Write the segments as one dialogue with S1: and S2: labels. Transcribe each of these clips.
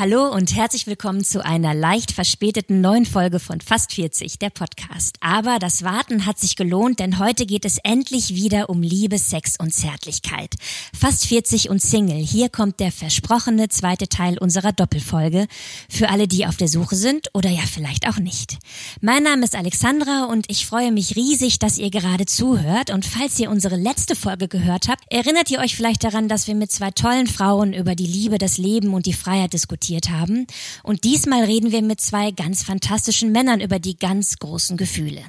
S1: Hallo und herzlich willkommen zu einer leicht verspäteten neuen Folge von Fast 40, der Podcast. Aber das Warten hat sich gelohnt, denn heute geht es endlich wieder um Liebe, Sex und Zärtlichkeit. Fast 40 und Single, hier kommt der versprochene zweite Teil unserer Doppelfolge für alle, die auf der Suche sind oder ja vielleicht auch nicht. Mein Name ist Alexandra und ich freue mich riesig, dass ihr gerade zuhört und falls ihr unsere letzte Folge gehört habt, erinnert ihr euch vielleicht daran, dass wir mit zwei tollen Frauen über die Liebe, das Leben und die Freiheit diskutieren diskutiert haben. Und diesmal reden wir mit zwei ganz fantastischen Männern über die ganz großen Gefühle.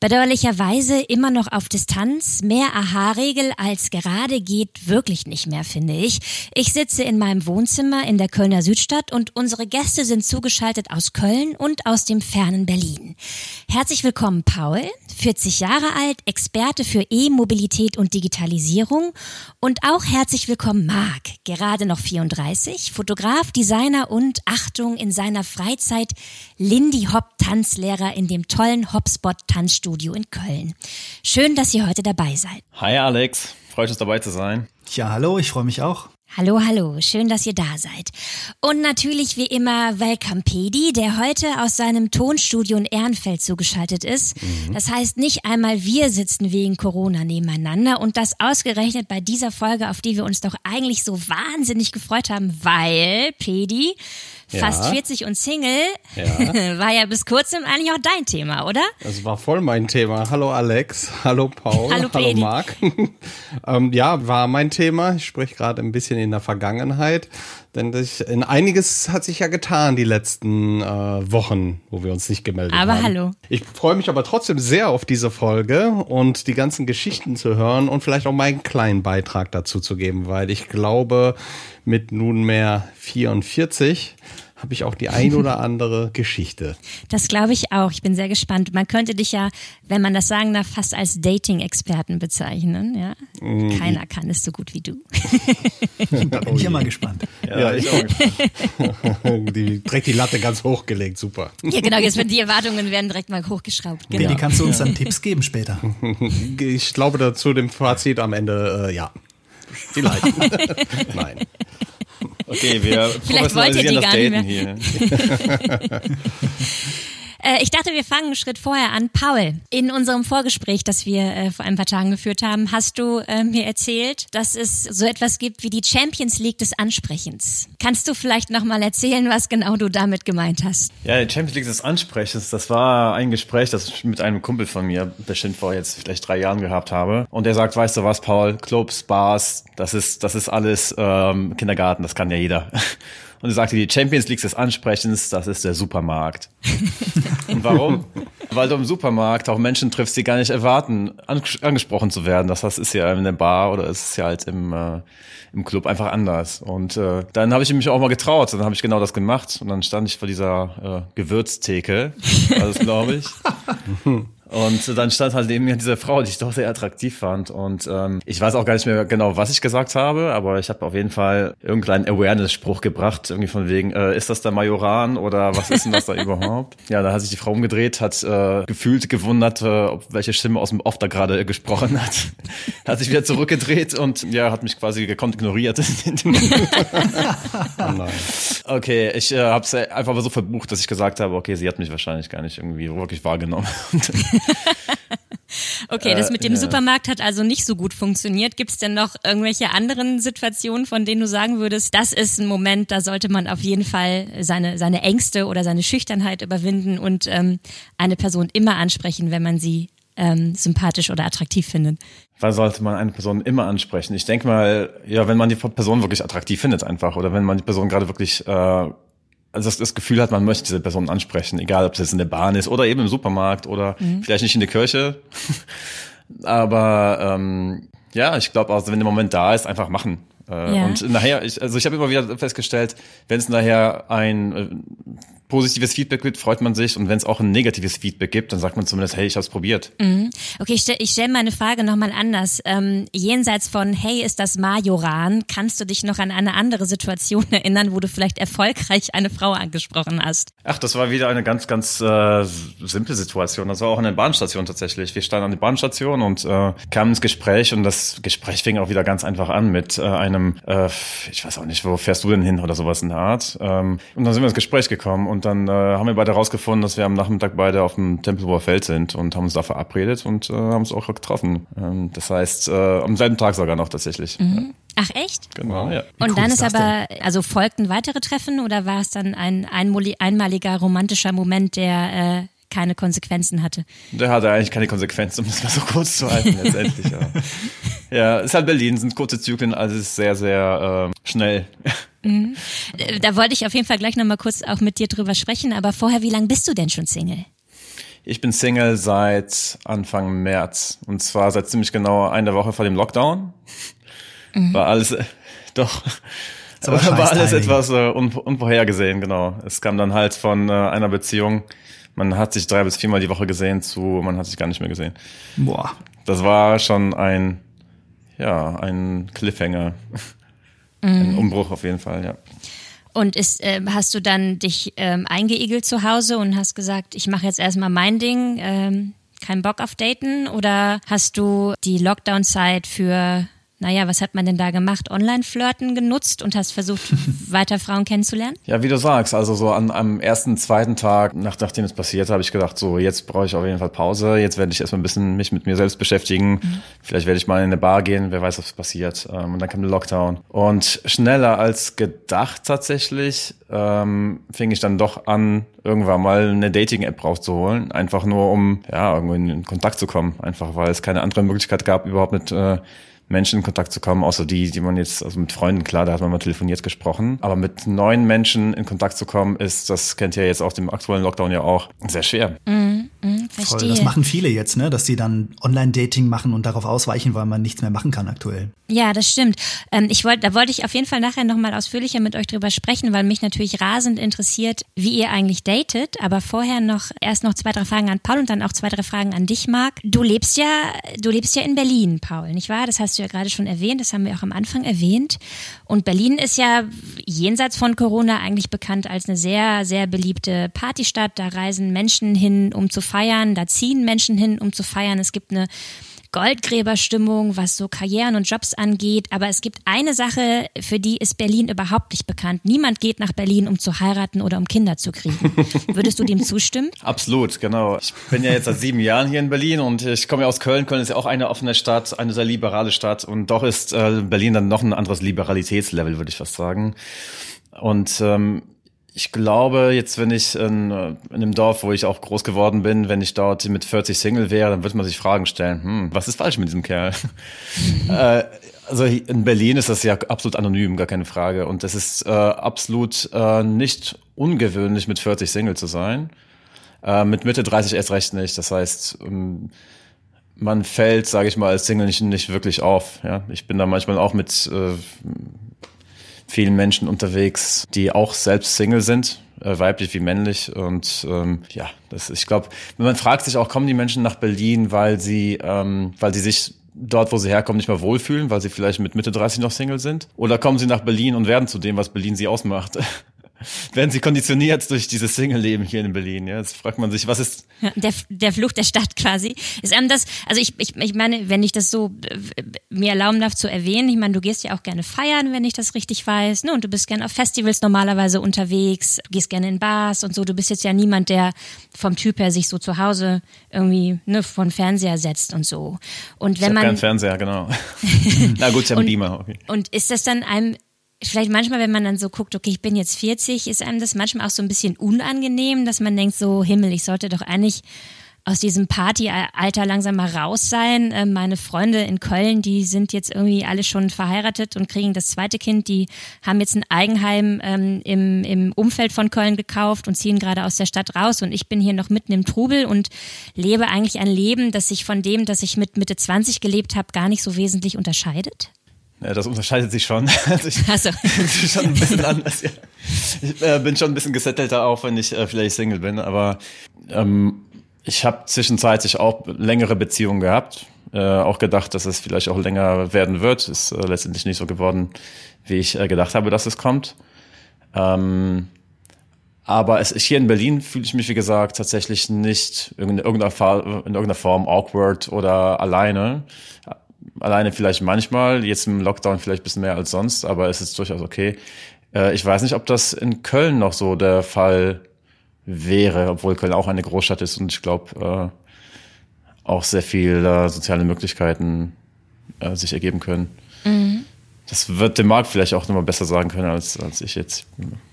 S1: Bedauerlicherweise immer noch auf Distanz. Mehr Aha-Regel als gerade geht wirklich nicht mehr, finde ich. Ich sitze in meinem Wohnzimmer in der Kölner Südstadt und unsere Gäste sind zugeschaltet aus Köln und aus dem fernen Berlin. Herzlich willkommen, Paul, 40 Jahre alt, Experte für E-Mobilität und Digitalisierung und auch herzlich willkommen, Marc, gerade noch 34, Fotograf, Designer und Achtung in seiner Freizeit Lindy Hop Tanzlehrer in dem tollen Hopspot Tanzstudio in Köln. Schön, dass ihr heute dabei seid.
S2: Hi Alex, freut uns dabei zu sein.
S3: Ja, hallo, ich freue mich auch.
S1: Hallo, hallo, schön, dass ihr da seid. Und natürlich wie immer Welcome Pedi, der heute aus seinem Tonstudio in Ehrenfeld zugeschaltet ist. Mhm. Das heißt, nicht einmal wir sitzen wegen Corona nebeneinander und das ausgerechnet bei dieser Folge, auf die wir uns doch eigentlich so wahnsinnig gefreut haben, weil Pedi fast ja. 40 und Single, ja. war ja bis kurzem eigentlich auch dein Thema, oder?
S4: Das war voll mein Thema. Hallo Alex, hallo Paul, hallo, hallo Marc. ähm, ja, war mein Thema. Ich spreche gerade ein bisschen in der Vergangenheit, denn das, in einiges hat sich ja getan die letzten äh, Wochen, wo wir uns nicht gemeldet
S1: aber
S4: haben.
S1: Aber hallo.
S4: Ich freue mich aber trotzdem sehr auf diese Folge und die ganzen Geschichten zu hören und vielleicht auch meinen kleinen Beitrag dazu zu geben, weil ich glaube, mit nunmehr 44 habe ich auch die ein oder andere Geschichte.
S1: Das glaube ich auch. Ich bin sehr gespannt. Man könnte dich ja, wenn man das sagen darf, fast als Dating-Experten bezeichnen. Ja? Mhm. Keiner kann es so gut wie du.
S3: da bin ich ja mal gespannt.
S4: Ja, ja ich auch gespannt. die, direkt die Latte ganz hochgelegt, super.
S1: Ja, genau. Jetzt werden die Erwartungen werden direkt mal hochgeschraubt.
S3: Genau. Wie kannst du uns dann Tipps geben später?
S4: Ich glaube dazu dem Fazit am Ende, äh, ja. Vielleicht. Nein.
S2: Okay, wir
S1: Vielleicht die gar Daten hier. Äh, ich dachte, wir fangen einen Schritt vorher an. Paul, in unserem Vorgespräch, das wir äh, vor ein paar Tagen geführt haben, hast du äh, mir erzählt, dass es so etwas gibt wie die Champions League des Ansprechens. Kannst du vielleicht nochmal erzählen, was genau du damit gemeint hast?
S2: Ja, die Champions League des Ansprechens, das war ein Gespräch, das ich mit einem Kumpel von mir bestimmt vor jetzt vielleicht drei Jahren gehabt habe. Und der sagt, weißt du was, Paul, Clubs, Bars, das ist, das ist alles ähm, Kindergarten, das kann ja jeder. Und er sagte, die Champions League des Ansprechens, das ist der Supermarkt. und warum? Weil du im Supermarkt auch Menschen triffst, die gar nicht erwarten, angesprochen zu werden. Das heißt, ist ja in der Bar oder ist es ja halt im, äh, im Club einfach anders. Und äh, dann habe ich mich auch mal getraut. Dann habe ich genau das gemacht. Und dann stand ich vor dieser äh, Gewürztheke, war das glaube ich. Und dann stand halt neben mir diese Frau, die ich doch sehr attraktiv fand. Und ähm, ich weiß auch gar nicht mehr genau, was ich gesagt habe, aber ich habe auf jeden Fall irgendeinen Awareness-Spruch gebracht, irgendwie von wegen, äh, ist das der Majoran oder was ist denn das da überhaupt? Ja, da hat sich die Frau umgedreht, hat äh, gefühlt gewundert, äh, ob welche Stimme aus dem Off da gerade gesprochen hat. hat sich wieder zurückgedreht und ja, hat mich quasi gekonnt ignoriert. oh nein. Okay, ich äh, habe es einfach so verbucht, dass ich gesagt habe, okay, sie hat mich wahrscheinlich gar nicht irgendwie wirklich wahrgenommen.
S1: okay, das mit dem äh, Supermarkt hat also nicht so gut funktioniert. Gibt es denn noch irgendwelche anderen Situationen, von denen du sagen würdest, das ist ein Moment, da sollte man auf jeden Fall seine, seine Ängste oder seine Schüchternheit überwinden und ähm, eine Person immer ansprechen, wenn man sie ähm, sympathisch oder attraktiv findet.
S2: Wann sollte man eine Person immer ansprechen? Ich denke mal, ja, wenn man die Person wirklich attraktiv findet einfach oder wenn man die Person gerade wirklich äh, also das, das Gefühl hat, man möchte diese Person ansprechen, egal ob es jetzt in der Bahn ist oder eben im Supermarkt oder mhm. vielleicht nicht in der Kirche. Aber ähm, ja, ich glaube, also wenn der Moment da ist, einfach machen. Äh, ja. Und nachher, ich, also ich habe immer wieder festgestellt, wenn es nachher ein äh, positives Feedback gibt, freut man sich. Und wenn es auch ein negatives Feedback gibt, dann sagt man zumindest, hey, ich habe es probiert.
S1: Mhm. Okay, ich stelle stell meine Frage nochmal anders. Ähm, jenseits von, hey, ist das Majoran, kannst du dich noch an eine andere Situation erinnern, wo du vielleicht erfolgreich eine Frau angesprochen hast?
S2: Ach, das war wieder eine ganz, ganz äh, simple Situation. Das war auch an der Bahnstation tatsächlich. Wir standen an der Bahnstation und äh, kamen ins Gespräch und das Gespräch fing auch wieder ganz einfach an mit äh, einem, äh, ich weiß auch nicht, wo fährst du denn hin oder sowas in der Art. Ähm, und dann sind wir ins Gespräch gekommen und dann äh, haben wir beide herausgefunden, dass wir am Nachmittag beide auf dem Tempelhofer Feld sind und haben uns da verabredet und äh, haben uns auch getroffen. Ähm, das heißt, äh, am selben Tag sogar noch tatsächlich.
S1: Mhm. Ach echt?
S2: Genau, ja.
S1: Und cool dann ist aber, denn? also folgten weitere Treffen oder war es dann ein einmaliger romantischer Moment, der äh, keine Konsequenzen hatte.
S2: Der hatte eigentlich keine Konsequenzen, um das mal so kurz zu halten letztendlich. ja. ja, ist halt Berlin, sind kurze Zyklen, also ist sehr, sehr äh, schnell.
S1: Mhm. Da wollte ich auf jeden Fall gleich nochmal kurz auch mit dir drüber sprechen, aber vorher, wie lange bist du denn schon Single?
S2: Ich bin Single seit Anfang März und zwar seit ziemlich genau einer Woche vor dem Lockdown. Mhm. War alles, äh, doch, war alles etwas äh, unvorhergesehen, genau. Es kam dann halt von äh, einer Beziehung, man hat sich drei bis viermal die Woche gesehen zu, man hat sich gar nicht mehr gesehen.
S3: Boah.
S2: Das war schon ein, ja, ein Cliffhanger. Mhm. Ein Umbruch auf jeden Fall, ja.
S1: Und ist, äh, hast du dann dich ähm, eingeigelt zu Hause und hast gesagt, ich mache jetzt erstmal mein Ding, ähm, kein Bock auf Daten? Oder hast du die Lockdown-Zeit für naja, was hat man denn da gemacht? Online-Flirten genutzt und hast versucht, weiter Frauen kennenzulernen?
S2: Ja, wie du sagst, also so an, am ersten, zweiten Tag, nach, nachdem es passiert, habe ich gedacht, so jetzt brauche ich auf jeden Fall Pause. Jetzt werde ich erstmal ein bisschen mich mit mir selbst beschäftigen. Mhm. Vielleicht werde ich mal in eine Bar gehen, wer weiß, was passiert. Ähm, und dann kam der Lockdown. Und schneller als gedacht tatsächlich ähm, fing ich dann doch an, irgendwann mal eine Dating-App rauszuholen. Einfach nur, um ja, irgendwie in Kontakt zu kommen. Einfach weil es keine andere Möglichkeit gab, überhaupt mit äh, Menschen in Kontakt zu kommen, außer die, die man jetzt, also mit Freunden, klar, da hat man mal telefoniert gesprochen. Aber mit neuen Menschen in Kontakt zu kommen, ist, das kennt ihr jetzt auch dem aktuellen Lockdown ja auch, sehr schwer.
S1: Mm, mm,
S3: Voll, das machen viele jetzt, ne, dass sie dann Online-Dating machen und darauf ausweichen, weil man nichts mehr machen kann aktuell.
S1: Ja, das stimmt. Ähm, ich wollte, da wollte ich auf jeden Fall nachher nochmal ausführlicher mit euch drüber sprechen, weil mich natürlich rasend interessiert, wie ihr eigentlich datet. Aber vorher noch erst noch zwei, drei Fragen an Paul und dann auch zwei, drei Fragen an dich, Marc. Du lebst ja, du lebst ja in Berlin, Paul, nicht wahr? Das hast du ja gerade schon erwähnt, das haben wir auch am Anfang erwähnt. Und Berlin ist ja jenseits von Corona eigentlich bekannt als eine sehr, sehr beliebte Partystadt. Da reisen Menschen hin, um zu feiern, da ziehen Menschen hin, um zu feiern. Es gibt eine Goldgräberstimmung, was so Karrieren und Jobs angeht. Aber es gibt eine Sache, für die ist Berlin überhaupt nicht bekannt. Niemand geht nach Berlin, um zu heiraten oder um Kinder zu kriegen. Würdest du dem zustimmen?
S2: Absolut, genau. Ich bin ja jetzt seit sieben Jahren hier in Berlin und ich komme ja aus Köln. Köln ist ja auch eine offene Stadt, eine sehr liberale Stadt. Und doch ist äh, Berlin dann noch ein anderes Liberalitätslevel, würde ich fast sagen. Und ähm, ich glaube, jetzt, wenn ich in, in einem Dorf, wo ich auch groß geworden bin, wenn ich dort mit 40 Single wäre, dann würde man sich Fragen stellen, hm, was ist falsch mit diesem Kerl? äh, also in Berlin ist das ja absolut anonym, gar keine Frage. Und es ist äh, absolut äh, nicht ungewöhnlich, mit 40 Single zu sein. Äh, mit Mitte 30 erst recht nicht. Das heißt, ähm, man fällt, sage ich mal, als Single nicht, nicht wirklich auf. Ja? Ich bin da manchmal auch mit äh, vielen Menschen unterwegs, die auch selbst Single sind, äh, weiblich wie männlich. Und ähm, ja, das, ich glaube, man fragt sich auch, kommen die Menschen nach Berlin, weil sie, ähm, weil sie sich dort, wo sie herkommen, nicht mehr wohlfühlen, weil sie vielleicht mit Mitte 30 noch Single sind? Oder kommen sie nach Berlin und werden zu dem, was Berlin sie ausmacht? werden sie konditioniert durch dieses Single-Leben hier in Berlin. Ja, jetzt fragt man sich, was ist
S1: der, der Fluch der Stadt quasi. Ist einem das, also ich, ich, ich meine, wenn ich das so äh, mir erlauben darf zu erwähnen, ich meine, du gehst ja auch gerne feiern, wenn ich das richtig weiß, ne? Und du bist gerne auf Festivals normalerweise unterwegs, du gehst gerne in Bars und so. Du bist jetzt ja niemand, der vom Typ her sich so zu Hause irgendwie ne, von Fernseher setzt und so. Und wenn
S2: ich
S1: man
S2: keinen Fernseher, genau. Na gut, ich habe einen Beamer.
S1: Okay. Und ist das dann einem vielleicht manchmal, wenn man dann so guckt, okay, ich bin jetzt 40, ist einem das manchmal auch so ein bisschen unangenehm, dass man denkt so, Himmel, ich sollte doch eigentlich aus diesem Partyalter langsam mal raus sein. Ähm, meine Freunde in Köln, die sind jetzt irgendwie alle schon verheiratet und kriegen das zweite Kind. Die haben jetzt ein Eigenheim ähm, im, im Umfeld von Köln gekauft und ziehen gerade aus der Stadt raus. Und ich bin hier noch mitten im Trubel und lebe eigentlich ein Leben, das sich von dem, das ich mit Mitte 20 gelebt habe, gar nicht so wesentlich unterscheidet.
S2: Ja, das unterscheidet sich schon. Also ich also. bin schon ein bisschen anders. Ja. Ich äh, bin schon ein bisschen gesettelter, auch wenn ich äh, vielleicht Single bin. Aber ähm, ich habe zwischenzeitlich auch längere Beziehungen gehabt. Äh, auch gedacht, dass es vielleicht auch länger werden wird. Ist äh, letztendlich nicht so geworden, wie ich äh, gedacht habe, dass es kommt. Ähm, aber es, hier in Berlin fühle ich mich, wie gesagt, tatsächlich nicht in irgendeiner, in irgendeiner Form awkward oder alleine. Alleine vielleicht manchmal, jetzt im Lockdown vielleicht ein bisschen mehr als sonst, aber es ist durchaus okay. Äh, ich weiß nicht, ob das in Köln noch so der Fall wäre, obwohl Köln auch eine Großstadt ist und ich glaube äh, auch sehr viele soziale Möglichkeiten äh, sich ergeben können. Mhm. Das wird dem Markt vielleicht auch nochmal besser sagen können als, als ich jetzt.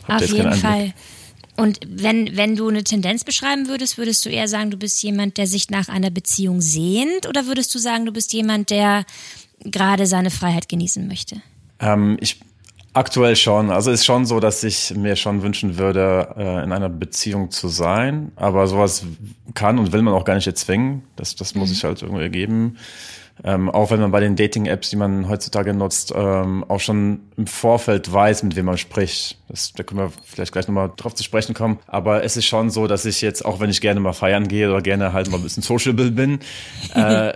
S1: Habt Auf jetzt jeden Fall. Und wenn, wenn du eine Tendenz beschreiben würdest, würdest du eher sagen, du bist jemand, der sich nach einer Beziehung sehnt oder würdest du sagen, du bist jemand, der gerade seine Freiheit genießen möchte?
S2: Ähm, ich aktuell schon. Also ist schon so, dass ich mir schon wünschen würde, äh, in einer Beziehung zu sein. Aber sowas kann und will man auch gar nicht erzwingen. Das, das muss mhm. ich halt irgendwie ergeben. Ähm, auch wenn man bei den Dating-Apps, die man heutzutage nutzt, ähm, auch schon im Vorfeld weiß, mit wem man spricht. Das, da können wir vielleicht gleich nochmal drauf zu sprechen kommen. Aber es ist schon so, dass ich jetzt, auch wenn ich gerne mal feiern gehe oder gerne halt mal ein bisschen sociable bin, äh,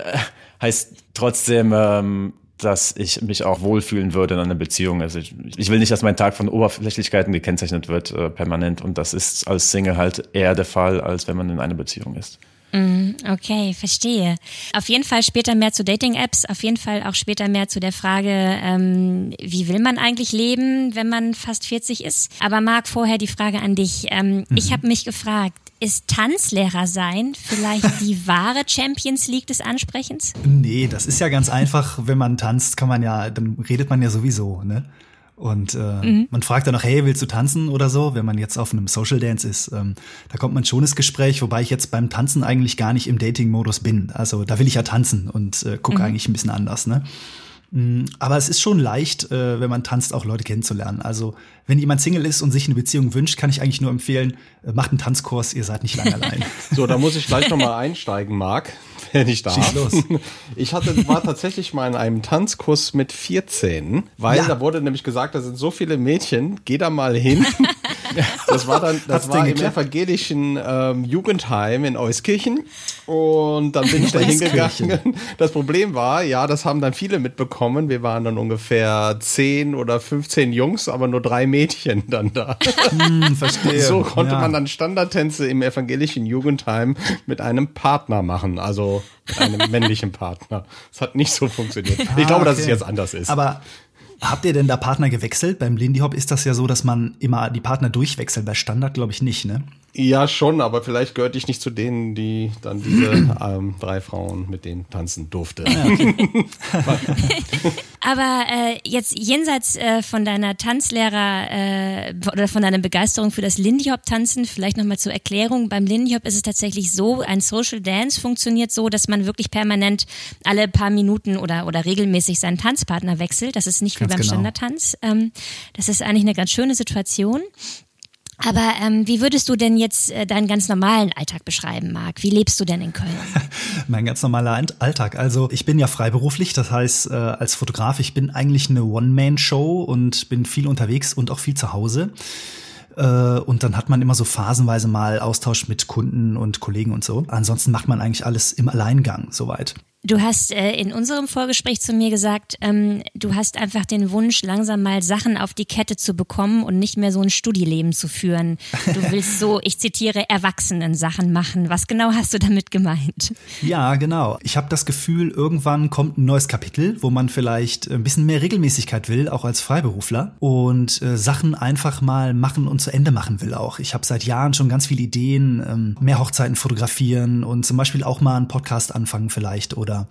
S2: heißt trotzdem, ähm, dass ich mich auch wohlfühlen würde in einer Beziehung. Also ich, ich will nicht, dass mein Tag von Oberflächlichkeiten gekennzeichnet wird, äh, permanent. Und das ist als Single halt eher der Fall, als wenn man in einer Beziehung ist.
S1: Mhm, okay, verstehe. Auf jeden Fall später mehr zu Dating-Apps, auf jeden Fall auch später mehr zu der Frage, ähm, wie will man eigentlich leben, wenn man fast 40 ist. Aber Marc, vorher die Frage an dich. Ähm, mhm. Ich habe mich gefragt, ist Tanzlehrer sein vielleicht die wahre Champions League des Ansprechens?
S3: Nee, das ist ja ganz einfach. Wenn man tanzt, kann man ja, dann redet man ja sowieso, ne? Und äh, mhm. man fragt dann noch, hey, willst du tanzen oder so, wenn man jetzt auf einem Social Dance ist. Ähm, da kommt man schon ins Gespräch, wobei ich jetzt beim Tanzen eigentlich gar nicht im Dating-Modus bin. Also da will ich ja tanzen und äh, gucke mhm. eigentlich ein bisschen anders, ne? Mm, aber es ist schon leicht, äh, wenn man tanzt, auch Leute kennenzulernen. Also, wenn jemand Single ist und sich eine Beziehung wünscht, kann ich eigentlich nur empfehlen, äh, macht einen Tanzkurs, ihr seid nicht lange allein.
S4: So, da muss ich gleich nochmal einsteigen, Marc wenn ich darf. Schieß los. Ich hatte, war tatsächlich mal in einem Tanzkurs mit 14, weil ja. da wurde nämlich gesagt, da sind so viele Mädchen, geh da mal hin. Das war dann, das Hat's war im evangelischen ähm, Jugendheim in Euskirchen und dann bin ich da hingegangen. Das Problem war, ja, das haben dann viele mitbekommen. Wir waren dann ungefähr 10 oder 15 Jungs, aber nur drei Mädchen dann da. Hm, verstehe. So konnte ja. man dann Standardtänze im evangelischen Jugendheim mit einem Partner machen. Also mit einem männlichen Partner. Das hat nicht so funktioniert. Ich ah, glaube, okay. dass es jetzt anders ist.
S3: Aber Habt ihr denn da Partner gewechselt? Beim Lindy Hop ist das ja so, dass man immer die Partner durchwechselt. Bei Standard glaube ich nicht, ne?
S4: Ja, schon, aber vielleicht gehörte ich nicht zu denen, die dann diese ähm, drei Frauen mit denen tanzen durfte. Ah,
S1: aber äh, jetzt jenseits äh, von deiner Tanzlehrer äh, oder von deiner Begeisterung für das Lindy Hop Tanzen, vielleicht nochmal zur Erklärung. Beim Lindy Hop ist es tatsächlich so, ein Social Dance funktioniert so, dass man wirklich permanent alle paar Minuten oder, oder regelmäßig seinen Tanzpartner wechselt. Das ist nicht wie beim genau. Standardtanz. Ähm, das ist eigentlich eine ganz schöne Situation. Aber ähm, wie würdest du denn jetzt äh, deinen ganz normalen Alltag beschreiben, Marc? Wie lebst du denn in Köln?
S3: mein ganz normaler Alltag. Also ich bin ja freiberuflich, das heißt äh, als Fotograf, ich bin eigentlich eine One-Man-Show und bin viel unterwegs und auch viel zu Hause. Äh, und dann hat man immer so phasenweise mal Austausch mit Kunden und Kollegen und so. Ansonsten macht man eigentlich alles im Alleingang soweit.
S1: Du hast äh, in unserem Vorgespräch zu mir gesagt, ähm, du hast einfach den Wunsch, langsam mal Sachen auf die Kette zu bekommen und nicht mehr so ein Studieleben zu führen. Du willst so, ich zitiere, erwachsenen Sachen machen. Was genau hast du damit gemeint?
S3: Ja, genau. Ich habe das Gefühl, irgendwann kommt ein neues Kapitel, wo man vielleicht ein bisschen mehr Regelmäßigkeit will, auch als Freiberufler und äh, Sachen einfach mal machen und zu Ende machen will auch. Ich habe seit Jahren schon ganz viele Ideen, ähm, mehr Hochzeiten fotografieren und zum Beispiel auch mal einen Podcast anfangen vielleicht oder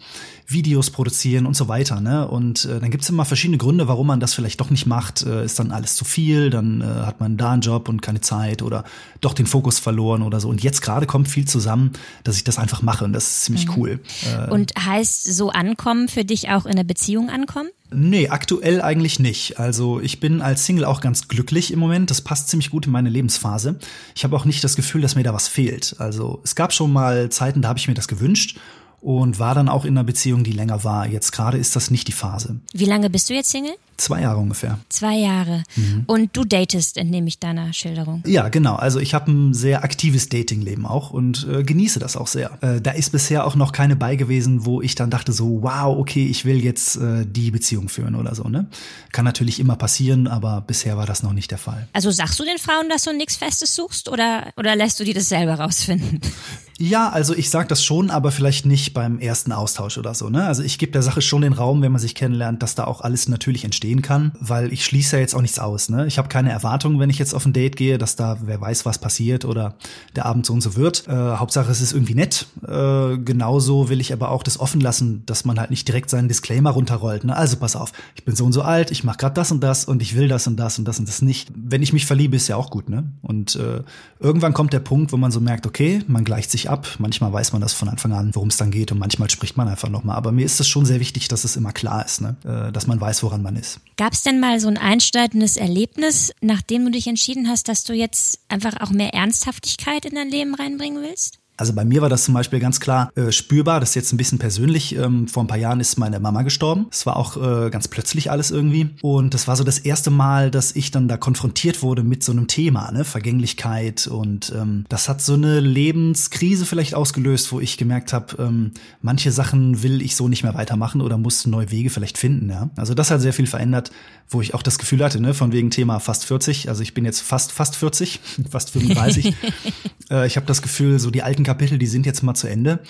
S3: Videos produzieren und so weiter. Ne? Und äh, dann gibt es immer verschiedene Gründe, warum man das vielleicht doch nicht macht. Äh, ist dann alles zu viel, dann äh, hat man da einen Job und keine Zeit oder doch den Fokus verloren oder so. Und jetzt gerade kommt viel zusammen, dass ich das einfach mache und das ist ziemlich mhm. cool.
S1: Äh, und heißt so ankommen für dich auch in der Beziehung ankommen?
S3: Nee, aktuell eigentlich nicht. Also ich bin als Single auch ganz glücklich im Moment. Das passt ziemlich gut in meine Lebensphase. Ich habe auch nicht das Gefühl, dass mir da was fehlt. Also es gab schon mal Zeiten, da habe ich mir das gewünscht und war dann auch in einer Beziehung, die länger war. Jetzt gerade ist das nicht die Phase.
S1: Wie lange bist du jetzt Single?
S3: Zwei Jahre ungefähr.
S1: Zwei Jahre. Mhm. Und du datest, entnehme ich deiner Schilderung.
S3: Ja, genau. Also ich habe ein sehr aktives Datingleben auch und äh, genieße das auch sehr. Äh, da ist bisher auch noch keine bei gewesen, wo ich dann dachte so, wow, okay, ich will jetzt äh, die Beziehung führen oder so. Ne? Kann natürlich immer passieren, aber bisher war das noch nicht der Fall.
S1: Also sagst du den Frauen, dass du nichts Festes suchst oder, oder lässt du die das selber rausfinden?
S3: Ja, also ich sag das schon, aber vielleicht nicht beim ersten Austausch oder so. Ne? Also ich gebe der Sache schon den Raum, wenn man sich kennenlernt, dass da auch alles natürlich entstehen kann, weil ich schließe ja jetzt auch nichts aus. Ne? Ich habe keine Erwartungen, wenn ich jetzt auf ein Date gehe, dass da wer weiß, was passiert oder der Abend so und so wird. Äh, Hauptsache, es ist irgendwie nett. Äh, genauso will ich aber auch das offen lassen, dass man halt nicht direkt seinen Disclaimer runterrollt. Ne? Also pass auf, ich bin so und so alt, ich mache gerade das und das und ich will das und das und das und das nicht. Wenn ich mich verliebe, ist ja auch gut. Ne? Und äh, irgendwann kommt der Punkt, wo man so merkt, okay, man gleicht sich ab. Manchmal weiß man das von Anfang an, worum es dann geht und manchmal spricht man einfach nochmal. Aber mir ist es schon sehr wichtig, dass es immer klar ist, ne? Äh, dass man weiß, woran man ist.
S1: Gab es denn mal so ein einschneidendes Erlebnis, nachdem du dich entschieden hast, dass du jetzt einfach auch mehr Ernsthaftigkeit in dein Leben reinbringen willst?
S3: Also bei mir war das zum Beispiel ganz klar äh, spürbar. Das ist jetzt ein bisschen persönlich. Ähm, vor ein paar Jahren ist meine Mama gestorben. Es war auch äh, ganz plötzlich alles irgendwie. Und das war so das erste Mal, dass ich dann da konfrontiert wurde mit so einem Thema, ne? Vergänglichkeit. Und ähm, das hat so eine Lebenskrise vielleicht ausgelöst, wo ich gemerkt habe, ähm, manche Sachen will ich so nicht mehr weitermachen oder muss neue Wege vielleicht finden. Ja? Also das hat sehr viel verändert, wo ich auch das Gefühl hatte, ne? von wegen Thema fast 40. Also ich bin jetzt fast fast 40, fast 35. äh, ich habe das Gefühl, so die alten Kapitel, die sind jetzt mal zu Ende.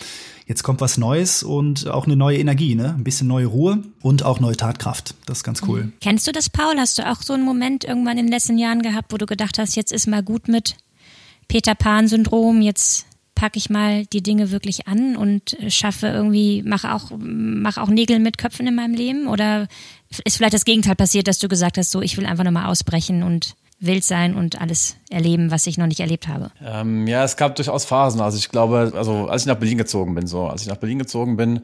S3: Jetzt kommt was Neues und auch eine neue Energie, ne? Ein bisschen neue Ruhe und auch neue Tatkraft. Das ist ganz cool. Mhm.
S1: Kennst du das, Paul? Hast du auch so einen Moment irgendwann in den letzten Jahren gehabt, wo du gedacht hast, jetzt ist mal gut mit Peter Pan-Syndrom, jetzt packe ich mal die Dinge wirklich an und schaffe irgendwie, mache auch, mache auch Nägel mit Köpfen in meinem Leben? Oder ist vielleicht das Gegenteil passiert, dass du gesagt hast, so, ich will einfach nochmal ausbrechen und wild sein und alles erleben, was ich noch nicht erlebt habe?
S2: Ähm, ja, es gab durchaus Phasen. Also ich glaube, also als ich nach Berlin gezogen bin, so, als ich nach Berlin gezogen bin,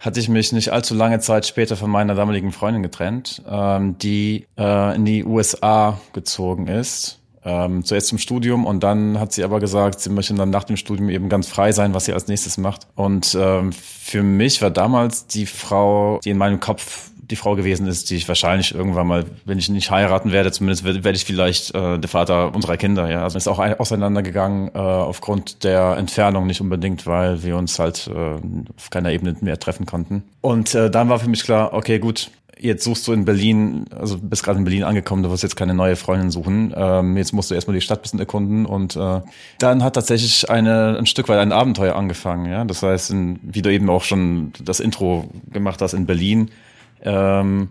S2: hatte ich mich nicht allzu lange Zeit später von meiner damaligen Freundin getrennt, ähm, die äh, in die USA gezogen ist. Ähm, zuerst zum Studium und dann hat sie aber gesagt, sie möchte dann nach dem Studium eben ganz frei sein, was sie als nächstes macht. Und ähm, für mich war damals die Frau, die in meinem Kopf die Frau gewesen ist, die ich wahrscheinlich irgendwann mal, wenn ich nicht heiraten werde, zumindest werde, ich vielleicht äh, der Vater unserer Kinder. Ja, also ist auch ein, auseinandergegangen äh, aufgrund der Entfernung, nicht unbedingt, weil wir uns halt äh, auf keiner Ebene mehr treffen konnten. Und äh, dann war für mich klar, okay, gut, jetzt suchst du in Berlin, also bist gerade in Berlin angekommen, du wirst jetzt keine neue Freundin suchen. Ähm, jetzt musst du erstmal die Stadt bisschen erkunden und äh, dann hat tatsächlich eine ein Stück weit ein Abenteuer angefangen. Ja, das heißt, in, wie du eben auch schon das Intro gemacht hast in Berlin ähm,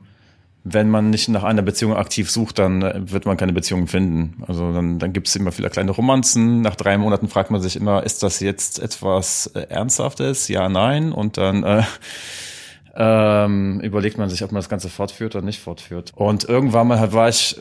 S2: wenn man nicht nach einer Beziehung aktiv sucht, dann äh, wird man keine Beziehung finden. Also dann, dann gibt es immer viele kleine Romanzen. Nach drei Monaten fragt man sich immer, ist das jetzt etwas äh, Ernsthaftes? Ja, nein. Und dann äh, ähm, überlegt man sich, ob man das Ganze fortführt oder nicht fortführt. Und irgendwann mal war ich,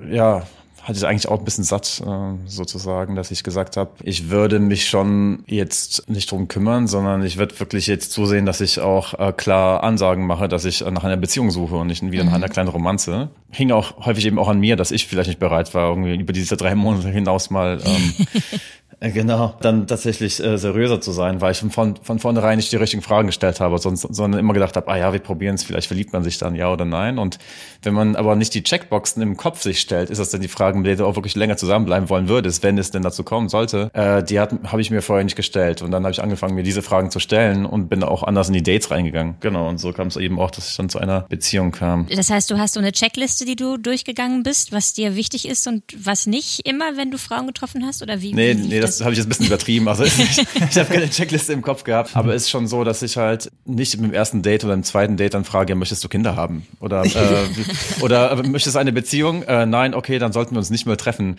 S2: äh, ja, hatte ich eigentlich auch ein bisschen satt, äh, sozusagen, dass ich gesagt habe, ich würde mich schon jetzt nicht drum kümmern, sondern ich würde wirklich jetzt zusehen, dass ich auch äh, klar Ansagen mache, dass ich nach einer Beziehung suche und nicht wieder nach mhm. einer kleinen Romanze. Hing auch häufig eben auch an mir, dass ich vielleicht nicht bereit war, irgendwie über diese drei Monate hinaus mal ähm, Äh, genau, dann tatsächlich äh, seriöser zu sein, weil ich von, von vornherein nicht die richtigen Fragen gestellt habe, sonst, sondern immer gedacht habe, ah ja, wir probieren es, vielleicht verliebt man sich dann, ja oder nein. Und wenn man aber nicht die Checkboxen im Kopf sich stellt, ist das dann die Frage, mit der du auch wirklich länger zusammenbleiben wollen würdest, wenn es denn dazu kommen sollte. Äh, die habe ich mir vorher nicht gestellt. Und dann habe ich angefangen, mir diese Fragen zu stellen und bin auch anders in die Dates reingegangen. Genau, und so kam es eben auch, dass ich dann zu einer Beziehung kam.
S1: Das heißt, du hast so eine Checkliste, die du durchgegangen bist, was dir wichtig ist und was nicht immer, wenn du Frauen getroffen hast? Oder wie?
S2: Nee, wie nee, das, habe ich jetzt ein bisschen übertrieben. Also ich, ich habe keine Checkliste im Kopf gehabt, aber es ist schon so, dass ich halt nicht im ersten Date oder im zweiten Date dann frage, ja, möchtest du Kinder haben? Oder, äh, oder äh, möchtest du eine Beziehung? Äh, nein, okay, dann sollten wir uns nicht mehr treffen.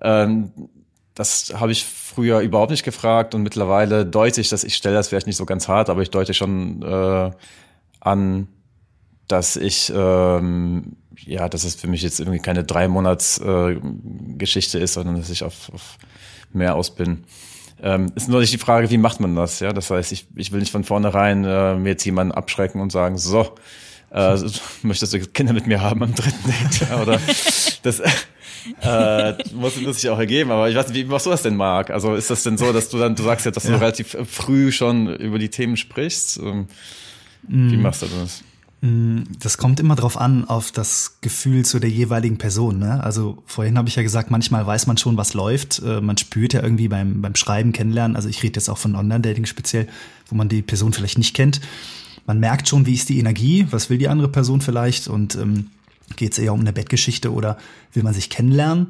S2: Ähm, das habe ich früher überhaupt nicht gefragt und mittlerweile deute ich das, ich stelle das vielleicht nicht so ganz hart, aber ich deute schon äh, an, dass ich ähm, ja, dass es für mich jetzt irgendwie keine drei Monats äh, Geschichte ist, sondern dass ich auf, auf mehr aus bin. Ähm, ist nur nicht die Frage, wie macht man das? Ja, das heißt, ich, ich will nicht von vornherein äh, mir jetzt jemanden abschrecken und sagen, so, äh, möchtest du Kinder mit mir haben am dritten Date? Oder das, äh, muss, muss sich auch ergeben. Aber ich weiß nicht, wie machst du das denn, Marc? Also ist das denn so, dass du dann, du sagst ja, dass du ja. relativ früh schon über die Themen sprichst? Ähm, wie mm. machst du das?
S3: Mm, das kommt immer drauf an, auf das Gefühl zu der jeweiligen Person. Ne? Also vorhin habe ich ja gesagt, manchmal weiß man schon, was läuft. Äh, man spürt ja irgendwie beim, beim Schreiben, Kennenlernen. Also ich rede jetzt auch von Online-Dating speziell, wo man die Person vielleicht nicht kennt. Man merkt schon, wie ist die Energie, was will die andere Person vielleicht und ähm, geht es eher um eine Bettgeschichte oder will man sich kennenlernen.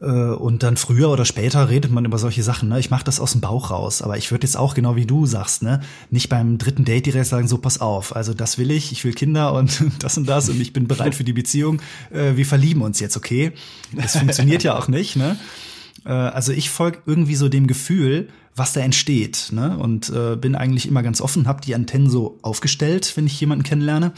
S3: Äh, und dann früher oder später redet man über solche Sachen. Ne? Ich mache das aus dem Bauch raus. Aber ich würde jetzt auch genau wie du sagst, ne, nicht beim dritten Date direkt sagen, so pass auf. Also das will ich, ich will Kinder und das und das und ich bin bereit für die Beziehung. Äh, wir verlieben uns jetzt, okay? Das funktioniert ja auch nicht. Ne? Äh, also ich folge irgendwie so dem Gefühl, was da entsteht. Ne? Und äh, bin eigentlich immer ganz offen, habe die Antennen so aufgestellt, wenn ich jemanden kennenlerne.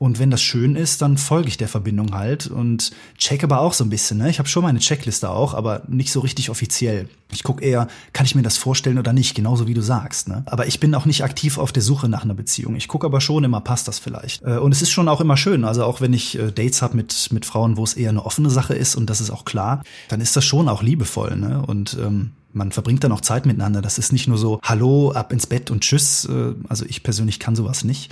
S3: Und wenn das schön ist, dann folge ich der Verbindung halt und check aber auch so ein bisschen. Ne? Ich habe schon meine Checkliste auch, aber nicht so richtig offiziell. Ich gucke eher, kann ich mir das vorstellen oder nicht, genauso wie du sagst. Ne? Aber ich bin auch nicht aktiv auf der Suche nach einer Beziehung. Ich gucke aber schon immer, passt das vielleicht. Äh, und es ist schon auch immer schön. Also auch wenn ich äh, Dates habe mit, mit Frauen, wo es eher eine offene Sache ist und das ist auch klar, dann ist das schon auch liebevoll. Ne? Und ähm, man verbringt dann auch Zeit miteinander. Das ist nicht nur so, hallo, ab ins Bett und tschüss. Äh, also ich persönlich kann sowas nicht.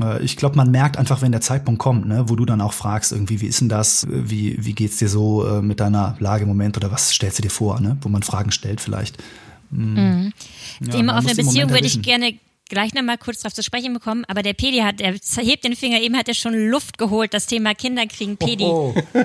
S3: Äh, ich glaube, man merkt einfach, wenn der Zeitpunkt kommt, ne, wo du dann auch fragst, irgendwie, wie ist denn das? Wie, wie geht's dir so äh, mit deiner Lage im Moment oder was stellst du dir vor, ne? Wo man Fragen stellt vielleicht.
S1: Mhm. Mhm. Ja, Thema offene Beziehung würde ich gerne gleich nochmal kurz darauf zu sprechen bekommen, aber der Pedi hat, er hebt den Finger, eben hat er schon Luft geholt, das Thema Kinder kriegen Pedi. Oh, oh.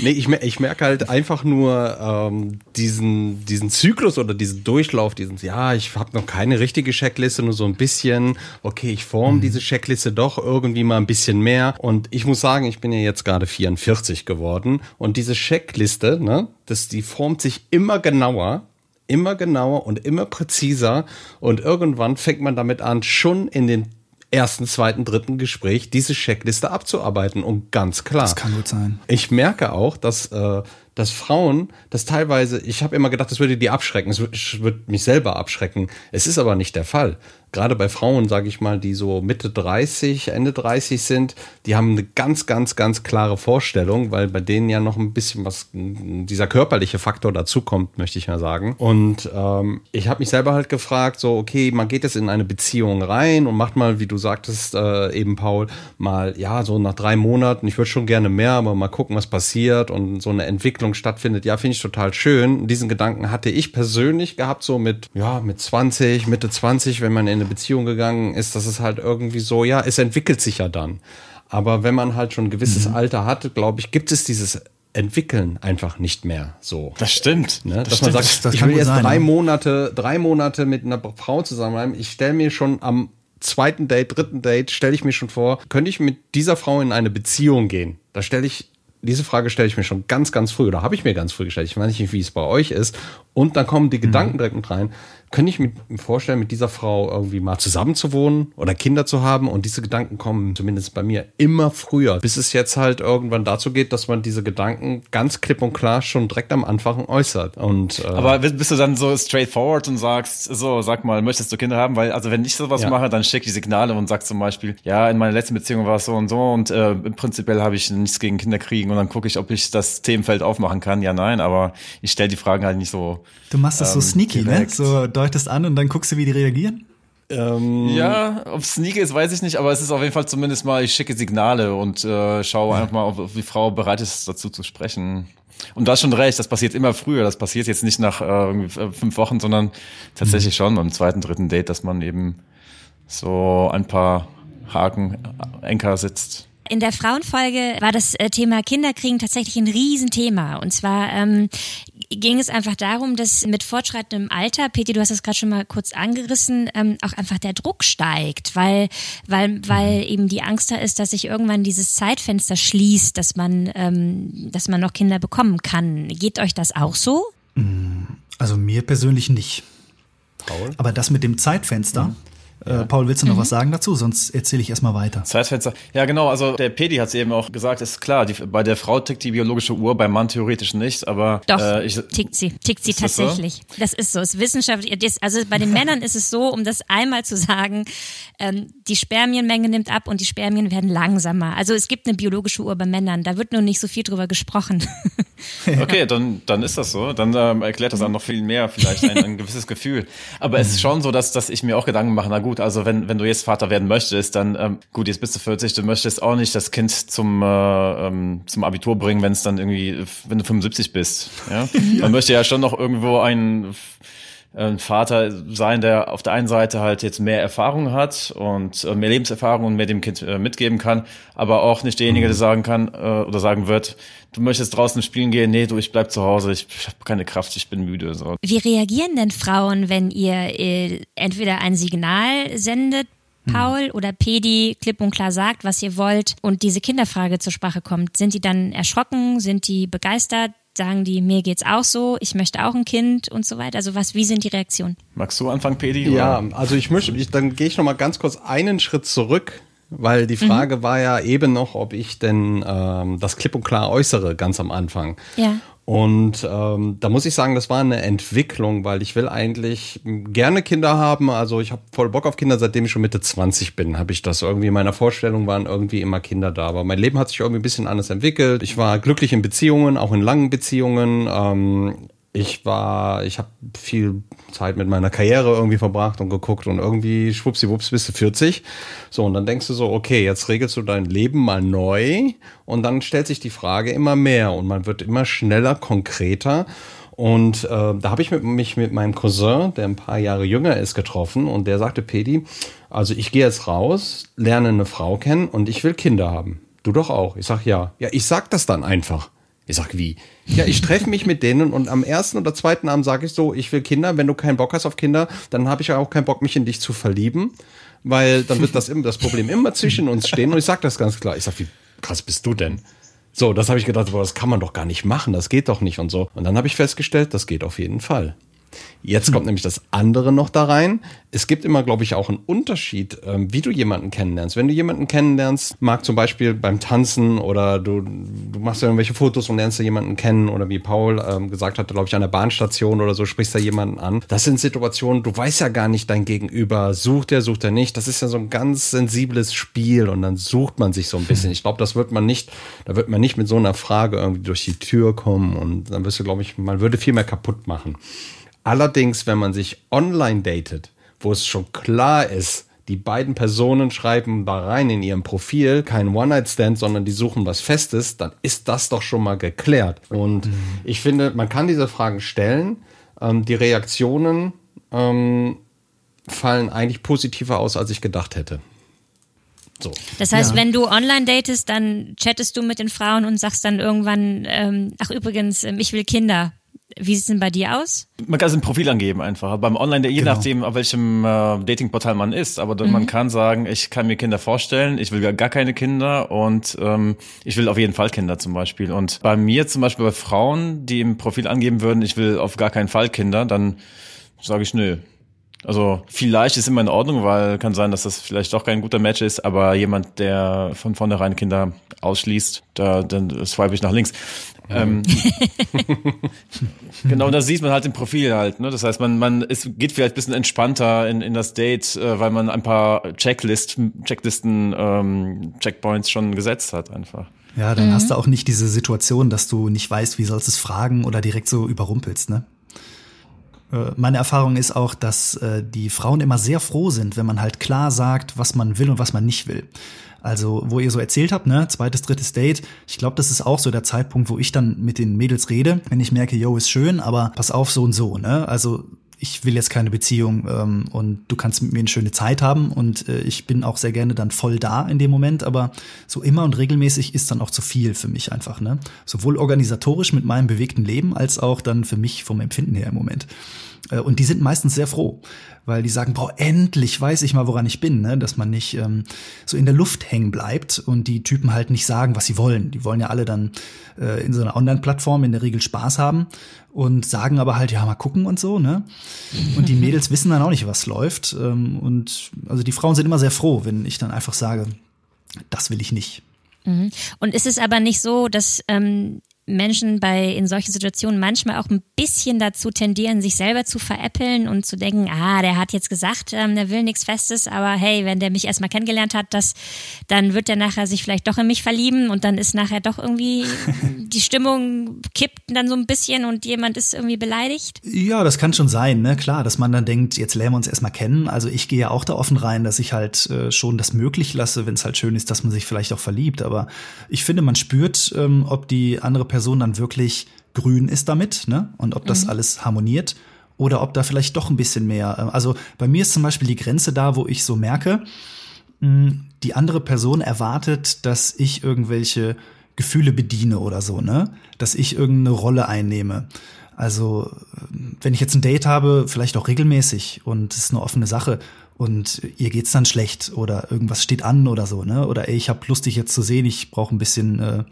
S4: nee, ich, ich merke halt einfach nur ähm, diesen, diesen Zyklus oder diesen Durchlauf, diesen, ja, ich habe noch keine richtige Checkliste, nur so ein bisschen, okay, ich forme mhm. diese Checkliste doch irgendwie mal ein bisschen mehr und ich muss sagen, ich bin ja jetzt gerade 44 geworden und diese Checkliste, ne, das, die formt sich immer genauer immer genauer und immer präziser und irgendwann fängt man damit an, schon in den ersten, zweiten, dritten Gespräch diese Checkliste abzuarbeiten. Und ganz klar. Das
S3: kann gut sein.
S4: Ich merke auch, dass, äh, dass Frauen das teilweise, ich habe immer gedacht, das würde die abschrecken, es würde, würde mich selber abschrecken. Es ist aber nicht der Fall gerade bei Frauen, sage ich mal, die so Mitte 30, Ende 30 sind, die haben eine ganz, ganz, ganz klare Vorstellung, weil bei denen ja noch ein bisschen was, dieser körperliche Faktor dazukommt, möchte ich mal sagen. Und ähm, ich habe mich selber halt gefragt, so, okay, man geht jetzt in eine Beziehung rein und macht mal, wie du sagtest, äh, eben Paul, mal, ja, so nach drei Monaten, ich würde schon gerne mehr, aber mal gucken, was passiert und so eine Entwicklung stattfindet. Ja, finde ich total schön. Diesen Gedanken hatte ich persönlich gehabt, so mit, ja, mit 20, Mitte 20, wenn man in eine Beziehung gegangen ist, dass es halt irgendwie so, ja, es entwickelt sich ja dann. Aber wenn man halt schon ein gewisses mhm. Alter hat, glaube ich, gibt es dieses entwickeln einfach nicht mehr so.
S2: Das stimmt.
S4: Ne? Das Dass stimmt. man sagt, das ich will jetzt sein, drei. Monate, drei Monate mit einer Frau zusammenbleiben. Ich stelle mir schon am zweiten Date, dritten Date, stelle ich mir schon vor, könnte ich mit dieser Frau in eine Beziehung gehen? Da stelle ich diese Frage stelle ich mir schon ganz, ganz früh oder habe ich mir ganz früh gestellt. Ich weiß nicht, wie es bei euch ist. Und dann kommen die mhm. Gedanken direkt mit rein könnte ich mir vorstellen, mit dieser Frau irgendwie mal zusammen zu wohnen oder Kinder zu haben. Und diese Gedanken kommen zumindest bei mir immer früher, bis es jetzt halt irgendwann dazu geht, dass man diese Gedanken ganz klipp und klar schon direkt am Anfang äußert. Und,
S2: äh, Aber bist du dann so straightforward und sagst, so, sag mal, möchtest du Kinder haben? Weil, also wenn ich sowas ja. mache, dann schicke ich Signale und sag zum Beispiel, ja, in meiner letzten Beziehung war es so und so und äh, prinzipiell habe ich nichts gegen Kinder kriegen und dann gucke ich, ob ich das Themenfeld aufmachen kann. Ja, nein, aber ich stelle die Fragen halt nicht so.
S3: Du machst das ähm, so sneaky, ne? direkt. ne? So deutest an und dann guckst du, wie die reagieren?
S2: Ähm, ja, ob es sneaky ist, weiß ich nicht, aber es ist auf jeden Fall zumindest mal, ich schicke Signale und äh, schaue einfach mal, ob die Frau bereit ist, dazu zu sprechen. Und du hast schon recht, das passiert immer früher. Das passiert jetzt nicht nach äh, fünf Wochen, sondern tatsächlich schon beim zweiten, dritten Date, dass man eben so ein paar Haken, Enker setzt.
S1: In der Frauenfolge war das äh, Thema Kinderkriegen tatsächlich ein Riesenthema. Und zwar ähm, ging es einfach darum, dass mit fortschreitendem Alter, Peti, du hast das gerade schon mal kurz angerissen, ähm, auch einfach der Druck steigt, weil, weil, weil mhm. eben die Angst da ist, dass sich irgendwann dieses Zeitfenster schließt, dass man, ähm, dass man noch Kinder bekommen kann. Geht euch das auch so?
S3: Mm, also mir persönlich nicht. Paul? Aber das mit dem Zeitfenster, mhm Äh, Paul, willst du noch mhm. was sagen dazu? Sonst erzähle ich erstmal weiter.
S2: Zeitfenster. Ja, genau. Also der Pedi hat es eben auch gesagt, ist klar, die, bei der Frau tickt die biologische Uhr, beim Mann theoretisch nicht, aber
S1: Doch, äh, ich, tickt sie. Tickt sie tatsächlich. Das, so? das ist so. Es ist wissenschaftlich. Also bei den Männern ist es so, um das einmal zu sagen, ähm, die Spermienmenge nimmt ab und die Spermien werden langsamer. Also es gibt eine biologische Uhr bei Männern. Da wird nur nicht so viel drüber gesprochen.
S2: okay, dann, dann ist das so. Dann ähm, erklärt das auch noch viel mehr, vielleicht ein, ein gewisses Gefühl. Aber es ist schon so, dass, dass ich mir auch Gedanken mache, na gut, also wenn, wenn du jetzt Vater werden möchtest, dann ähm, gut, jetzt bist du 40, du möchtest auch nicht das Kind zum, äh, ähm, zum Abitur bringen, wenn es dann irgendwie, wenn du 75 bist. Ja? ja? Man möchte ja schon noch irgendwo einen ein Vater sein, der auf der einen Seite halt jetzt mehr Erfahrung hat und äh, mehr Lebenserfahrung und mehr dem Kind äh, mitgeben kann, aber auch nicht derjenige, der sagen kann äh, oder sagen wird, du möchtest draußen spielen gehen, nee, du, ich bleib zu Hause, ich habe keine Kraft, ich bin müde. So.
S1: Wie reagieren denn Frauen, wenn ihr entweder ein Signal sendet, Paul oder Pedi klipp und klar sagt, was ihr wollt und diese Kinderfrage zur Sprache kommt? Sind die dann erschrocken? Sind die begeistert? sagen die, mir geht's auch so, ich möchte auch ein Kind und so weiter? Also was, wie sind die Reaktionen?
S2: Magst du anfangen, Pedi?
S4: Ja, also ich möchte, ich, dann gehe ich noch mal ganz kurz einen Schritt zurück, weil die mhm. Frage mhm. war ja eben noch, ob ich denn ähm, das klipp und klar äußere ganz am Anfang.
S1: Ja.
S4: Und ähm, da muss ich sagen, das war eine Entwicklung, weil ich will eigentlich gerne Kinder haben. Also ich habe voll Bock auf Kinder, seitdem ich schon Mitte 20 bin, habe ich das irgendwie in meiner Vorstellung waren irgendwie immer Kinder da. Aber mein Leben hat sich irgendwie ein bisschen anders entwickelt. Ich war glücklich in Beziehungen, auch in langen Beziehungen. Ähm, ich war, ich habe viel Zeit mit meiner Karriere irgendwie verbracht und geguckt und irgendwie schwuppsiwupps bist du 40. So, und dann denkst du so, okay, jetzt regelst du dein Leben mal neu und dann stellt sich die Frage immer mehr und man wird immer schneller, konkreter. Und äh, da habe ich mit, mich mit meinem Cousin, der ein paar Jahre jünger ist, getroffen und der sagte, Pedi, also ich gehe jetzt raus, lerne eine Frau kennen und ich will Kinder haben. Du doch auch. Ich sag ja. Ja, ich sag das dann einfach. Ich sag, wie? Ja, ich treffe mich mit denen und am ersten oder zweiten Abend sage ich so, ich will Kinder. Wenn du keinen Bock hast auf Kinder, dann habe ich ja auch keinen Bock, mich in dich zu verlieben, weil dann wird das, das Problem immer zwischen uns stehen. Und ich sag das ganz klar. Ich sag, wie krass bist du denn? So, das habe ich gedacht, boah, das kann man doch gar nicht machen, das geht doch nicht und so. Und dann habe ich festgestellt, das geht auf jeden Fall. Jetzt kommt nämlich das andere noch da rein. Es gibt immer, glaube ich, auch einen Unterschied, ähm, wie du jemanden kennenlernst. Wenn du jemanden kennenlernst, mag zum Beispiel beim Tanzen oder du, du machst irgendwelche Fotos und lernst da jemanden kennen oder wie Paul ähm, gesagt hat, glaube ich, an der Bahnstation oder so sprichst da jemanden an. Das sind Situationen, du weißt ja gar nicht dein Gegenüber, sucht er, sucht er nicht. Das ist ja so ein ganz sensibles Spiel und dann sucht man sich so ein bisschen. Ich glaube, das wird man nicht, da wird man nicht mit so einer Frage irgendwie durch die Tür kommen und dann wirst du, glaube ich, man würde viel mehr kaputt machen. Allerdings, wenn man sich online datet, wo es schon klar ist, die beiden Personen schreiben da rein in ihrem Profil kein One-Night-Stand, sondern die suchen was Festes, dann ist das doch schon mal geklärt. Und mhm. ich finde, man kann diese Fragen stellen. Ähm, die Reaktionen ähm, fallen eigentlich positiver aus, als ich gedacht hätte.
S1: So. Das heißt, ja. wenn du online datest, dann chattest du mit den Frauen und sagst dann irgendwann, ähm, ach übrigens, ähm, ich will Kinder. Wie sieht es denn bei dir aus?
S2: Man kann es ein Profil angeben einfach. Beim Online, je genau. nachdem, auf welchem äh, Datingportal man ist. Aber mhm. man kann sagen, ich kann mir Kinder vorstellen, ich will gar, gar keine Kinder und ähm, ich will auf jeden Fall Kinder zum Beispiel. Und bei mir zum Beispiel bei Frauen, die im Profil angeben würden, ich will auf gar keinen Fall Kinder, dann sage ich nö. Also vielleicht ist immer in Ordnung, weil kann sein, dass das vielleicht doch kein guter Match ist, aber jemand, der von vornherein Kinder ausschließt, da dann swipe ich nach links. Ähm, genau, da sieht man halt im Profil halt. Ne? Das heißt, man, man es geht vielleicht ein bisschen entspannter in, in das Date, äh, weil man ein paar Checklist, Checklisten, ähm, Checkpoints schon gesetzt hat einfach.
S3: Ja, dann mhm. hast du auch nicht diese Situation, dass du nicht weißt, wie sollst du es fragen oder direkt so überrumpelst, ne? Äh, meine Erfahrung ist auch, dass äh, die Frauen immer sehr froh sind, wenn man halt klar sagt, was man will und was man nicht will. Also, wo ihr so erzählt habt, ne, zweites, drittes Date, ich glaube, das ist auch so der Zeitpunkt, wo ich dann mit den Mädels rede, wenn ich merke, yo, ist schön, aber pass auf, so und so, ne? Also ich will jetzt keine Beziehung ähm, und du kannst mit mir eine schöne Zeit haben und äh, ich bin auch sehr gerne dann voll da in dem Moment, aber so immer und regelmäßig ist dann auch zu viel für mich einfach, ne? Sowohl organisatorisch mit meinem bewegten Leben als auch dann für mich vom Empfinden her im Moment. Äh, und die sind meistens sehr froh, weil die sagen, boah, endlich weiß ich mal, woran ich bin, ne? dass man nicht ähm, so in der Luft hängen bleibt und die Typen halt nicht sagen, was sie wollen. Die wollen ja alle dann äh, in so einer Online-Plattform in der Regel Spaß haben und sagen aber halt, ja, mal gucken und so, ne? Und die Mädels wissen dann auch nicht, was läuft. Ähm, und also die Frauen sind immer sehr froh, wenn ich dann einfach sage, das will ich nicht.
S1: Mhm. Und ist es aber nicht so, dass ähm, Menschen bei in solchen Situationen manchmal auch ein bisschen dazu tendieren, sich selber zu veräppeln und zu denken, ah, der hat jetzt gesagt, ähm, der will nichts Festes, aber hey, wenn der mich erstmal kennengelernt hat, das, dann wird der nachher sich vielleicht doch in mich verlieben und dann ist nachher doch irgendwie die Stimmung kippt dann so ein bisschen und jemand ist irgendwie beleidigt.
S3: Ja, das kann schon sein, ne? Klar, dass man dann denkt, jetzt lernen wir uns erstmal kennen. Also ich gehe ja auch da offen rein, dass ich halt äh, schon das möglich lasse, wenn es halt schön ist, dass man sich vielleicht auch verliebt. Aber ich finde, man spürt, ähm, ob die andere Person dann wirklich grün ist damit, ne? Und ob das mhm. alles harmoniert oder ob da vielleicht doch ein bisschen mehr. Äh, also bei mir ist zum Beispiel die Grenze da, wo ich so merke, hm, die andere Person erwartet, dass ich irgendwelche Gefühle bediene oder so, ne? Dass ich irgendeine Rolle einnehme. Also, wenn ich jetzt ein Date habe, vielleicht auch regelmäßig und es ist eine offene Sache und ihr geht's dann schlecht oder irgendwas steht an oder so, ne? Oder ey, ich habe Lust, dich jetzt zu sehen, ich brauche ein bisschen äh,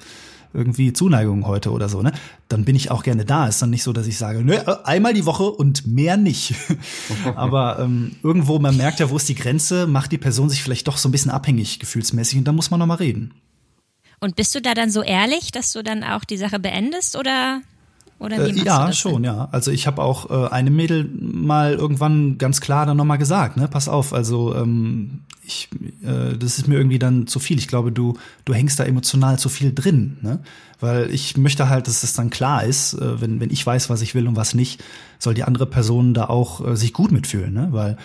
S3: irgendwie Zuneigung heute oder so, ne? Dann bin ich auch gerne da. Ist dann nicht so, dass ich sage, ne, einmal die Woche und mehr nicht. Aber ähm, irgendwo, man merkt ja, wo ist die Grenze, macht die Person sich vielleicht doch so ein bisschen abhängig gefühlsmäßig und da muss man noch mal reden.
S1: Und bist du da dann so ehrlich, dass du dann auch die Sache beendest oder oder wie
S3: äh, ja, schon, ja. Also ich habe auch äh, eine Mädel mal irgendwann ganz klar dann nochmal gesagt, ne, pass auf, also ähm, ich, äh, das ist mir irgendwie dann zu viel. Ich glaube, du, du hängst da emotional zu viel drin, ne? Weil ich möchte halt, dass es dann klar ist, äh, wenn, wenn ich weiß, was ich will und was nicht, soll die andere Person da auch äh, sich gut mitfühlen, ne? Weil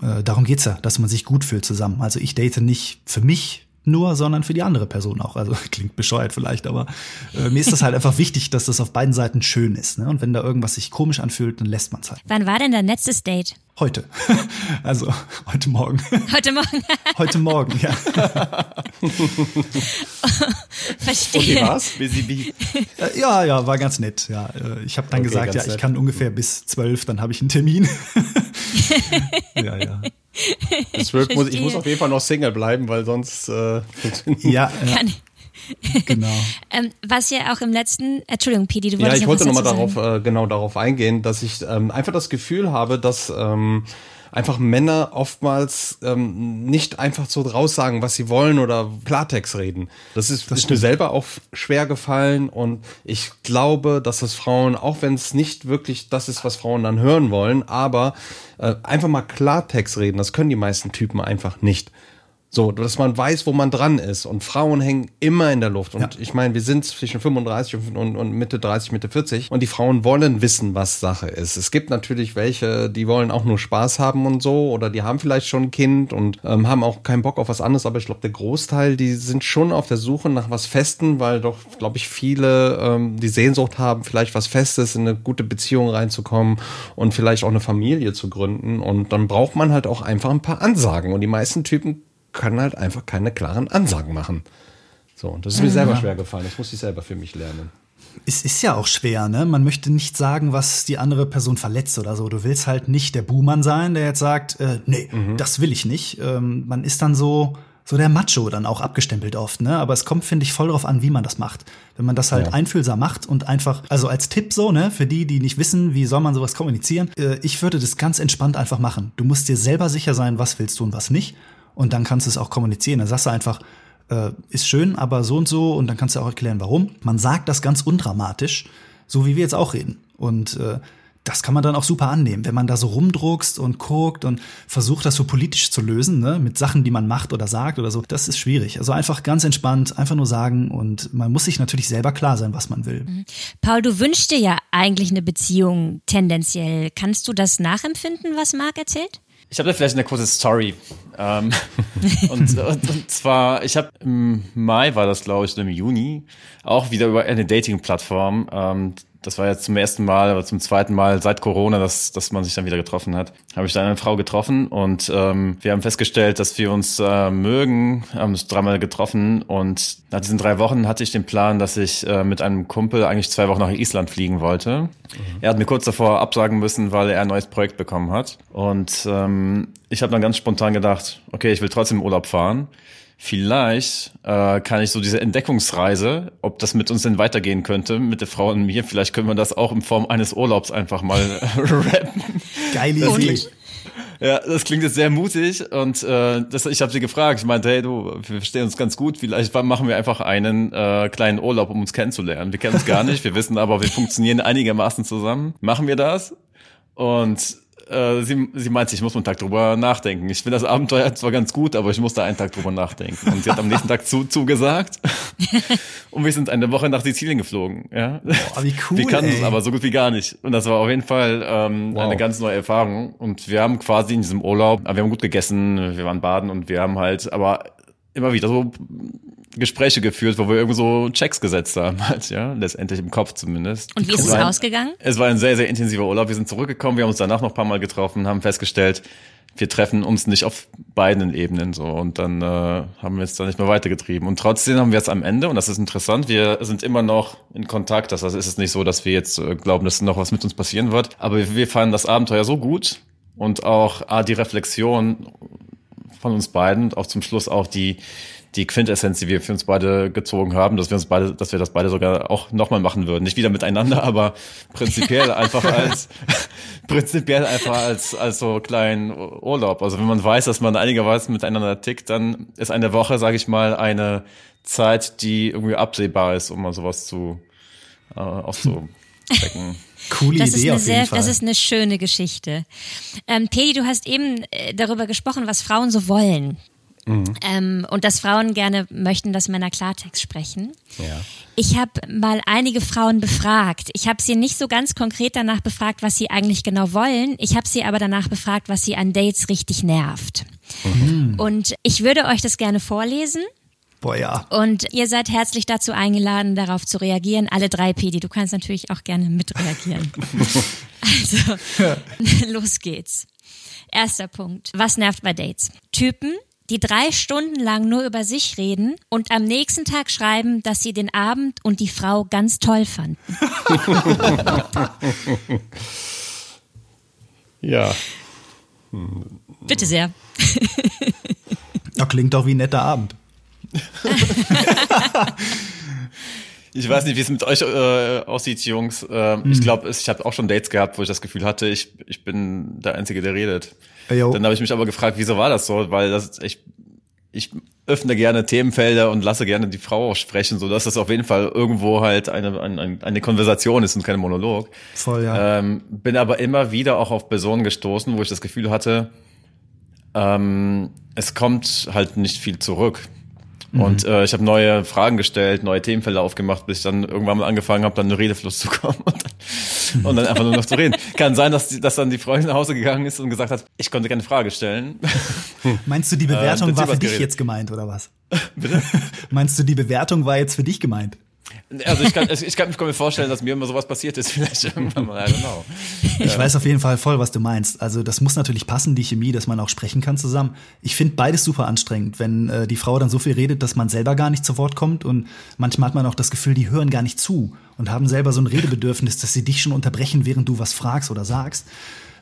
S3: äh, darum geht's ja, dass man sich gut fühlt zusammen. Also ich date nicht für mich nur, sondern für die andere Person auch. Also klingt bescheuert vielleicht, aber äh, mir ist das halt einfach wichtig, dass das auf beiden Seiten schön ist. Ne? Und wenn da irgendwas sich komisch anfühlt, dann lässt man es halt.
S1: Wann war denn dein letztes Date?
S3: Heute. Also heute Morgen.
S1: Heute Morgen.
S3: heute Morgen, ja.
S1: Verstehe.
S2: Okay, was? Wie,
S3: äh, Ja, ja, war ganz nett. Ja, äh, ich habe dann okay, gesagt, ja, ich kann ungefähr bis zwölf, dann habe ich einen Termin.
S4: ja, ja. Bis zwölf muss ich muss auf jeden Fall noch Single bleiben, weil sonst äh,
S3: ja, ja. Kann ich. Genau.
S1: ähm, was ja auch im letzten, Entschuldigung, Pidi, du
S4: wolltest Ja, ich wollte nochmal darauf, äh, genau darauf eingehen, dass ich ähm, einfach das Gefühl habe, dass ähm, einfach Männer oftmals ähm, nicht einfach so raussagen, was sie wollen oder Klartext reden. Das ist, das ist mir selber auch schwer gefallen und ich glaube, dass das Frauen, auch wenn es nicht wirklich das ist, was Frauen dann hören wollen, aber äh, einfach mal Klartext reden, das können die meisten Typen einfach nicht. So, dass man weiß, wo man dran ist. Und Frauen hängen immer in der Luft. Und ja. ich meine, wir sind zwischen 35 und, und, Mitte 30, Mitte 40. Und die Frauen wollen wissen, was Sache ist. Es gibt natürlich welche, die wollen auch nur Spaß haben und so. Oder die haben vielleicht schon ein Kind und ähm, haben auch keinen Bock auf was anderes. Aber ich glaube, der Großteil, die sind schon auf der Suche nach was Festen, weil doch, glaube ich, viele ähm, die Sehnsucht haben, vielleicht was Festes, in eine gute Beziehung reinzukommen und vielleicht auch eine Familie zu gründen. Und dann braucht man halt auch einfach ein paar Ansagen. Und die meisten Typen kann halt einfach keine klaren Ansagen machen. So, und das ist mir selber schwer gefallen. Das muss ich selber für mich lernen.
S3: Es ist ja auch schwer, ne? Man möchte nicht sagen, was die andere Person verletzt oder so. Du willst halt nicht der Buhmann sein, der jetzt sagt, äh, nee, mhm. das will ich nicht. Ähm, man ist dann so, so der Macho dann auch abgestempelt oft, ne? Aber es kommt, finde ich, voll darauf an, wie man das macht. Wenn man das halt ja. einfühlsam macht und einfach, also als Tipp so, ne, für die, die nicht wissen, wie soll man sowas kommunizieren, äh, ich würde das ganz entspannt einfach machen. Du musst dir selber sicher sein, was willst du und was nicht und dann kannst du es auch kommunizieren. Dann sagst du einfach, äh, ist schön, aber so und so und dann kannst du auch erklären, warum. Man sagt das ganz undramatisch, so wie wir jetzt auch reden. Und äh, das kann man dann auch super annehmen, wenn man da so rumdruckst und guckt und versucht, das so politisch zu lösen, ne, mit Sachen, die man macht oder sagt oder so. Das ist schwierig. Also einfach ganz entspannt, einfach nur sagen und man muss sich natürlich selber klar sein, was man will. Mhm.
S1: Paul, du wünschst dir ja eigentlich eine Beziehung tendenziell. Kannst du das nachempfinden, was Marc erzählt?
S2: Ich habe da vielleicht eine kurze Story. Ähm, und, und, und, zwar, ich habe im Mai war das, glaube ich, im Juni, auch wieder über eine Dating-Plattform ähm, das war jetzt zum ersten Mal, aber zum zweiten Mal seit Corona, dass, dass man sich dann wieder getroffen hat, habe ich dann eine Frau getroffen und ähm, wir haben festgestellt, dass wir uns äh, mögen, haben uns dreimal getroffen und nach diesen drei Wochen hatte ich den Plan, dass ich äh, mit einem Kumpel eigentlich zwei Wochen nach Island fliegen wollte. Mhm. Er hat mir kurz davor absagen müssen, weil er ein neues Projekt bekommen hat und ähm, ich habe dann ganz spontan gedacht, okay, ich will trotzdem Urlaub fahren vielleicht äh, kann ich so diese Entdeckungsreise, ob das mit uns denn weitergehen könnte, mit der Frau und mir, vielleicht können wir das auch in Form eines Urlaubs einfach mal rappen.
S3: Geile Idee.
S2: Ja, das klingt jetzt sehr mutig und äh, das, ich habe sie gefragt. Ich meinte, hey, du, wir verstehen uns ganz gut. Vielleicht machen wir einfach einen äh, kleinen Urlaub, um uns kennenzulernen. Wir kennen uns gar nicht, wir wissen aber, wir funktionieren einigermaßen zusammen. Machen wir das? Und äh, sie, sie meinte, ich muss einen Tag drüber nachdenken. Ich finde das Abenteuer zwar ganz gut, aber ich muss da einen Tag drüber nachdenken. Und sie hat am nächsten Tag zu, zugesagt. und wir sind eine Woche nach Sizilien geflogen. Ja?
S3: Boah, wie cool.
S2: Wir kannten es aber so gut wie gar nicht. Und das war auf jeden Fall ähm, wow. eine ganz neue Erfahrung. Und wir haben quasi in diesem Urlaub, wir haben gut gegessen, wir waren baden und wir haben halt, aber immer wieder so Gespräche geführt, wo wir irgendwie so Checks gesetzt haben, halt, ja, letztendlich im Kopf zumindest.
S1: Und wie ist es, es ausgegangen?
S2: Es war ein sehr, sehr intensiver Urlaub. Wir sind zurückgekommen, wir haben uns danach noch ein paar Mal getroffen, haben festgestellt, wir treffen uns nicht auf beiden Ebenen so und dann äh, haben wir es dann nicht mehr weitergetrieben. Und trotzdem haben wir jetzt am Ende, und das ist interessant, wir sind immer noch in Kontakt. Das heißt, es ist nicht so, dass wir jetzt äh, glauben, dass noch was mit uns passieren wird. Aber wir fanden das Abenteuer so gut und auch ah, die Reflexion von uns beiden, auch zum Schluss auch die die Quintessenz, die wir für uns beide gezogen haben, dass wir uns beide, dass wir das beide sogar auch nochmal machen würden. Nicht wieder miteinander, aber prinzipiell einfach als, prinzipiell einfach als, als so kleinen Urlaub. Also wenn man weiß, dass man einigermaßen miteinander tickt, dann ist eine Woche, sage ich mal, eine Zeit, die irgendwie absehbar ist, um mal sowas zu, äh, auszuchecken.
S3: Coole
S1: das
S3: Idee
S1: ist eine
S3: auf jeden
S1: sehr,
S3: Fall.
S1: Das ist eine schöne Geschichte. Ähm, Pedi, du hast eben äh, darüber gesprochen, was Frauen so wollen. Mhm. Ähm, und dass Frauen gerne möchten, dass Männer Klartext sprechen.
S4: Ja.
S1: Ich habe mal einige Frauen befragt. Ich habe sie nicht so ganz konkret danach befragt, was sie eigentlich genau wollen. Ich habe sie aber danach befragt, was sie an Dates richtig nervt. Mhm. Und ich würde euch das gerne vorlesen.
S3: Boah, ja.
S1: Und ihr seid herzlich dazu eingeladen, darauf zu reagieren. Alle drei Pedi. Du kannst natürlich auch gerne mitreagieren. also, los geht's. Erster Punkt. Was nervt bei Dates? Typen, die drei Stunden lang nur über sich reden und am nächsten Tag schreiben, dass sie den Abend und die Frau ganz toll fanden.
S4: ja.
S1: Bitte sehr.
S3: Ja, klingt doch wie ein netter Abend.
S2: Ich weiß nicht, wie es mit euch äh, aussieht, Jungs. Ähm, mhm. Ich glaube, ich habe auch schon Dates gehabt, wo ich das Gefühl hatte, ich, ich bin der Einzige, der redet. Jo. Dann habe ich mich aber gefragt, wieso war das so? Weil das ich, ich öffne gerne Themenfelder und lasse gerne die Frau auch sprechen, so dass das auf jeden Fall irgendwo halt eine, eine, eine Konversation ist und kein Monolog.
S3: Voll, ja.
S2: Ähm, bin aber immer wieder auch auf Personen gestoßen, wo ich das Gefühl hatte, ähm, es kommt halt nicht viel zurück. Mhm. Und äh, ich habe neue Fragen gestellt, neue Themenfelder aufgemacht, bis ich dann irgendwann mal angefangen habe, dann in den Redefluss zu kommen und dann, und dann einfach nur noch zu reden. Kann sein, dass, die, dass dann die Freundin nach Hause gegangen ist und gesagt hat, ich konnte keine Frage stellen.
S3: Meinst du, die Bewertung äh, war für dich geredet. jetzt gemeint oder was?
S2: Bitte?
S3: Meinst du, die Bewertung war jetzt für dich gemeint?
S2: Also ich kann, ich kann, ich kann mir vorstellen, dass mir immer sowas passiert ist, vielleicht irgendwann mal, I don't know.
S3: Ich weiß auf jeden Fall voll, was du meinst. Also das muss natürlich passen, die Chemie, dass man auch sprechen kann zusammen. Ich finde beides super anstrengend, wenn äh, die Frau dann so viel redet, dass man selber gar nicht zu Wort kommt und manchmal hat man auch das Gefühl, die hören gar nicht zu und haben selber so ein Redebedürfnis, dass sie dich schon unterbrechen, während du was fragst oder sagst.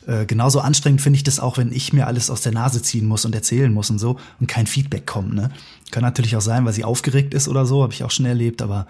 S3: Äh, genauso anstrengend finde ich das auch, wenn ich mir alles aus der Nase ziehen muss und erzählen muss und so und kein Feedback kommt. Ne? Kann natürlich auch sein, weil sie aufgeregt ist oder so, habe ich auch schon erlebt, aber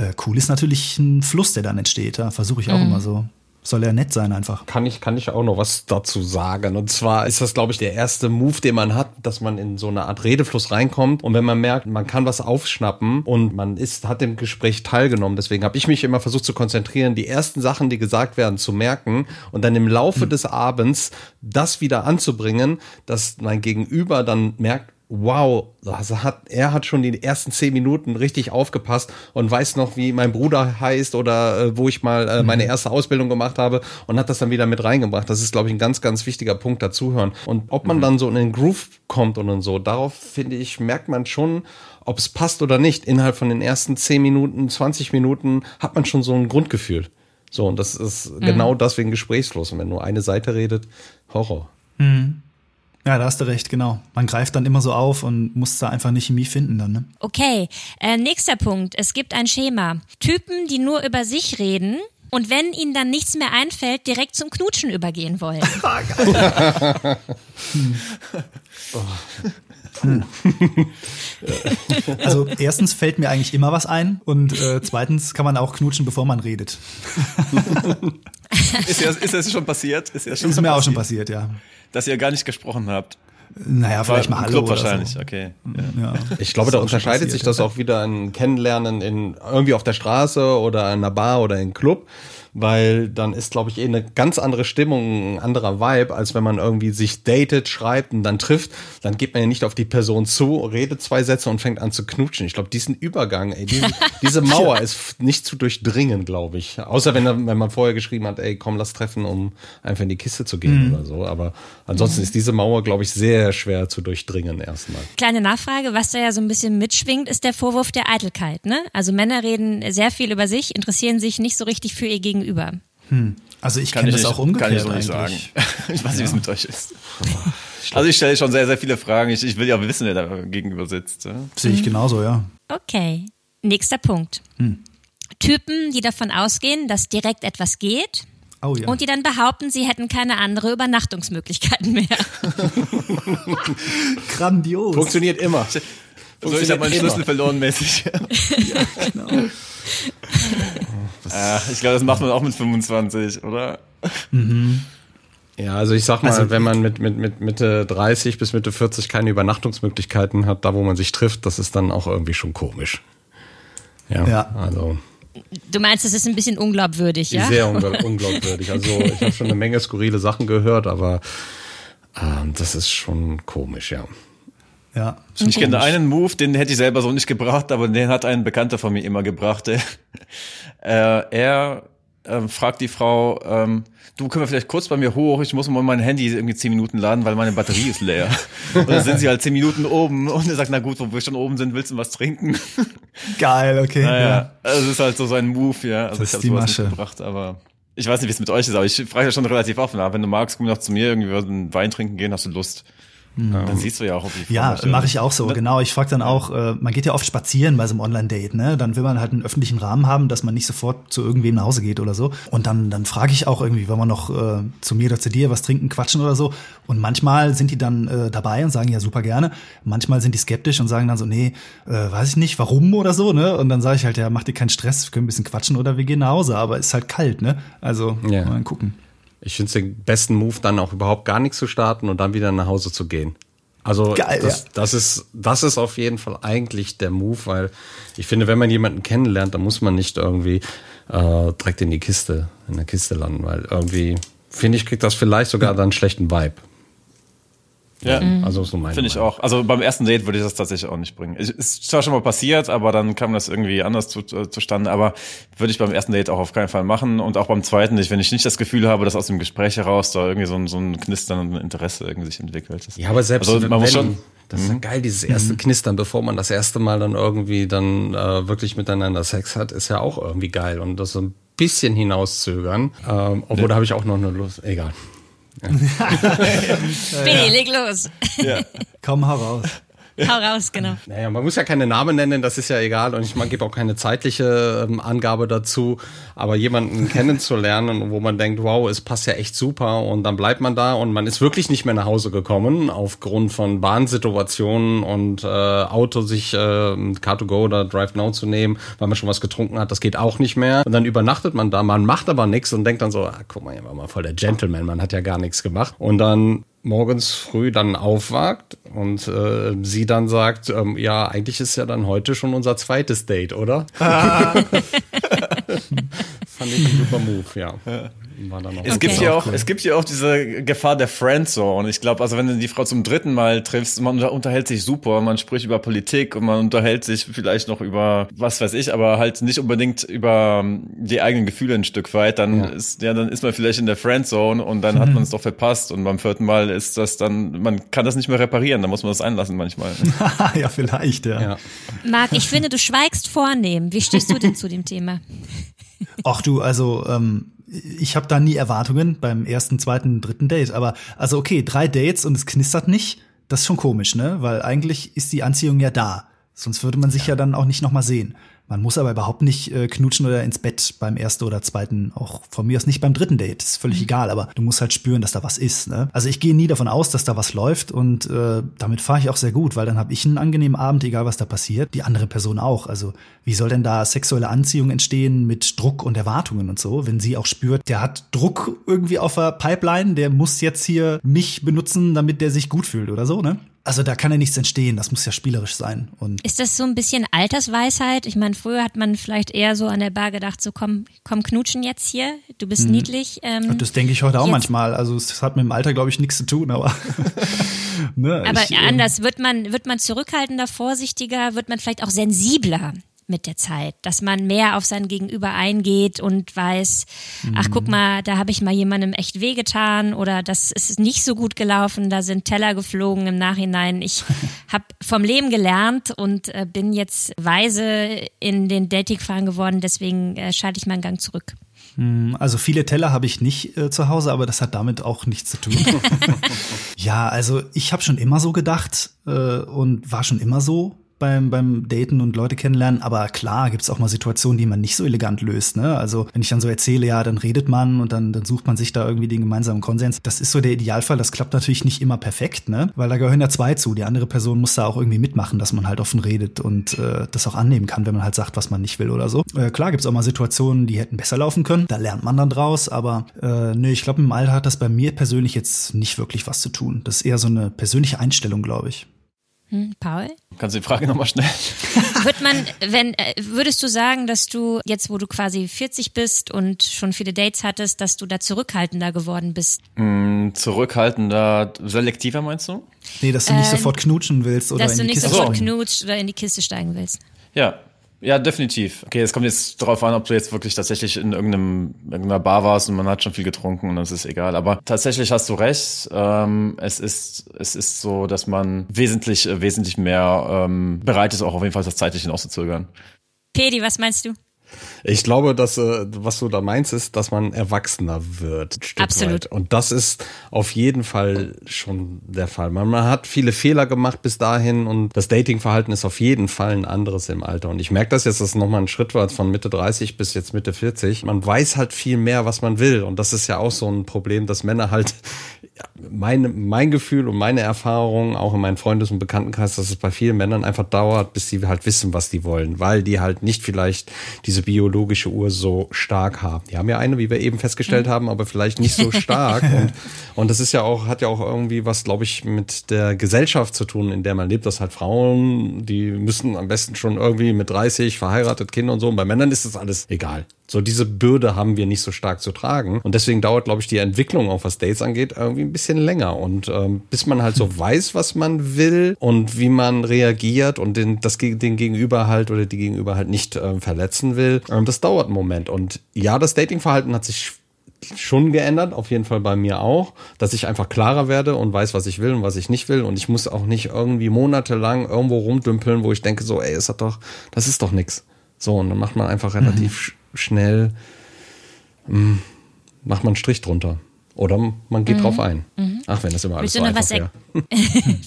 S3: äh, cool ist natürlich ein Fluss, der dann entsteht. Da versuche ich auch mhm. immer so. Soll ja nett sein einfach.
S4: Kann ich, kann ich auch noch was dazu sagen. Und zwar ist das, glaube ich, der erste Move, den man hat, dass man in so eine Art Redefluss reinkommt. Und wenn man merkt, man kann was aufschnappen und man ist, hat dem Gespräch teilgenommen. Deswegen habe ich mich immer versucht zu konzentrieren, die ersten Sachen, die gesagt werden, zu merken und dann im Laufe mhm. des Abends das wieder anzubringen, dass mein Gegenüber dann merkt, wow, also hat, er hat schon die ersten zehn Minuten richtig aufgepasst und weiß noch, wie mein Bruder heißt oder äh, wo ich mal äh, meine mhm. erste Ausbildung gemacht habe und hat das dann wieder mit reingebracht. Das ist, glaube ich, ein ganz, ganz wichtiger Punkt dazuhören. Und ob man mhm. dann so in den Groove kommt und, und so, darauf finde ich, merkt man schon, ob es passt oder nicht. Innerhalb von den ersten zehn Minuten, 20 Minuten hat man schon so ein Grundgefühl. So, und das ist mhm. genau deswegen gesprächslos. Und wenn nur eine Seite redet, Horror.
S3: Mhm. Ja, da hast du recht, genau. Man greift dann immer so auf und muss da einfach eine Chemie finden dann, ne?
S1: Okay, äh, nächster Punkt. Es gibt ein Schema. Typen, die nur über sich reden, und wenn ihnen dann nichts mehr einfällt, direkt zum Knutschen übergehen wollen.
S3: also erstens fällt mir eigentlich immer was ein und äh, zweitens kann man auch knutschen, bevor man redet.
S2: ist, ja, ist das schon passiert?
S3: Ist, ja schon ist mir passiert? auch schon passiert, ja.
S2: Dass ihr gar nicht gesprochen habt.
S3: Naja, vielleicht mal Hallo
S2: Club wahrscheinlich, so. okay.
S4: Ja. Ich glaube, da unterscheidet passiert, sich das auch wieder ein Kennenlernen in irgendwie auf der Straße oder in einer Bar oder in Club weil dann ist, glaube ich, eh eine ganz andere Stimmung, ein anderer Vibe, als wenn man irgendwie sich datet, schreibt und dann trifft. Dann geht man ja nicht auf die Person zu, redet zwei Sätze und fängt an zu knutschen. Ich glaube, diesen Übergang, ey, diese, diese Mauer ist nicht zu durchdringen, glaube ich. Außer wenn, wenn man vorher geschrieben hat, ey, komm, lass treffen, um einfach in die Kiste zu gehen mhm. oder so. Aber ansonsten mhm. ist diese Mauer, glaube ich, sehr schwer zu durchdringen erstmal.
S1: Kleine Nachfrage, was da ja so ein bisschen mitschwingt, ist der Vorwurf der Eitelkeit. Ne? Also Männer reden sehr viel über sich, interessieren sich nicht so richtig für ihr Gegenüber gegenüber.
S3: Hm. Also ich kenne das auch umgekehrt.
S2: Kann ich so nicht sagen. Ich weiß nicht, ja. wie es mit euch ist. Also ich stelle schon sehr, sehr viele Fragen. Ich, ich will ja wissen, wer da gegenüber sitzt. Ja?
S3: Sehe ich genauso, ja.
S1: Okay. Nächster Punkt. Hm. Typen, die davon ausgehen, dass direkt etwas geht. Oh, ja. Und die dann behaupten, sie hätten keine andere Übernachtungsmöglichkeiten mehr.
S3: Grandios.
S4: Funktioniert immer.
S2: So, ich habe meinen Schlüssel verloren mäßig. ja, genau. Äh, ich glaube, das macht man auch mit 25, oder? Mhm.
S4: Ja, also ich sag mal, also, wenn man mit, mit, mit Mitte 30 bis Mitte 40 keine Übernachtungsmöglichkeiten hat, da wo man sich trifft, das ist dann auch irgendwie schon komisch. Ja, ja. also.
S1: Du meinst, das ist ein bisschen unglaubwürdig, ja?
S4: Sehr unglaubwürdig. Also ich habe schon eine Menge skurrile Sachen gehört, aber äh, das ist schon komisch, ja.
S2: Ja, ich kenne einen Move, den hätte ich selber so nicht gebracht, aber den hat ein Bekannter von mir immer gebracht. äh, er äh, fragt die Frau, ähm, du können wir vielleicht kurz bei mir hoch, ich muss mal mein Handy irgendwie zehn Minuten laden, weil meine Batterie ist leer. und dann sind sie halt zehn Minuten oben und er sagt, na gut, wo wir schon oben sind, willst du was trinken?
S3: Geil, okay.
S2: Naja, ja. Also das ist halt so sein Move, ja. Also das ich habe sowas Masche. gebracht, aber ich weiß nicht, wie es mit euch ist, aber ich frage ja schon relativ offen. Wenn du magst, komm noch zu mir, irgendwie einen Wein trinken gehen, hast du Lust?
S3: Mhm. Dann siehst du ja auch, ob die Ja, mache ich auch so, genau. Ich frage dann auch, äh, man geht ja oft spazieren bei so einem Online-Date, ne? Dann will man halt einen öffentlichen Rahmen haben, dass man nicht sofort zu irgendwem nach Hause geht oder so. Und dann, dann frage ich auch irgendwie, wollen wir noch äh, zu mir oder zu dir was trinken, quatschen oder so. Und manchmal sind die dann äh, dabei und sagen ja super gerne. Manchmal sind die skeptisch und sagen dann so, nee, äh, weiß ich nicht, warum oder so, ne? Und dann sage ich halt, ja, mach dir keinen Stress, wir können ein bisschen quatschen oder wir gehen nach Hause. Aber ist halt kalt, ne? Also ja. mal gucken.
S4: Ich finde es den besten Move, dann auch überhaupt gar nichts zu starten und dann wieder nach Hause zu gehen. Also Geil, das, ja. das, ist, das ist auf jeden Fall eigentlich der Move, weil ich finde, wenn man jemanden kennenlernt, dann muss man nicht irgendwie äh, direkt in die Kiste, in der Kiste landen, weil irgendwie, finde ich, kriegt das vielleicht sogar dann einen schlechten Vibe.
S2: Ja, mhm. also so mein Finde ich auch. Also beim ersten Date würde ich das tatsächlich auch nicht bringen. Ist zwar schon mal passiert, aber dann kam das irgendwie anders zu, äh, zustande. Aber würde ich beim ersten Date auch auf keinen Fall machen. Und auch beim zweiten nicht, wenn ich nicht das Gefühl habe, dass aus dem Gespräch heraus da irgendwie so ein, so ein Knistern und ein Interesse irgendwie sich entwickelt.
S4: Das ja, aber selbst also, man wenn, muss schon, das ist ja mhm. geil, dieses erste mhm. Knistern, bevor man das erste Mal dann irgendwie dann äh, wirklich miteinander Sex hat, ist ja auch irgendwie geil. Und das so ein bisschen hinauszögern. Ähm, obwohl, ja. da habe ich auch noch eine Lust. Egal.
S1: Billy, leg los.
S3: Ja. Komm heraus.
S1: Hau raus, genau.
S4: Naja, man muss ja keine Namen nennen, das ist ja egal. Und ich man gebe auch keine zeitliche ähm, Angabe dazu. Aber jemanden kennenzulernen, wo man denkt, wow, es passt ja echt super. Und dann bleibt man da und man ist wirklich nicht mehr nach Hause gekommen aufgrund von Bahnsituationen und äh, Auto sich äh, Car2Go oder Drive Now zu nehmen, weil man schon was getrunken hat. Das geht auch nicht mehr. Und dann übernachtet man da, man macht aber nichts und denkt dann so, ah, guck mal, hier war mal voll der Gentleman, man hat ja gar nichts gemacht. Und dann morgens früh dann aufwacht und äh, sie dann sagt, ähm, ja, eigentlich ist ja dann heute schon unser zweites Date, oder? Ah. Fand ich ein super Move, ja.
S2: War dann noch. Es, okay. gibt ja auch, cool. es gibt ja auch diese Gefahr der Friendzone. Ich glaube, also wenn du die Frau zum dritten Mal triffst, man unterhält sich super, man spricht über Politik und man unterhält sich vielleicht noch über was weiß ich, aber halt nicht unbedingt über ähm, die eigenen Gefühle ein Stück weit, dann ja. ist, ja, dann ist man vielleicht in der Friendzone und dann mhm. hat man es doch verpasst und beim vierten Mal ist das dann, man kann das nicht mehr reparieren, dann muss man das einlassen manchmal.
S3: ja, vielleicht, ja. ja.
S1: Marc, ich finde, du schweigst vornehm. Wie stehst du denn zu dem Thema?
S3: Ach du, also ähm, ich habe da nie Erwartungen beim ersten, zweiten, dritten Date. Aber also okay, drei Dates und es knistert nicht, das ist schon komisch, ne? Weil eigentlich ist die Anziehung ja da. Sonst würde man sich ja, ja dann auch nicht noch mal sehen. Man muss aber überhaupt nicht äh, knutschen oder ins Bett beim ersten oder zweiten, auch von mir aus nicht beim dritten Date. ist völlig mhm. egal, aber du musst halt spüren, dass da was ist. Ne? Also ich gehe nie davon aus, dass da was läuft und äh, damit fahre ich auch sehr gut, weil dann habe ich einen angenehmen Abend, egal was da passiert, die andere Person auch. Also wie soll denn da sexuelle Anziehung entstehen mit Druck und Erwartungen und so, wenn sie auch spürt, der hat Druck irgendwie auf der Pipeline, der muss jetzt hier mich benutzen, damit der sich gut fühlt oder so, ne? Also da kann ja nichts entstehen, das muss ja spielerisch sein. Und
S1: ist das so ein bisschen Altersweisheit? Ich meine, früher hat man vielleicht eher so an der Bar gedacht, so komm, komm knutschen jetzt hier, du bist mhm. niedlich.
S3: Ähm, das denke ich heute auch manchmal. Also es hat mit dem Alter, glaube ich, nichts zu tun, aber.
S1: ne, aber ich, ähm, anders, wird man, wird man zurückhaltender, vorsichtiger, wird man vielleicht auch sensibler mit der Zeit, dass man mehr auf sein Gegenüber eingeht und weiß, mhm. ach guck mal, da habe ich mal jemandem echt wehgetan oder das ist nicht so gut gelaufen, da sind Teller geflogen im Nachhinein. Ich habe vom Leben gelernt und äh, bin jetzt weise in den Dating-Fahren geworden, deswegen äh, schalte ich meinen Gang zurück.
S3: Mhm, also viele Teller habe ich nicht äh, zu Hause, aber das hat damit auch nichts zu tun. ja, also ich habe schon immer so gedacht äh, und war schon immer so beim, beim Daten und Leute kennenlernen. Aber klar gibt's auch mal Situationen, die man nicht so elegant löst. Ne? Also wenn ich dann so erzähle, ja, dann redet man und dann, dann sucht man sich da irgendwie den gemeinsamen Konsens. Das ist so der Idealfall. Das klappt natürlich nicht immer perfekt, ne? weil da gehören ja zwei zu. Die andere Person muss da auch irgendwie mitmachen, dass man halt offen redet und äh, das auch annehmen kann, wenn man halt sagt, was man nicht will oder so. Äh, klar gibt's auch mal Situationen, die hätten besser laufen können. Da lernt man dann draus. Aber äh, nee, ich glaube, im Alter hat das bei mir persönlich jetzt nicht wirklich was zu tun. Das ist eher so eine persönliche Einstellung, glaube ich.
S1: Hm, Paul?
S2: Kannst du die Frage nochmal schnell?
S1: Wird man, wenn, äh, würdest du sagen, dass du jetzt, wo du quasi 40 bist und schon viele Dates hattest, dass du da zurückhaltender geworden bist?
S2: Mm, zurückhaltender, selektiver meinst du?
S3: Nee, dass du nicht äh, sofort knutschen willst oder
S1: dass
S3: in die
S1: Kiste
S3: Dass du nicht
S1: sofort knutscht oder in die Kiste steigen willst.
S2: Ja, ja, definitiv. Okay, es kommt jetzt darauf an, ob du jetzt wirklich tatsächlich in irgendeinem, irgendeiner Bar warst und man hat schon viel getrunken und das ist egal. Aber tatsächlich hast du recht. Ähm, es ist, es ist so, dass man wesentlich, äh, wesentlich mehr ähm, bereit ist, auch auf jeden Fall das zeitlich hinauszuzögern.
S1: Pedi, was meinst du?
S4: Ich glaube, dass äh, was du da meinst, ist, dass man erwachsener wird.
S1: Absolut. Weit.
S4: Und das ist auf jeden Fall schon der Fall. Man, man hat viele Fehler gemacht bis dahin und das Datingverhalten ist auf jeden Fall ein anderes im Alter. Und ich merke das jetzt, dass es nochmal ein Schritt war von Mitte 30 bis jetzt Mitte 40. Man weiß halt viel mehr, was man will. Und das ist ja auch so ein Problem, dass Männer halt mein, mein Gefühl und meine Erfahrung, auch in meinem Freundes- und Bekanntenkreis, dass es bei vielen Männern einfach dauert, bis sie halt wissen, was die wollen, weil die halt nicht vielleicht diese biologische Uhr so stark haben. Die haben ja eine, wie wir eben festgestellt haben, aber vielleicht nicht so stark. und, und das ist ja auch, hat ja auch irgendwie was, glaube ich, mit der Gesellschaft zu tun, in der man lebt, dass halt Frauen, die müssen am besten schon irgendwie mit 30 verheiratet, Kinder und so. Und bei Männern ist das alles egal. So diese Bürde haben wir nicht so stark zu tragen. Und deswegen dauert, glaube ich, die Entwicklung, auch was Dates angeht, irgendwie ein bisschen länger. Und ähm, bis man halt so hm. weiß, was man will und wie man reagiert und den, das, den Gegenüber halt oder die Gegenüber halt nicht äh, verletzen will, ähm, das dauert einen Moment. Und ja, das Datingverhalten hat sich schon geändert, auf jeden Fall bei mir auch, dass ich einfach klarer werde und weiß, was ich will und was ich nicht will und ich muss auch nicht irgendwie monatelang irgendwo rumdümpeln, wo ich denke so, ey, es hat doch, das ist doch nix. So, und dann macht man einfach relativ mhm schnell mh, hm, macht man einen Strich drunter. Oder man geht mhm. drauf ein. Mhm. Ach, wenn das immer alles willst so einfach wäre.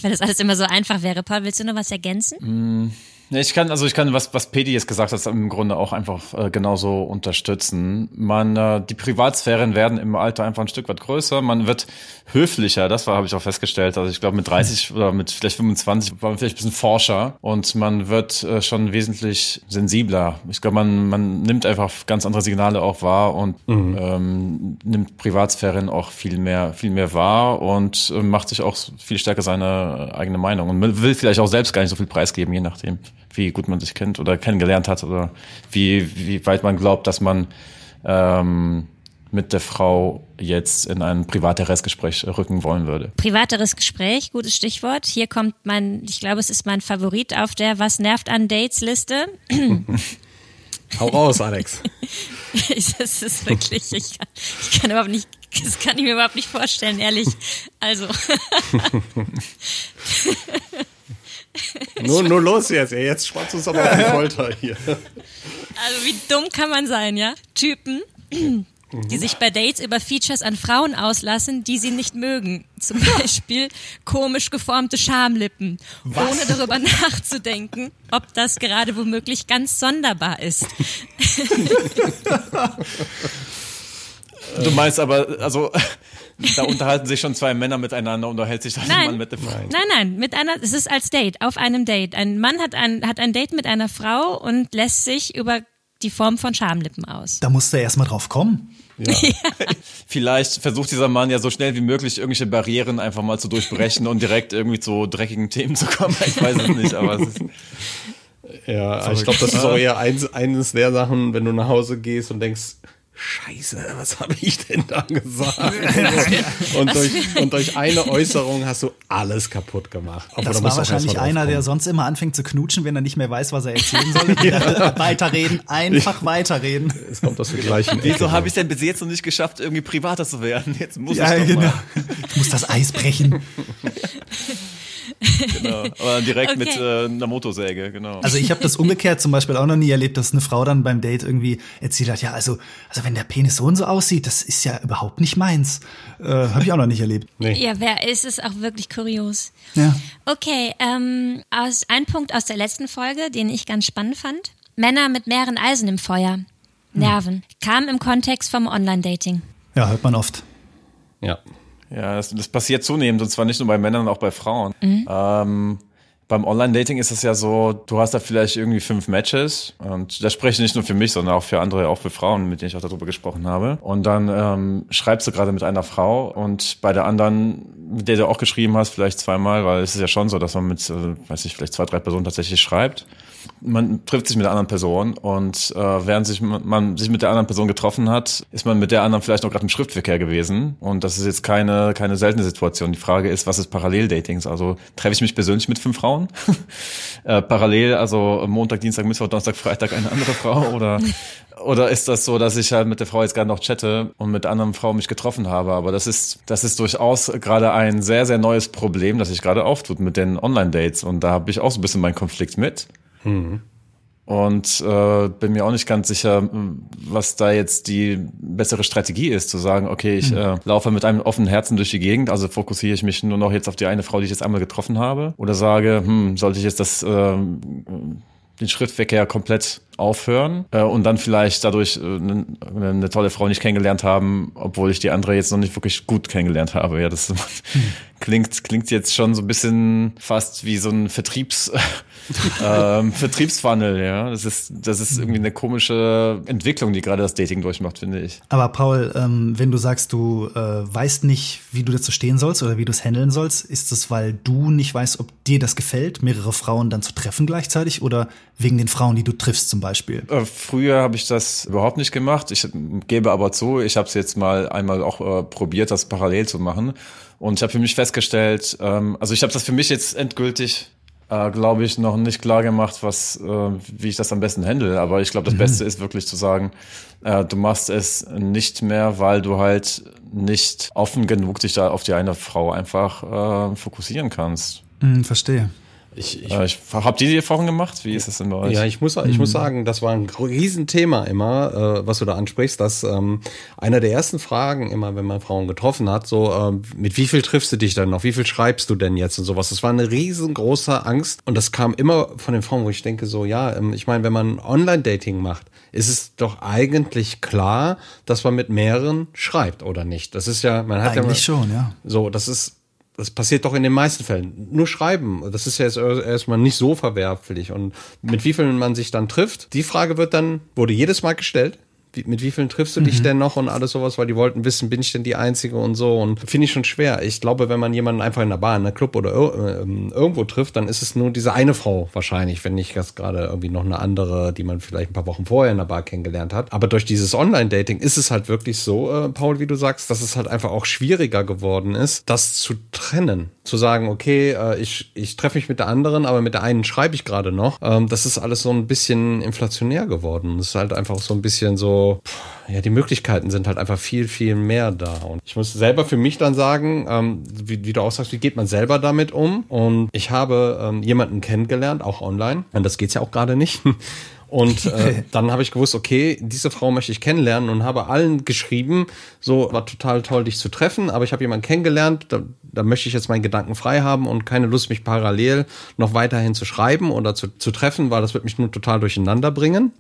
S1: wenn das alles immer so einfach wäre. Paul, willst du noch was ergänzen?
S2: Ich kann, also ich kann, was, was Pedi jetzt gesagt hat, im Grunde auch einfach äh, genauso unterstützen. Man, äh, die Privatsphären werden im Alter einfach ein Stück weit größer. Man wird höflicher, das war, habe ich auch festgestellt. Also ich glaube, mit 30 oder mit vielleicht 25 war man vielleicht ein bisschen forscher und man wird äh, schon wesentlich sensibler. Ich glaube, man, man nimmt einfach ganz andere Signale auch wahr und mhm. ähm, nimmt Privatsphären auch viel mehr, viel mehr wahr und äh, macht sich auch viel stärker seine eigene Meinung und will vielleicht auch selbst gar nicht so viel preisgeben, je nachdem wie gut man sich kennt oder kennengelernt hat oder wie, wie weit man glaubt, dass man ähm, mit der Frau jetzt in ein privateres Gespräch rücken wollen würde.
S1: Privateres Gespräch, gutes Stichwort. Hier kommt mein, ich glaube, es ist mein Favorit auf der Was nervt an Dates Liste.
S4: Hau raus, Alex.
S1: das ist wirklich, ich kann, ich kann überhaupt nicht, das kann ich mir überhaupt nicht vorstellen, ehrlich. Also.
S4: nur, nur los jetzt, ey. Jetzt spannst du uns aber auf die Folter hier.
S1: Also wie dumm kann man sein, ja? Typen, die sich bei Dates über Features an Frauen auslassen, die sie nicht mögen. Zum Beispiel komisch geformte Schamlippen, Was? ohne darüber nachzudenken, ob das gerade womöglich ganz sonderbar ist.
S2: du meinst aber, also da unterhalten sich schon zwei Männer miteinander, unterhält sich dann
S1: nein,
S2: ein Mann mit
S1: einer Frau. Nein, nein, mit einer, es ist als Date, auf einem Date. Ein Mann hat ein, hat ein Date mit einer Frau und lässt sich über die Form von Schamlippen aus.
S3: Da musst du erst mal drauf kommen. Ja. ja.
S2: Vielleicht versucht dieser Mann ja so schnell wie möglich irgendwelche Barrieren einfach mal zu durchbrechen und direkt irgendwie zu dreckigen Themen zu kommen. Ich weiß es nicht, aber es ist.
S4: Ja, ich glaube, das ist auch eher eins, eines der Sachen, wenn du nach Hause gehst und denkst, Scheiße, was habe ich denn da gesagt? und, durch, und durch eine Äußerung hast du alles kaputt gemacht.
S3: Aber das war wahrscheinlich einer, der sonst immer anfängt zu knutschen, wenn er nicht mehr weiß, was er erzählen soll. ja. Weiterreden, einfach weiterreden.
S2: Es kommt aus der gleichen Wieso habe ich denn bis jetzt noch nicht geschafft, irgendwie privater zu werden? Jetzt muss ja, ich
S3: doch genau. mal. Ich muss das Eis brechen.
S2: genau. Aber direkt okay. mit äh, einer Motorsäge, genau.
S3: Also ich habe das umgekehrt zum Beispiel auch noch nie erlebt, dass eine Frau dann beim Date irgendwie erzählt hat, ja, also, also wenn der Penis so und so aussieht, das ist ja überhaupt nicht meins. Äh, habe ich auch noch nicht erlebt.
S1: Nee. Ja, wer ist es auch wirklich kurios.
S3: Ja.
S1: Okay, ähm, aus, ein Punkt aus der letzten Folge, den ich ganz spannend fand. Männer mit mehreren Eisen im Feuer. Nerven. Hm. Kam im Kontext vom Online-Dating.
S3: Ja, hört man oft.
S2: Ja. Ja, das, das passiert zunehmend und zwar nicht nur bei Männern, auch bei Frauen. Mhm. Ähm, beim Online-Dating ist es ja so, du hast da vielleicht irgendwie fünf Matches und das spreche ich nicht nur für mich, sondern auch für andere, auch für Frauen, mit denen ich auch darüber gesprochen habe. Und dann ähm, schreibst du gerade mit einer Frau und bei der anderen, mit der du auch geschrieben hast, vielleicht zweimal, weil es ist ja schon so, dass man mit, äh, weiß ich, vielleicht zwei, drei Personen tatsächlich schreibt man trifft sich mit der anderen Person und äh, während sich man sich mit der anderen Person getroffen hat, ist man mit der anderen vielleicht noch gerade im Schriftverkehr gewesen und das ist jetzt keine keine seltene Situation. Die Frage ist, was ist Paralleldatings? Also treffe ich mich persönlich mit fünf Frauen äh, parallel, also Montag, Dienstag, Mittwoch, Donnerstag, Freitag eine andere Frau oder oder ist das so, dass ich halt mit der Frau jetzt gerade noch chatte und mit der anderen Frau mich getroffen habe? Aber das ist, das ist durchaus gerade ein sehr, sehr neues Problem, das sich gerade auftut mit den Online-Dates. Und da habe ich auch so ein bisschen meinen Konflikt mit. Mhm. Und äh, bin mir auch nicht ganz sicher, was da jetzt die bessere Strategie ist, zu sagen, okay, ich mhm. äh, laufe mit einem offenen Herzen durch die Gegend, also fokussiere ich mich nur noch jetzt auf die eine Frau, die ich jetzt einmal getroffen habe, oder sage, hm, sollte ich jetzt das äh, den Schrittverkehr komplett aufhören äh, und dann vielleicht dadurch äh, eine, eine tolle Frau nicht kennengelernt haben, obwohl ich die andere jetzt noch nicht wirklich gut kennengelernt habe. Ja, das klingt klingt jetzt schon so ein bisschen fast wie so ein Vertriebs ähm, Vertriebsfunnel. Ja, das ist das ist irgendwie eine komische Entwicklung, die gerade das Dating durchmacht, finde ich.
S3: Aber Paul, ähm, wenn du sagst, du äh, weißt nicht, wie du dazu stehen sollst oder wie du es handeln sollst, ist das, weil du nicht weißt, ob dir das gefällt, mehrere Frauen dann zu treffen gleichzeitig oder wegen den Frauen, die du triffst zum Beispiel?
S2: Äh, früher habe ich das überhaupt nicht gemacht. Ich gebe aber zu, ich habe es jetzt mal einmal auch äh, probiert, das parallel zu machen. Und ich habe für mich festgestellt, ähm, also ich habe das für mich jetzt endgültig, äh, glaube ich, noch nicht klar gemacht, was, äh, wie ich das am besten handle. Aber ich glaube, das mhm. Beste ist wirklich zu sagen, äh, du machst es nicht mehr, weil du halt nicht offen genug dich da auf die eine Frau einfach äh, fokussieren kannst.
S3: Mhm, verstehe.
S2: Ich, ich, äh, ich habt ihr die Erfahrung gemacht? Wie ist das denn bei euch?
S4: Ja, ich muss, ich muss mhm. sagen, das war ein Riesenthema immer, äh, was du da ansprichst, dass ähm, einer der ersten Fragen immer, wenn man Frauen getroffen hat, so ähm, mit wie viel triffst du dich denn noch? Wie viel schreibst du denn jetzt und sowas? Das war eine riesengroße Angst und das kam immer von den Frauen, wo ich denke so, ja, ähm, ich meine, wenn man Online-Dating macht, ist es doch eigentlich klar, dass man mit mehreren schreibt oder nicht? Das ist ja, man hat
S3: eigentlich
S4: ja
S3: schon, ja.
S4: So, das ist das passiert doch in den meisten Fällen. Nur schreiben, das ist ja erstmal nicht so verwerflich. Und mit wie vielen man sich dann trifft, die Frage wird dann, wurde jedes Mal gestellt wie, mit wie vielen triffst du mhm. dich denn noch und alles sowas, weil die wollten wissen, bin ich denn die Einzige und so und finde ich schon schwer. Ich glaube, wenn man jemanden einfach in der Bar, in der Club oder äh, irgendwo trifft, dann ist es nur diese eine Frau wahrscheinlich, wenn nicht gerade irgendwie noch eine andere, die man vielleicht ein paar Wochen vorher in der Bar kennengelernt hat. Aber durch dieses Online-Dating ist es halt wirklich so, äh, Paul, wie du sagst, dass es halt einfach auch schwieriger geworden ist, das zu trennen. Zu sagen, okay, äh, ich, ich treffe mich mit der anderen, aber mit der einen schreibe ich gerade noch. Ähm, das ist alles so ein bisschen inflationär geworden. Das ist halt einfach so ein bisschen so, ja, die Möglichkeiten sind halt einfach viel, viel mehr da. Und ich muss selber für mich dann sagen, ähm, wie, wie, du auch sagst, wie geht man selber damit um? Und ich habe ähm, jemanden kennengelernt, auch online. Und das geht's ja auch gerade nicht. Und äh, dann habe ich gewusst, okay, diese Frau möchte ich kennenlernen und habe allen geschrieben, so war total toll, dich zu treffen, aber ich habe jemanden kennengelernt, da, da möchte ich jetzt meinen Gedanken frei haben und keine Lust, mich parallel noch weiterhin zu schreiben oder zu, zu treffen, weil das wird mich nur total durcheinander bringen.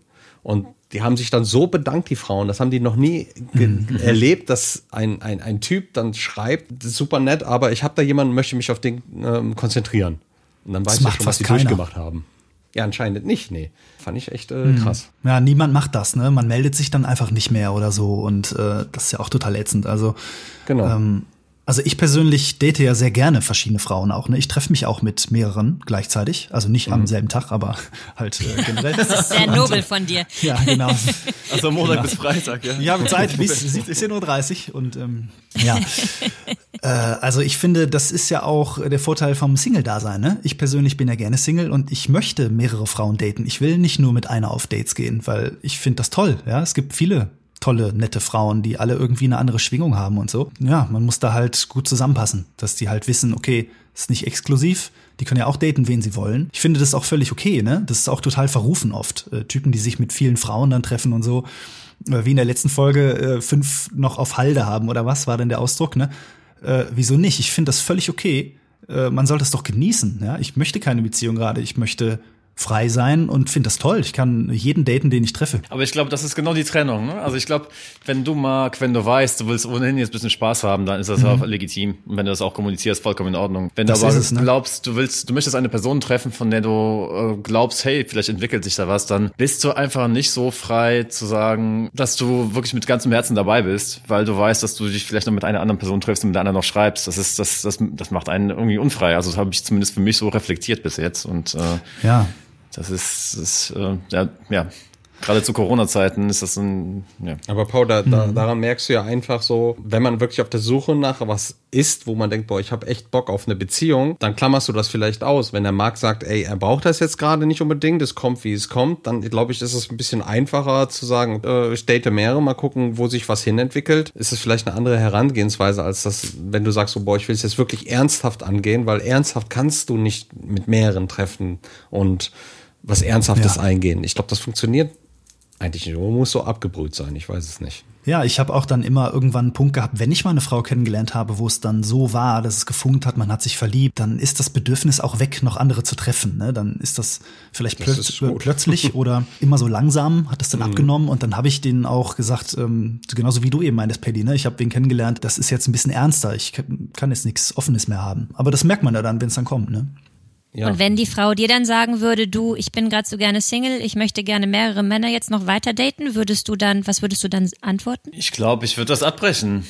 S4: Und die haben sich dann so bedankt, die Frauen. Das haben die noch nie mhm. erlebt, dass ein, ein, ein Typ dann schreibt, super nett, aber ich habe da jemanden, möchte mich auf den ähm, konzentrieren. Und dann weiß ich schon, was die keiner. durchgemacht haben. Ja, anscheinend nicht, nee. Fand ich echt äh, mhm. krass.
S3: Ja, niemand macht das, ne? Man meldet sich dann einfach nicht mehr oder so und äh, das ist ja auch total ätzend. Also genau. Ähm, also ich persönlich date ja sehr gerne verschiedene Frauen auch. Ne? Ich treffe mich auch mit mehreren gleichzeitig. Also nicht mhm. am selben Tag, aber halt äh, generell.
S1: Das ist sehr nobel von dir.
S3: Ja, genau.
S2: Also Montag genau. bis Freitag, ja.
S3: Ja, Zeit bis 17.30 Uhr und ähm, ja. äh, also ich finde, das ist ja auch der Vorteil vom Single-Dasein. Ne? Ich persönlich bin ja gerne Single und ich möchte mehrere Frauen daten. Ich will nicht nur mit einer auf Dates gehen, weil ich finde das toll. Ja, Es gibt viele tolle, nette Frauen, die alle irgendwie eine andere Schwingung haben und so. Ja, man muss da halt gut zusammenpassen, dass die halt wissen, okay, ist nicht exklusiv, die können ja auch daten, wen sie wollen. Ich finde das auch völlig okay, ne? Das ist auch total verrufen oft. Äh, Typen, die sich mit vielen Frauen dann treffen und so. Äh, wie in der letzten Folge äh, fünf noch auf Halde haben oder was war denn der Ausdruck, ne? Äh, wieso nicht? Ich finde das völlig okay. Äh, man sollte es doch genießen, ja? Ich möchte keine Beziehung gerade. Ich möchte frei sein und finde das toll. Ich kann jeden daten, den ich treffe.
S2: Aber ich glaube, das ist genau die Trennung. Ne? Also ich glaube, wenn du Marc, wenn du weißt, du willst ohnehin jetzt ein bisschen Spaß haben, dann ist das mhm. auch legitim. Und wenn du das auch kommunizierst, vollkommen in Ordnung. Wenn das du aber es, ne? glaubst, du willst, du möchtest eine Person treffen, von der du äh, glaubst, hey, vielleicht entwickelt sich da was, dann bist du einfach nicht so frei zu sagen, dass du wirklich mit ganzem Herzen dabei bist, weil du weißt, dass du dich vielleicht noch mit einer anderen Person triffst und mit der anderen noch schreibst. Das ist, das, das, das macht einen irgendwie unfrei. Also das habe ich zumindest für mich so reflektiert bis jetzt. Und äh,
S3: ja.
S2: Das ist, das ist äh, ja, ja, gerade zu Corona-Zeiten ist das ein. Ja.
S4: Aber Paul, da, da, mhm. daran merkst du ja einfach so, wenn man wirklich auf der Suche nach was ist, wo man denkt, boah, ich habe echt Bock auf eine Beziehung, dann klammerst du das vielleicht aus. Wenn der Marc sagt, ey, er braucht das jetzt gerade nicht unbedingt, es kommt, wie es kommt, dann glaube ich, ist es ein bisschen einfacher zu sagen, äh, ich date mehrere, mal gucken, wo sich was hinentwickelt. Ist es vielleicht eine andere Herangehensweise, als das, wenn du sagst, so, boah, ich will es jetzt wirklich ernsthaft angehen, weil ernsthaft kannst du nicht mit mehreren treffen und was Ernsthaftes ja. eingehen. Ich glaube, das funktioniert eigentlich nicht. Man muss so abgebrüht sein, ich weiß es nicht.
S3: Ja, ich habe auch dann immer irgendwann einen Punkt gehabt, wenn ich mal eine Frau kennengelernt habe, wo es dann so war, dass es gefunkt hat, man hat sich verliebt, dann ist das Bedürfnis auch weg, noch andere zu treffen. Ne? Dann ist das vielleicht das plötz ist plötzlich oder immer so langsam, hat es dann mhm. abgenommen und dann habe ich denen auch gesagt, ähm, genauso wie du eben meintest, Paddy, ne? ich habe wen kennengelernt, das ist jetzt ein bisschen ernster, ich kann jetzt nichts Offenes mehr haben. Aber das merkt man ja dann, wenn es dann kommt. Ne?
S1: Ja. Und wenn die Frau dir dann sagen würde, du, ich bin gerade so gerne Single, ich möchte gerne mehrere Männer jetzt noch weiter daten, würdest du dann, was würdest du dann antworten?
S2: Ich glaube, ich würde das abbrechen.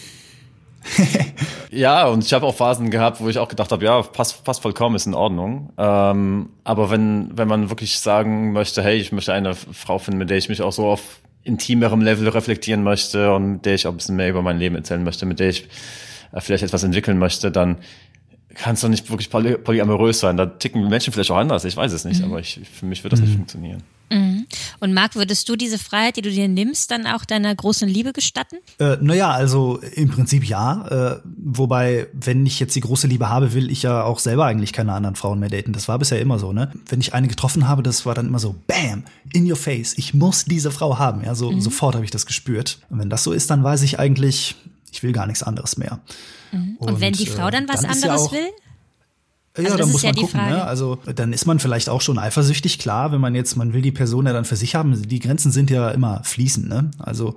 S2: ja, und ich habe auch Phasen gehabt, wo ich auch gedacht habe, ja, passt, passt vollkommen, ist in Ordnung. Ähm, aber wenn, wenn man wirklich sagen möchte, hey, ich möchte eine Frau finden, mit der ich mich auch so auf intimerem Level reflektieren möchte und mit der ich auch ein bisschen mehr über mein Leben erzählen möchte, mit der ich äh, vielleicht etwas entwickeln möchte, dann kannst du nicht wirklich poly polyamorös sein. Da ticken Menschen vielleicht auch anders, ich weiß es nicht, mhm. aber ich, für mich wird das mhm. nicht funktionieren.
S1: Mhm. Und Marc, würdest du diese Freiheit, die du dir nimmst, dann auch deiner großen Liebe gestatten?
S3: Äh, naja, also im Prinzip ja. Äh, wobei, wenn ich jetzt die große Liebe habe, will ich ja auch selber eigentlich keine anderen Frauen mehr daten. Das war bisher immer so, ne? Wenn ich eine getroffen habe, das war dann immer so, bam, in your face. Ich muss diese Frau haben. Ja, so mhm. sofort habe ich das gespürt. Und wenn das so ist, dann weiß ich eigentlich, ich will gar nichts anderes mehr.
S1: Mhm. Und, und, wenn die Frau dann was dann anderes ja auch, will?
S3: Ja, also da muss man ja gucken. Ne? Also dann ist man vielleicht auch schon eifersüchtig, klar, wenn man jetzt, man will die Person ja dann für sich haben. Die Grenzen sind ja immer fließend, ne? Also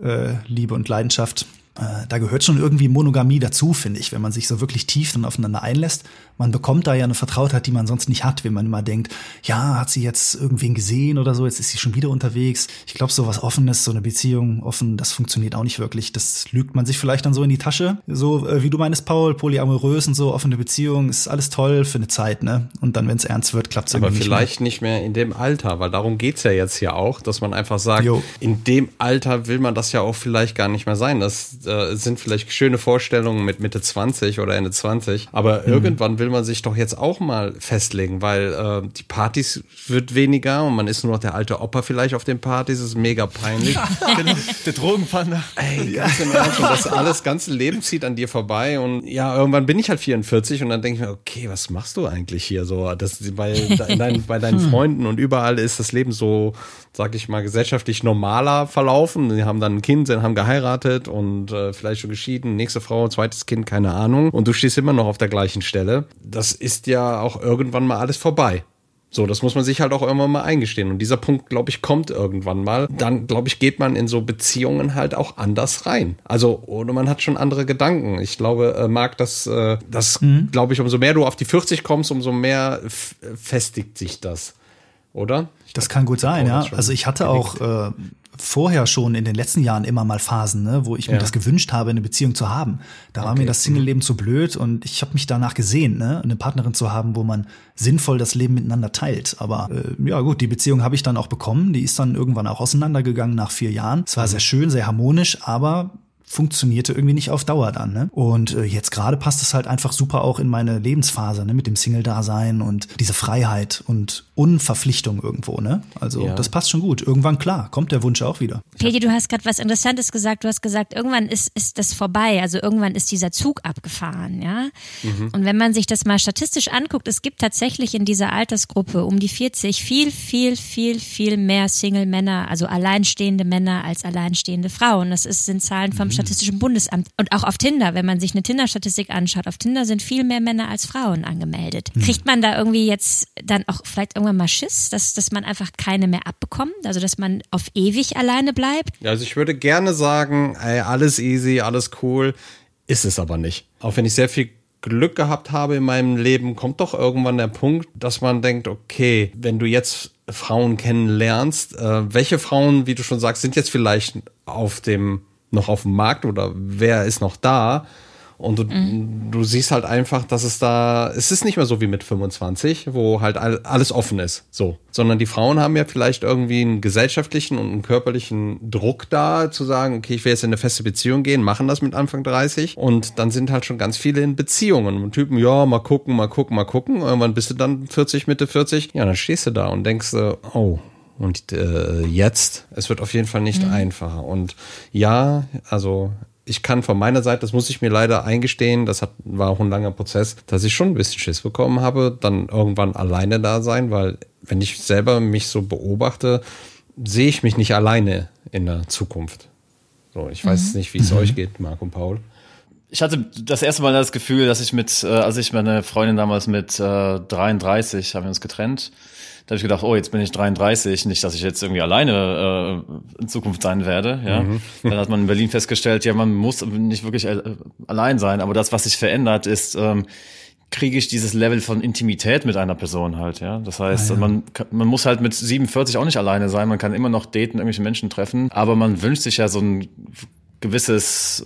S3: äh, Liebe und Leidenschaft äh, da gehört schon irgendwie Monogamie dazu, finde ich, wenn man sich so wirklich tief dann aufeinander einlässt. Man bekommt da ja eine Vertrautheit, die man sonst nicht hat, wenn man immer denkt, ja, hat sie jetzt irgendwen gesehen oder so, jetzt ist sie schon wieder unterwegs. Ich glaube, so was Offenes, so eine Beziehung offen, das funktioniert auch nicht wirklich. Das lügt man sich vielleicht dann so in die Tasche. So äh, wie du meinst, Paul, polyamorös und so, offene Beziehung, ist alles toll für eine Zeit, ne? Und dann, wenn es ernst wird, klappt es irgendwie
S4: nicht Aber vielleicht nicht mehr in dem Alter, weil darum geht's ja jetzt hier auch, dass man einfach sagt, jo. in dem Alter will man das ja auch vielleicht gar nicht mehr sein. Das äh, sind vielleicht schöne Vorstellungen mit Mitte 20 oder Ende 20. Aber mhm. irgendwann will man sich doch jetzt auch mal festlegen, weil äh, die Partys wird weniger und man ist nur noch der alte Opa vielleicht auf den Partys. Ist mega peinlich.
S2: genau. Der Drogenpanda.
S4: Ey, ganz im Ernst. Das alles ganze Leben zieht an dir vorbei. Und ja, irgendwann bin ich halt 44 und dann denke ich mir, okay, was machst du eigentlich hier so? Das, bei, dein, bei deinen hm. Freunden und überall ist das Leben so, sag ich mal, gesellschaftlich normaler verlaufen. Die haben dann ein Kind, haben geheiratet und äh, vielleicht schon geschieden, nächste Frau, zweites Kind, keine Ahnung. Und du stehst immer noch auf der gleichen Stelle. Das ist ja auch irgendwann mal alles vorbei. So, das muss man sich halt auch irgendwann mal eingestehen. Und dieser Punkt, glaube ich, kommt irgendwann mal. Dann, glaube ich, geht man in so Beziehungen halt auch anders rein. Also, oder man hat schon andere Gedanken. Ich glaube, äh, Marc, das, äh, das mhm. glaube ich, umso mehr du auf die 40 kommst, umso mehr festigt sich das. Oder?
S3: Ich das kann gut sein, ja. Also ich hatte auch äh, vorher schon in den letzten Jahren immer mal Phasen, ne, wo ich ja. mir das gewünscht habe, eine Beziehung zu haben. Da okay. war mir das Single-Leben zu blöd und ich habe mich danach gesehen, ne, eine Partnerin zu haben, wo man sinnvoll das Leben miteinander teilt. Aber äh, ja gut, die Beziehung habe ich dann auch bekommen. Die ist dann irgendwann auch auseinandergegangen nach vier Jahren. Es war mhm. sehr schön, sehr harmonisch, aber funktionierte irgendwie nicht auf Dauer dann. Ne? Und äh, jetzt gerade passt es halt einfach super auch in meine Lebensphase, ne? mit dem Single-Dasein und diese Freiheit und Unverpflichtung irgendwo. Ne? Also ja. das passt schon gut. Irgendwann, klar, kommt der Wunsch auch wieder.
S1: Pedi, du hast gerade was Interessantes gesagt. Du hast gesagt, irgendwann ist, ist das vorbei. Also irgendwann ist dieser Zug abgefahren. ja. Mhm. Und wenn man sich das mal statistisch anguckt, es gibt tatsächlich in dieser Altersgruppe um die 40 viel, viel, viel, viel mehr Single-Männer, also alleinstehende Männer als alleinstehende Frauen. Das ist, sind Zahlen vom mhm. Statistischen Bundesamt und auch auf Tinder, wenn man sich eine Tinder-Statistik anschaut, auf Tinder sind viel mehr Männer als Frauen angemeldet. Hm. Kriegt man da irgendwie jetzt dann auch vielleicht irgendwann mal Schiss, dass, dass man einfach keine mehr abbekommt, also dass man auf ewig alleine bleibt?
S4: Also ich würde gerne sagen, ey, alles easy, alles cool, ist es aber nicht. Auch wenn ich sehr viel Glück gehabt habe in meinem Leben, kommt doch irgendwann der Punkt, dass man denkt, okay, wenn du jetzt Frauen kennenlernst, äh, welche Frauen, wie du schon sagst, sind jetzt vielleicht auf dem noch auf dem Markt oder wer ist noch da? Und du, mhm. du siehst halt einfach, dass es da, es ist nicht mehr so wie mit 25, wo halt alles offen ist, so. Sondern die Frauen haben ja vielleicht irgendwie einen gesellschaftlichen und einen körperlichen Druck da, zu sagen, okay, ich will jetzt in eine feste Beziehung gehen, machen das mit Anfang 30. Und dann sind halt schon ganz viele in Beziehungen. Und Typen, ja, mal gucken, mal gucken, mal gucken. Irgendwann bist du dann 40, Mitte 40. Ja, dann stehst du da und denkst, oh, und äh, jetzt, es wird auf jeden Fall nicht mhm. einfacher. Und ja, also ich kann von meiner Seite, das muss ich mir leider eingestehen, das hat, war auch ein langer Prozess, dass ich schon ein bisschen Schiss bekommen habe, dann irgendwann alleine da sein, weil wenn ich selber mich so beobachte, sehe ich mich nicht alleine in der Zukunft. So, ich weiß mhm. nicht, wie es mhm. euch geht, Marc und Paul.
S2: Ich hatte das erste Mal das Gefühl, dass ich mit, äh, als ich meine Freundin damals mit äh, 33, haben wir uns getrennt, da habe ich gedacht, oh, jetzt bin ich 33, nicht, dass ich jetzt irgendwie alleine äh, in Zukunft sein werde. Ja, mhm. dann hat man in Berlin festgestellt, ja, man muss nicht wirklich allein sein, aber das, was sich verändert, ist ähm, kriege ich dieses Level von Intimität mit einer Person halt, ja. Das heißt, ah, ja. man, man muss halt mit 47 auch nicht alleine sein, man kann immer noch daten, irgendwelche Menschen treffen, aber man wünscht sich ja so ein gewisses,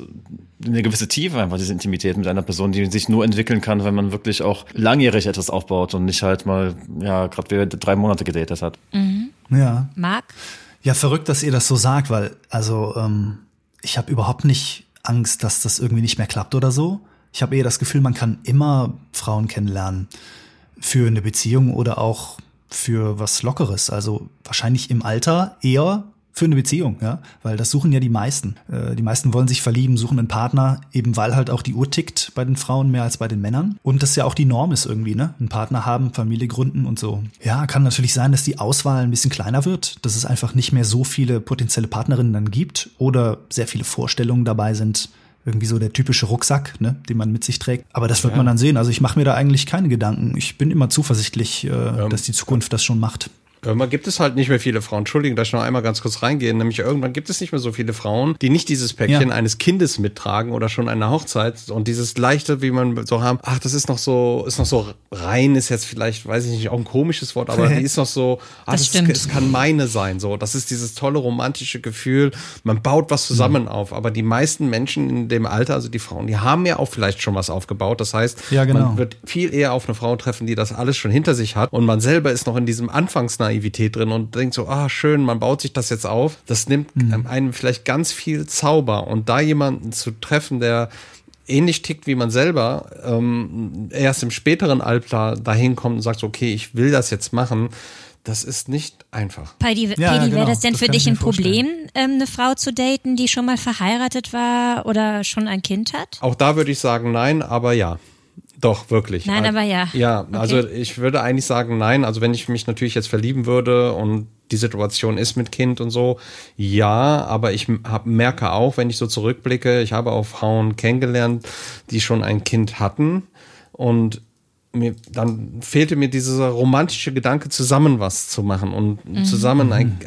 S2: eine gewisse Tiefe einfach, diese Intimität mit einer Person, die sich nur entwickeln kann, wenn man wirklich auch langjährig etwas aufbaut und nicht halt mal, ja, gerade wieder drei Monate gedatet hat.
S1: Mhm.
S3: Ja.
S1: Marc?
S3: Ja, verrückt, dass ihr das so sagt, weil, also, ähm, ich habe überhaupt nicht Angst, dass das irgendwie nicht mehr klappt oder so. Ich habe eher das Gefühl, man kann immer Frauen kennenlernen für eine Beziehung oder auch für was Lockeres. Also wahrscheinlich im Alter eher für eine Beziehung, ja, weil das suchen ja die meisten. Äh, die meisten wollen sich verlieben, suchen einen Partner, eben weil halt auch die Uhr tickt bei den Frauen mehr als bei den Männern und das ja auch die Norm ist irgendwie, ne? Einen Partner haben, Familie gründen und so. Ja, kann natürlich sein, dass die Auswahl ein bisschen kleiner wird, dass es einfach nicht mehr so viele potenzielle Partnerinnen dann gibt oder sehr viele Vorstellungen dabei sind, irgendwie so der typische Rucksack, ne, den man mit sich trägt. Aber das wird ja. man dann sehen. Also ich mache mir da eigentlich keine Gedanken. Ich bin immer zuversichtlich, äh, ähm, dass die Zukunft das schon macht.
S4: Irgendwann gibt es halt nicht mehr viele Frauen. Entschuldigung, dass ich noch einmal ganz kurz reingehen. Nämlich irgendwann gibt es nicht mehr so viele Frauen, die nicht dieses Päckchen ja. eines Kindes mittragen oder schon eine Hochzeit und dieses leichte, wie man so haben. Ach, das ist noch so, ist noch so rein, ist jetzt vielleicht, weiß ich nicht, auch ein komisches Wort, aber die ist noch so, ah, das, das, das kann meine sein. So, das ist dieses tolle romantische Gefühl. Man baut was zusammen mhm. auf. Aber die meisten Menschen in dem Alter, also die Frauen, die haben ja auch vielleicht schon was aufgebaut. Das heißt,
S3: ja, genau.
S4: man wird viel eher auf eine Frau treffen, die das alles schon hinter sich hat und man selber ist noch in diesem Anfangsnein Naivität drin und denkt so, ah, schön, man baut sich das jetzt auf. Das nimmt mhm. einem vielleicht ganz viel Zauber. Und da jemanden zu treffen, der ähnlich tickt wie man selber, ähm, erst im späteren Alter dahin kommt und sagt, okay, ich will das jetzt machen, das ist nicht einfach.
S1: Heidi, ja, Pedi, genau. wäre das denn das für dich ein Problem, ähm, eine Frau zu daten, die schon mal verheiratet war oder schon ein Kind hat?
S4: Auch da würde ich sagen nein, aber ja. Doch, wirklich.
S1: Nein, aber ja.
S4: Ja, okay. also ich würde eigentlich sagen nein. Also wenn ich mich natürlich jetzt verlieben würde und die Situation ist mit Kind und so, ja, aber ich hab, merke auch, wenn ich so zurückblicke, ich habe auch Frauen kennengelernt, die schon ein Kind hatten und mir, dann fehlte mir dieser romantische Gedanke, zusammen was zu machen und mhm. zusammen, ein,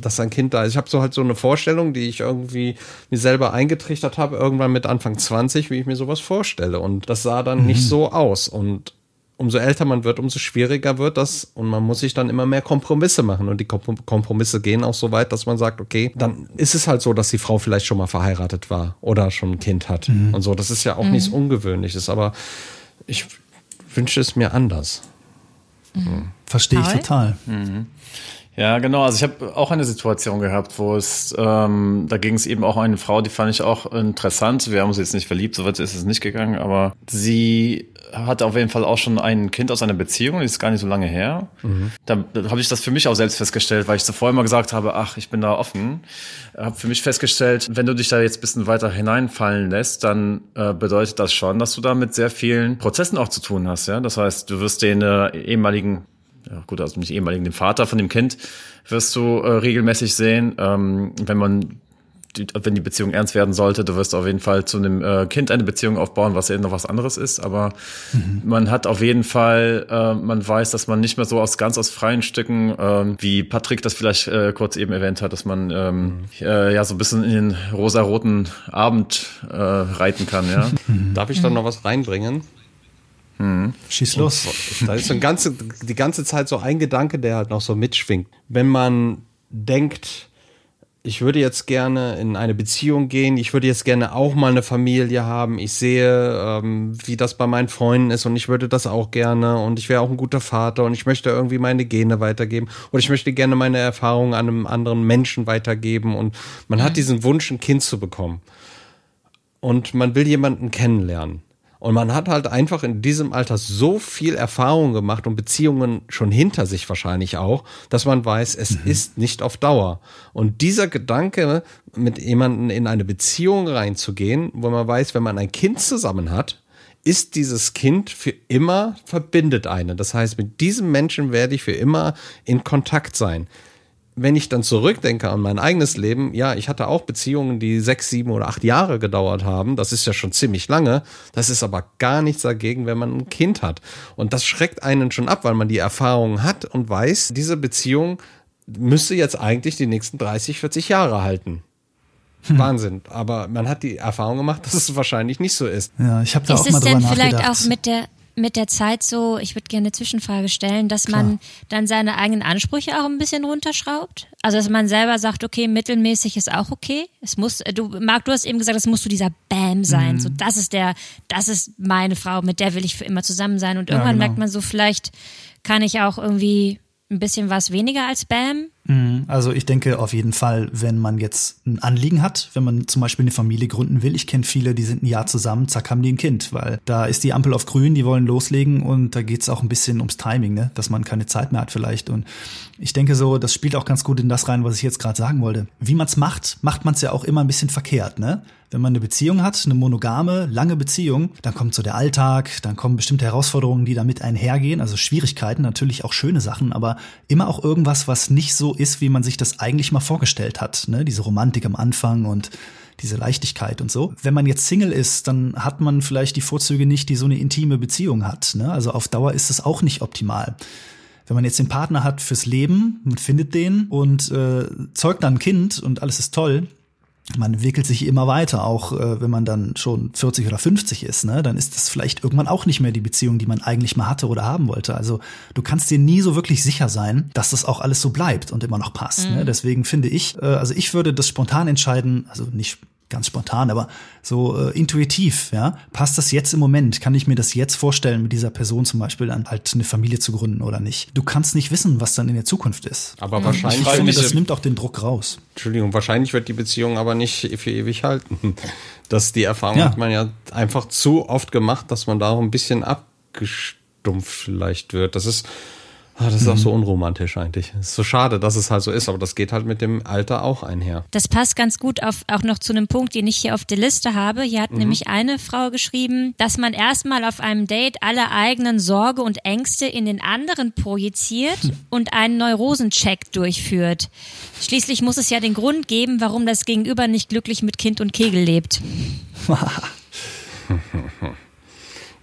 S4: dass ein Kind da ist. Ich habe so halt so eine Vorstellung, die ich irgendwie mir selber eingetrichtert habe, irgendwann mit Anfang 20, wie ich mir sowas vorstelle. Und das sah dann mhm. nicht so aus. Und umso älter man wird, umso schwieriger wird das und man muss sich dann immer mehr Kompromisse machen und die Kompromisse gehen auch so weit, dass man sagt, okay, dann ist es halt so, dass die Frau vielleicht schon mal verheiratet war oder schon ein Kind hat mhm. und so. Das ist ja auch mhm. nichts Ungewöhnliches, aber ich wünsche es mir anders.
S3: Mhm. Verstehe ich total.
S2: Mhm. Ja, genau. Also ich habe auch eine Situation gehabt, wo es, ähm, da ging es eben auch um eine Frau, die fand ich auch interessant. Wir haben uns jetzt nicht verliebt, so weit ist es nicht gegangen, aber sie hatte auf jeden Fall auch schon ein Kind aus einer Beziehung, die ist gar nicht so lange her. Mhm. Da, da habe ich das für mich auch selbst festgestellt, weil ich zuvor immer gesagt habe, ach, ich bin da offen. Habe für mich festgestellt, wenn du dich da jetzt ein bisschen weiter hineinfallen lässt, dann äh, bedeutet das schon, dass du da mit sehr vielen Prozessen auch zu tun hast. Ja, das heißt, du wirst den äh, ehemaligen ja gut, also nicht ehemaligen, den Vater von dem Kind wirst du äh, regelmäßig sehen. Ähm, wenn man die, wenn die Beziehung ernst werden sollte, du wirst auf jeden Fall zu einem äh, Kind eine Beziehung aufbauen, was eben noch was anderes ist. Aber mhm. man hat auf jeden Fall, äh, man weiß, dass man nicht mehr so aus ganz aus freien Stücken, äh, wie Patrick das vielleicht äh, kurz eben erwähnt hat, dass man ähm, mhm. äh, ja so ein bisschen in den rosaroten Abend äh, reiten kann. Ja.
S4: Darf ich da noch was reinbringen?
S3: Mhm. Schieß los.
S4: Und da ist so ein ganze, die ganze Zeit so ein Gedanke, der halt noch so mitschwingt. Wenn man denkt, ich würde jetzt gerne in eine Beziehung gehen, ich würde jetzt gerne auch mal eine Familie haben, ich sehe, ähm, wie das bei meinen Freunden ist und ich würde das auch gerne und ich wäre auch ein guter Vater und ich möchte irgendwie meine Gene weitergeben oder ich möchte gerne meine Erfahrungen an einem anderen Menschen weitergeben und man hat mhm. diesen Wunsch, ein Kind zu bekommen und man will jemanden kennenlernen. Und man hat halt einfach in diesem Alter so viel Erfahrung gemacht und Beziehungen schon hinter sich wahrscheinlich auch, dass man weiß, es mhm. ist nicht auf Dauer. Und dieser Gedanke, mit jemandem in eine Beziehung reinzugehen, wo man weiß, wenn man ein Kind zusammen hat, ist dieses Kind für immer verbindet einen. Das heißt, mit diesem Menschen werde ich für immer in Kontakt sein wenn ich dann zurückdenke an mein eigenes Leben, ja, ich hatte auch Beziehungen, die sechs, sieben oder acht Jahre gedauert haben. Das ist ja schon ziemlich lange. Das ist aber gar nichts dagegen, wenn man ein Kind hat. Und das schreckt einen schon ab, weil man die Erfahrung hat und weiß, diese Beziehung müsste jetzt eigentlich die nächsten 30, 40 Jahre halten. Hm. Wahnsinn. Aber man hat die Erfahrung gemacht, dass es wahrscheinlich nicht so ist.
S3: Ja, ich habe da ist auch mal drüber nachgedacht. Ist es denn
S1: vielleicht auch mit der mit der Zeit so, ich würde gerne eine Zwischenfrage stellen, dass Klar. man dann seine eigenen Ansprüche auch ein bisschen runterschraubt? Also dass man selber sagt, okay, mittelmäßig ist auch okay. Es muss, du, Marc, du hast eben gesagt, es muss so dieser Bam sein. Mhm. So, das ist der, das ist meine Frau, mit der will ich für immer zusammen sein. Und irgendwann ja, genau. merkt man so, vielleicht kann ich auch irgendwie ein bisschen was weniger als Bam.
S3: Mhm. Also ich denke auf jeden Fall, wenn man jetzt ein Anliegen hat, wenn man zum Beispiel eine Familie gründen will, ich kenne viele, die sind ein Jahr zusammen, zack, haben die ein Kind, weil da ist die Ampel auf grün, die wollen loslegen und da geht es auch ein bisschen ums Timing, ne? dass man keine Zeit mehr hat vielleicht. Und ich denke so, das spielt auch ganz gut in das rein, was ich jetzt gerade sagen wollte. Wie man es macht, macht man es ja auch immer ein bisschen verkehrt, ne? Wenn man eine Beziehung hat, eine monogame, lange Beziehung, dann kommt so der Alltag, dann kommen bestimmte Herausforderungen, die damit einhergehen, also Schwierigkeiten, natürlich auch schöne Sachen, aber immer auch irgendwas, was nicht so ist, wie man sich das eigentlich mal vorgestellt hat. Ne? Diese Romantik am Anfang und diese Leichtigkeit und so. Wenn man jetzt Single ist, dann hat man vielleicht die Vorzüge nicht, die so eine intime Beziehung hat. Ne? Also auf Dauer ist es auch nicht optimal. Wenn man jetzt den Partner hat fürs Leben, man findet den und äh, zeugt dann ein Kind und alles ist toll, man entwickelt sich immer weiter, auch äh, wenn man dann schon 40 oder 50 ist, ne, dann ist das vielleicht irgendwann auch nicht mehr die Beziehung, die man eigentlich mal hatte oder haben wollte. Also du kannst dir nie so wirklich sicher sein, dass das auch alles so bleibt und immer noch passt. Ne? Mhm. Ne? Deswegen finde ich, äh, also ich würde das spontan entscheiden, also nicht ganz spontan, aber so äh, intuitiv, ja, passt das jetzt im Moment? Kann ich mir das jetzt vorstellen, mit dieser Person zum Beispiel dann halt eine Familie zu gründen oder nicht? Du kannst nicht wissen, was dann in der Zukunft ist.
S4: Aber mhm. wahrscheinlich. Ich
S3: finde, das nimmt auch den Druck raus.
S4: Entschuldigung, wahrscheinlich wird die Beziehung aber nicht für ewig halten. Das, die Erfahrung ja. hat man ja einfach zu oft gemacht, dass man da auch ein bisschen abgestumpft vielleicht wird. Das ist, das ist mhm. auch so unromantisch eigentlich. Es ist so schade, dass es halt so ist, aber das geht halt mit dem Alter auch einher.
S1: Das passt ganz gut auf, auch noch zu einem Punkt, den ich hier auf der Liste habe. Hier hat mhm. nämlich eine Frau geschrieben, dass man erstmal auf einem Date alle eigenen Sorge und Ängste in den anderen projiziert hm. und einen Neurosencheck durchführt. Schließlich muss es ja den Grund geben, warum das Gegenüber nicht glücklich mit Kind und Kegel lebt.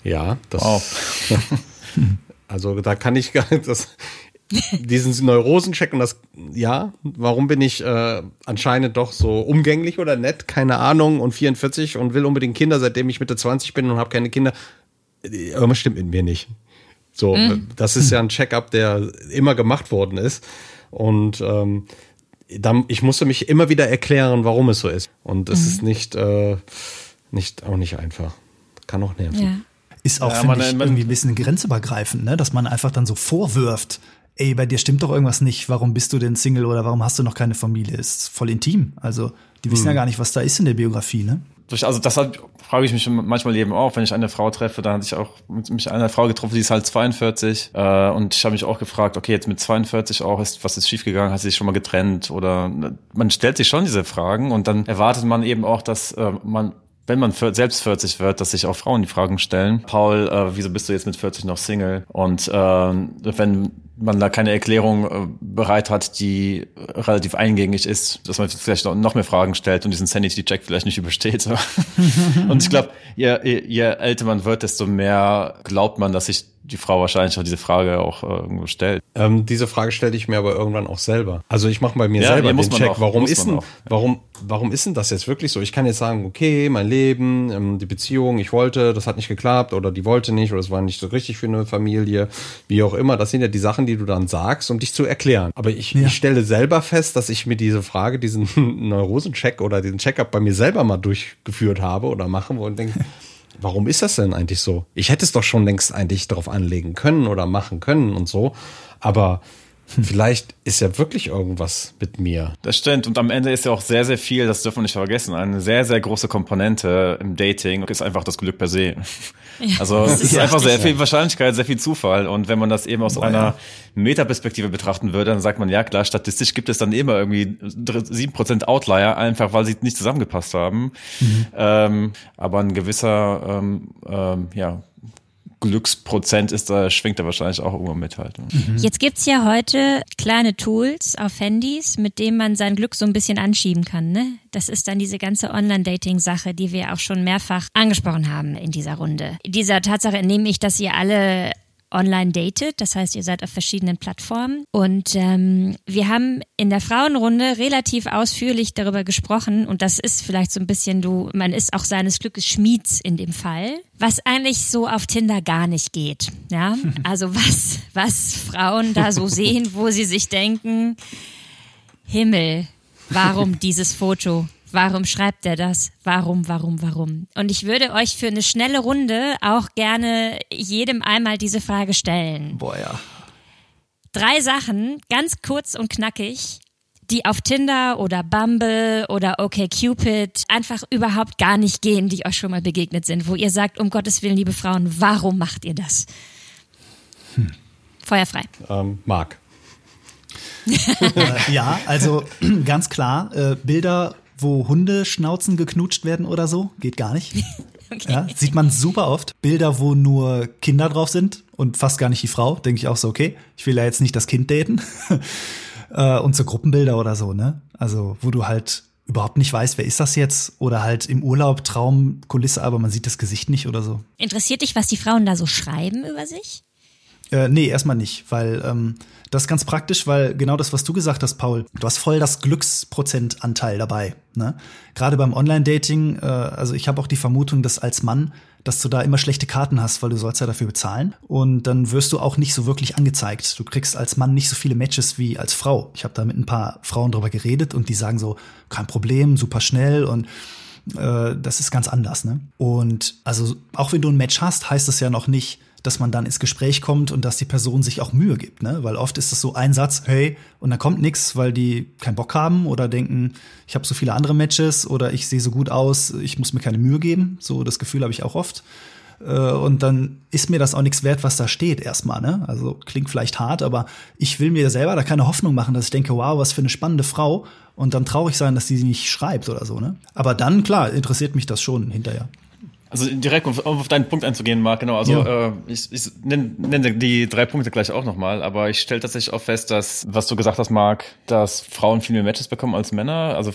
S4: ja, das. Wow. Also da kann ich gar das diesen Neurosencheck und das ja, warum bin ich äh, anscheinend doch so umgänglich oder nett, keine Ahnung und 44 und will unbedingt Kinder, seitdem ich Mitte 20 bin und habe keine Kinder. Irgendwas stimmt mit mir nicht. So, mhm. das ist ja ein Check-up, der immer gemacht worden ist und ähm, dann, ich musste mich immer wieder erklären, warum es so ist und es mhm. ist nicht äh, nicht auch nicht einfach. Kann auch nerven. Ja.
S3: Ist auch, ja, finde ich, irgendwie ein bisschen grenzübergreifend, ne? dass man einfach dann so vorwirft, ey, bei dir stimmt doch irgendwas nicht, warum bist du denn Single oder warum hast du noch keine Familie? Ist voll intim. Also, die wissen hm. ja gar nicht, was da ist in der Biografie, ne?
S2: Also das hat, frage ich mich manchmal eben auch, wenn ich eine Frau treffe, dann hatte ich auch mit mich einer Frau getroffen, die ist halt 42 äh, und ich habe mich auch gefragt, okay, jetzt mit 42 auch, ist was ist schiefgegangen, hat sie sich schon mal getrennt oder man stellt sich schon diese Fragen und dann erwartet man eben auch, dass äh, man wenn man selbst 40 wird, dass sich auch Frauen die Fragen stellen. Paul, äh, wieso bist du jetzt mit 40 noch Single? Und äh, wenn man da keine Erklärung äh, bereit hat, die relativ eingängig ist, dass man vielleicht noch mehr Fragen stellt und diesen Sanity-Check vielleicht nicht übersteht. und ich glaube, je, je älter man wird, desto mehr glaubt man, dass sich die Frau wahrscheinlich auch diese Frage auch äh, irgendwo stellt.
S4: Ähm, diese Frage stelle ich mir aber irgendwann auch selber. Also ich mache bei mir ja, selber den Check, auch, warum ist denn, warum, warum ist denn das jetzt wirklich so? Ich kann jetzt sagen, okay, mein Leben, ähm, die Beziehung, ich wollte, das hat nicht geklappt oder die wollte nicht oder es war nicht so richtig für eine Familie, wie auch immer. Das sind ja die Sachen, die du dann sagst, um dich zu erklären. Aber ich, ja. ich stelle selber fest, dass ich mir diese Frage, diesen Neurosencheck oder diesen Checkup bei mir selber mal durchgeführt habe oder mache und denke, warum ist das denn eigentlich so? Ich hätte es doch schon längst eigentlich darauf anlegen können oder machen können und so. Aber Vielleicht ist ja wirklich irgendwas mit mir.
S2: Das stimmt. Und am Ende ist ja auch sehr, sehr viel, das dürfen wir nicht vergessen, eine sehr, sehr große Komponente im Dating ist einfach das Glück per se. Ja, also es ist einfach sehr viel Wahrscheinlichkeit, sehr viel Zufall. Und wenn man das eben aus Boah, einer ja. Metaperspektive betrachten würde, dann sagt man, ja klar, statistisch gibt es dann immer irgendwie sieben Prozent Outlier, einfach weil sie nicht zusammengepasst haben. Mhm. Ähm, aber ein gewisser ähm, ähm, ja, Glücksprozent ist da, schwingt da wahrscheinlich auch irgendwo mit halt. Ne?
S1: Mhm. Jetzt gibt's ja heute kleine Tools auf Handys, mit denen man sein Glück so ein bisschen anschieben kann. Ne? Das ist dann diese ganze Online-Dating-Sache, die wir auch schon mehrfach angesprochen haben in dieser Runde. Dieser Tatsache nehme ich, dass ihr alle online datet. Das heißt, ihr seid auf verschiedenen Plattformen. Und ähm, wir haben in der Frauenrunde relativ ausführlich darüber gesprochen. Und das ist vielleicht so ein bisschen, du, man ist auch seines Glückes Schmieds in dem Fall. Was eigentlich so auf Tinder gar nicht geht. Ja, also was, was Frauen da so sehen, wo sie sich denken, Himmel, warum dieses Foto? Warum schreibt er das? Warum, warum, warum? Und ich würde euch für eine schnelle Runde auch gerne jedem einmal diese Frage stellen.
S3: Boah, ja.
S1: Drei Sachen, ganz kurz und knackig, die auf Tinder oder Bumble oder OkCupid einfach überhaupt gar nicht gehen, die euch schon mal begegnet sind, wo ihr sagt, um Gottes Willen, liebe Frauen, warum macht ihr das? Hm. Feuerfrei.
S4: Ähm, Marc.
S3: äh, ja, also ganz klar, äh, Bilder wo Hundeschnauzen geknutscht werden oder so. Geht gar nicht. Okay. Ja, sieht man super oft. Bilder, wo nur Kinder drauf sind und fast gar nicht die Frau. Denke ich auch so, okay, ich will ja jetzt nicht das Kind daten. Äh, und so Gruppenbilder oder so, ne? Also, wo du halt überhaupt nicht weißt, wer ist das jetzt? Oder halt im Urlaub Traumkulisse, aber man sieht das Gesicht nicht oder so.
S1: Interessiert dich, was die Frauen da so schreiben über sich?
S3: Äh, nee, erstmal nicht, weil ähm, das ist ganz praktisch, weil genau das, was du gesagt hast, Paul, du hast voll das Glücksprozentanteil dabei. Ne? Gerade beim Online-Dating, äh, also ich habe auch die Vermutung, dass als Mann, dass du da immer schlechte Karten hast, weil du sollst ja dafür bezahlen. Und dann wirst du auch nicht so wirklich angezeigt. Du kriegst als Mann nicht so viele Matches wie als Frau. Ich habe da mit ein paar Frauen drüber geredet und die sagen so, kein Problem, super schnell und Äh, das ist ganz anders, ne? Und also auch wenn du ein Match hast, heißt es ja noch nicht, dass man dann ins Gespräch kommt und dass die Person sich auch Mühe gibt, ne? Weil oft ist es so ein Satz, hey, und dann kommt nichts, weil die keinen Bock haben oder denken, ich habe so viele andere Matches oder ich sehe so gut aus, ich muss mir keine Mühe geben. So das Gefühl habe ich auch oft. Äh, und dann ist mir das auch nichts wert, was da steht erstmal. Ne? Also klingt vielleicht hart, aber ich will mir selber da keine Hoffnung machen, dass ich denke, wow, was für eine spannende Frau. Und dann traurig sein, dass sie nicht schreibt oder so. Ne? Aber dann, klar, interessiert mich das schon hinterher.
S2: Also direkt um auf deinen Punkt einzugehen, Marc, genau. Also ja. äh, ich, ich nenne nenn die drei Punkte gleich auch nochmal, aber ich stelle tatsächlich auch fest, dass, was du gesagt hast, Marc, dass Frauen viel mehr Matches bekommen als Männer. Also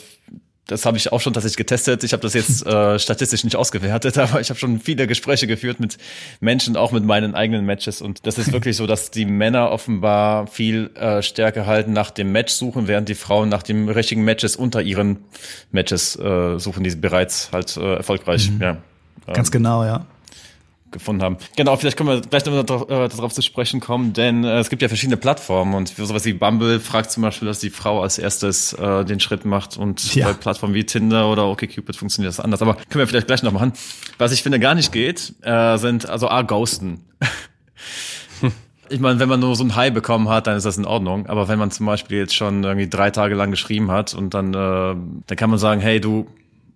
S2: das habe ich auch schon tatsächlich getestet. Ich habe das jetzt äh, statistisch nicht ausgewertet, aber ich habe schon viele Gespräche geführt mit Menschen, auch mit meinen eigenen Matches. Und das ist wirklich so, dass die Männer offenbar viel äh, stärker halten nach dem Match suchen, während die Frauen nach dem richtigen Matches unter ihren Matches äh, suchen, die bereits halt äh, erfolgreich, mhm. ja.
S3: Ganz genau, ja
S2: gefunden haben. Genau, vielleicht können wir gleich noch darauf, äh, darauf zu sprechen kommen, denn äh, es gibt ja verschiedene Plattformen und für sowas wie Bumble fragt zum Beispiel, dass die Frau als erstes äh, den Schritt macht und ja. bei Plattformen wie Tinder oder OkCupid funktioniert das anders. Aber können wir vielleicht gleich noch machen. Was ich finde gar nicht geht, äh, sind also A, Ghosten. ich meine, wenn man nur so ein High bekommen hat, dann ist das in Ordnung. Aber wenn man zum Beispiel jetzt schon irgendwie drei Tage lang geschrieben hat und dann, äh, dann kann man sagen, hey du,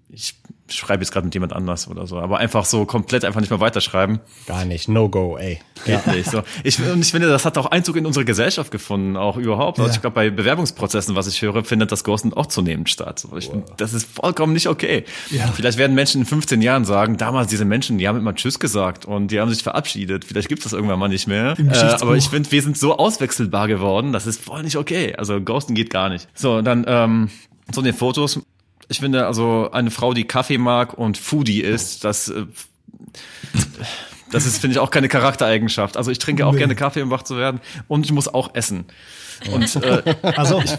S2: ich schreibe jetzt gerade mit jemand anders oder so, aber einfach so komplett einfach nicht mehr weiterschreiben.
S4: Gar nicht, no go, ey.
S2: Geht ja. nicht so. Ich, und ich finde, das hat auch Einzug in unsere Gesellschaft gefunden, auch überhaupt. Also ich glaube, bei Bewerbungsprozessen, was ich höre, findet das Ghosten auch zunehmend statt. Ich wow. finde, das ist vollkommen nicht okay. Ja. Vielleicht werden Menschen in 15 Jahren sagen, damals diese Menschen, die haben immer Tschüss gesagt und die haben sich verabschiedet. Vielleicht gibt es das irgendwann mal nicht mehr. Äh, aber ich finde, wir sind so auswechselbar geworden, das ist voll nicht okay. Also Ghosten geht gar nicht. So, dann ähm, so in den Fotos ich finde, also eine Frau, die Kaffee mag und Foodie ist, das, äh, das ist, finde ich, auch keine Charaktereigenschaft. Also ich trinke auch nee. gerne Kaffee, um wach zu werden und ich muss auch essen. Und äh, also ich,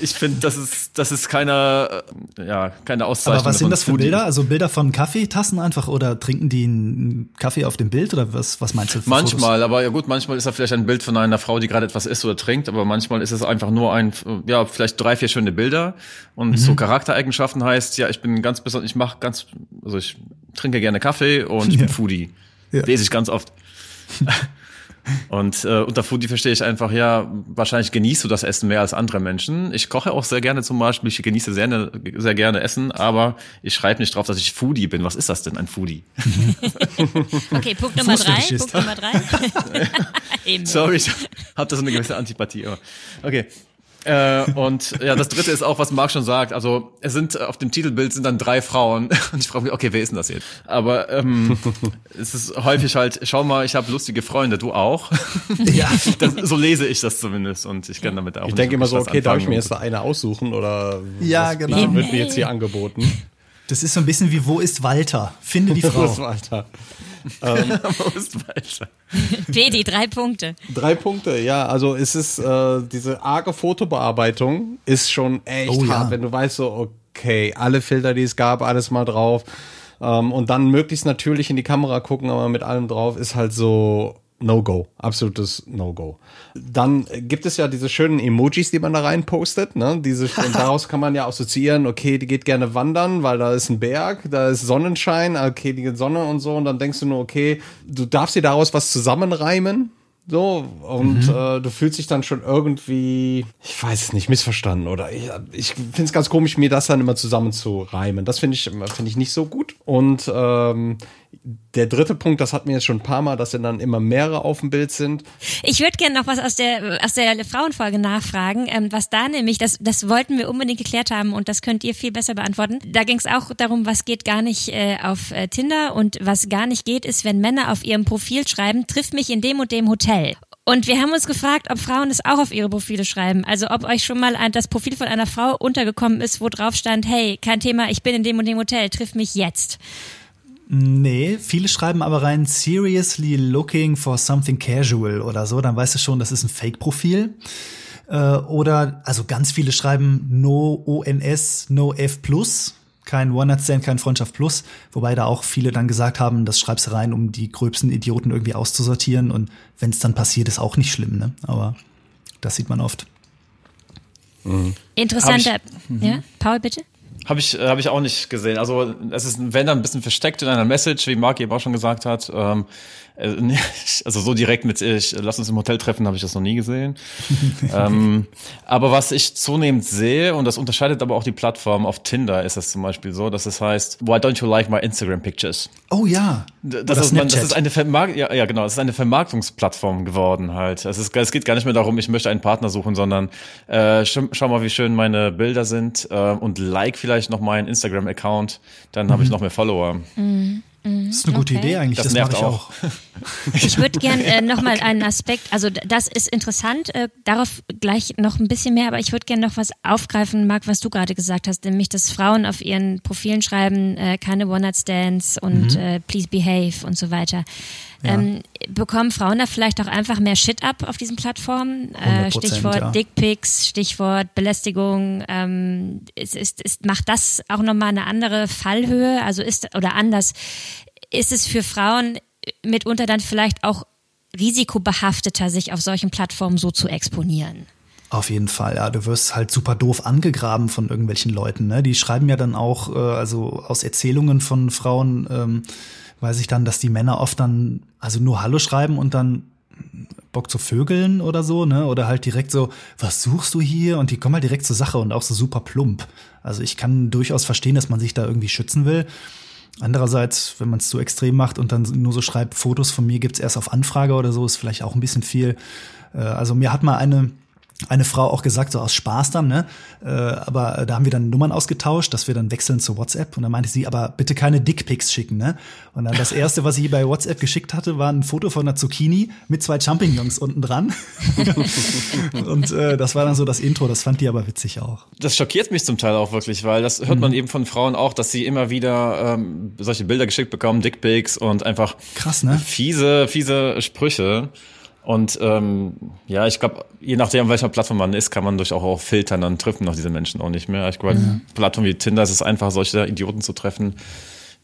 S2: ich finde, das ist das ist keine ja keine Auszeichnung.
S3: Aber was sind das für Bilder? Also Bilder von Kaffeetassen einfach oder trinken die einen Kaffee auf dem Bild oder was was meinst du?
S2: Manchmal, Fotos? aber ja gut, manchmal ist da vielleicht ein Bild von einer Frau, die gerade etwas isst oder trinkt, aber manchmal ist es einfach nur ein ja vielleicht drei vier schöne Bilder und mhm. so Charaktereigenschaften heißt ja ich bin ganz besonders ich mache ganz also ich trinke gerne Kaffee und ich ja. bin Foodie. Ja. Lese ich ganz oft. Und äh, unter Foodie verstehe ich einfach, ja, wahrscheinlich genießt du das Essen mehr als andere Menschen. Ich koche auch sehr gerne zum Beispiel, ich genieße sehr, ne, sehr gerne Essen, aber ich schreibe nicht drauf, dass ich Foodie bin. Was ist das denn, ein Foodie?
S1: okay, Punkt Nummer drei. Punkt Nummer drei.
S2: Sorry, ich habe da so eine gewisse Antipathie. Okay, äh, und ja, das dritte ist auch, was Marc schon sagt. Also es sind auf dem Titelbild sind dann drei Frauen und ich frage mich, okay, wer ist denn das jetzt? Aber ähm, es ist häufig halt, schau mal, ich habe lustige Freunde, du auch. ja, das, so lese ich das zumindest und ich kann damit auch.
S4: Ich denke immer so, okay, darf ich mir jetzt eine aussuchen oder
S3: ja, genau.
S4: wird mir jetzt hier angeboten?
S3: Das ist so ein bisschen wie, wo ist Walter? Finde die Frau. wo ist Walter?
S1: ähm, wo ist Walter? Pedi, drei Punkte.
S4: Drei Punkte, ja. Also es ist äh, diese arge Fotobearbeitung ist schon echt oh, hart, ja. wenn du weißt so, okay, alle Filter, die es gab, alles mal drauf. Ähm, und dann möglichst natürlich in die Kamera gucken, aber mit allem drauf ist halt so No-Go, absolutes No-Go. Dann gibt es ja diese schönen Emojis, die man da rein postet. Ne? Diese, und daraus kann man ja assoziieren, okay, die geht gerne wandern, weil da ist ein Berg, da ist Sonnenschein, okay, die Sonne und so. Und dann denkst du nur, okay, du darfst dir daraus was zusammenreimen. So, und mhm. äh, du fühlst dich dann schon irgendwie, ich weiß es nicht, missverstanden oder ich, ich finde es ganz komisch, mir das dann immer zusammenzureimen. Das finde ich, finde ich nicht so gut. Und ähm, der dritte Punkt, das hatten wir jetzt schon ein paar Mal, dass dann immer mehrere auf dem Bild sind.
S1: Ich würde gerne noch was aus der aus der Frauenfolge nachfragen, ähm, was da nämlich, das, das wollten wir unbedingt geklärt haben und das könnt ihr viel besser beantworten. Da ging es auch darum, was geht gar nicht äh, auf äh, Tinder und was gar nicht geht, ist, wenn Männer auf ihrem Profil schreiben, triff mich in dem und dem Hotel. Und wir haben uns gefragt, ob Frauen es auch auf ihre Profile schreiben. Also ob euch schon mal das Profil von einer Frau untergekommen ist, wo drauf stand, hey, kein Thema, ich bin in dem und dem Hotel, triff mich jetzt.
S3: Nee, viele schreiben aber rein seriously looking for something casual oder so, dann weißt du schon, das ist ein Fake-Profil. Äh, oder, also ganz viele schreiben no ONS, no F plus, kein One-Night-Stand, kein Freundschaft plus, wobei da auch viele dann gesagt haben, das schreibst du rein, um die gröbsten Idioten irgendwie auszusortieren und wenn es dann passiert, ist auch nicht schlimm, ne? Aber das sieht man oft.
S1: Mhm. Interessanter, ja, Paul, bitte?
S2: Habe ich, äh, hab ich auch nicht gesehen. Also es ist, wenn dann ein bisschen versteckt in einer Message, wie Mark eben auch schon gesagt hat. Ähm, äh, also so direkt mit ich lass uns im Hotel treffen, habe ich das noch nie gesehen. ähm, aber was ich zunehmend sehe, und das unterscheidet aber auch die Plattform, auf Tinder ist es zum Beispiel so, dass es heißt, why don't you like my Instagram pictures?
S3: Oh ja.
S2: Das, ist, man, das ist eine Vermark ja, ja genau, das ist eine Vermarktungsplattform geworden halt. Es, ist, es geht gar nicht mehr darum, ich möchte einen Partner suchen, sondern äh, schau, schau mal, wie schön meine Bilder sind äh, und like vielleicht noch meinen Instagram-Account, dann mhm. habe ich noch mehr Follower.
S3: Mhm. Mhm. Das ist eine gute okay. Idee eigentlich, das, das mache ich auch.
S1: Ich würde gerne äh, nochmal okay. einen Aspekt, also das ist interessant, äh, darauf gleich noch ein bisschen mehr, aber ich würde gerne noch was aufgreifen, Marc, was du gerade gesagt hast, nämlich, dass Frauen auf ihren Profilen schreiben, äh, keine One-Night-Stands und mhm. äh, please behave und so weiter. Ja. Ähm, bekommen Frauen da vielleicht auch einfach mehr Shit ab auf diesen Plattformen? Äh, Stichwort ja. Dickpics, Stichwort Belästigung. Ähm, ist, ist, ist, macht das auch nochmal eine andere Fallhöhe? Also ist, oder anders, ist es für Frauen mitunter dann vielleicht auch risikobehafteter, sich auf solchen Plattformen so zu exponieren?
S3: Auf jeden Fall, ja. Du wirst halt super doof angegraben von irgendwelchen Leuten. Ne? Die schreiben ja dann auch, äh, also aus Erzählungen von Frauen, ähm, weiß ich dann, dass die Männer oft dann also nur Hallo schreiben und dann Bock zu vögeln oder so, ne? Oder halt direkt so, was suchst du hier? Und die kommen halt direkt zur Sache und auch so super plump. Also ich kann durchaus verstehen, dass man sich da irgendwie schützen will. Andererseits, wenn man es zu extrem macht und dann nur so schreibt, Fotos von mir gibt's erst auf Anfrage oder so, ist vielleicht auch ein bisschen viel. Äh, also mir hat mal eine eine Frau auch gesagt, so aus Spaß dann, ne? Äh, aber da haben wir dann Nummern ausgetauscht, dass wir dann wechseln zu WhatsApp. Und dann meinte sie, aber bitte keine Dickpics schicken, ne? Und dann das erste, was sie bei WhatsApp geschickt hatte, war ein Foto von einer Zucchini mit zwei Champignons unten dran. und äh, das war dann so das Intro, das fand die aber witzig auch.
S2: Das schockiert mich zum Teil auch wirklich, weil das hört man mhm. eben von Frauen auch, dass sie immer wieder ähm, solche Bilder geschickt bekommen, Dickpics und einfach
S3: krass, ne?
S2: Fiese, fiese Sprüche. Und ähm, ja, ich glaube, je nachdem, welcher Plattform man ist, kann man durch auch, auch filtern, dann treffen noch diese Menschen auch nicht mehr. Ich glaube, mhm. Plattformen wie Tinder ist es einfach, solche Idioten zu treffen,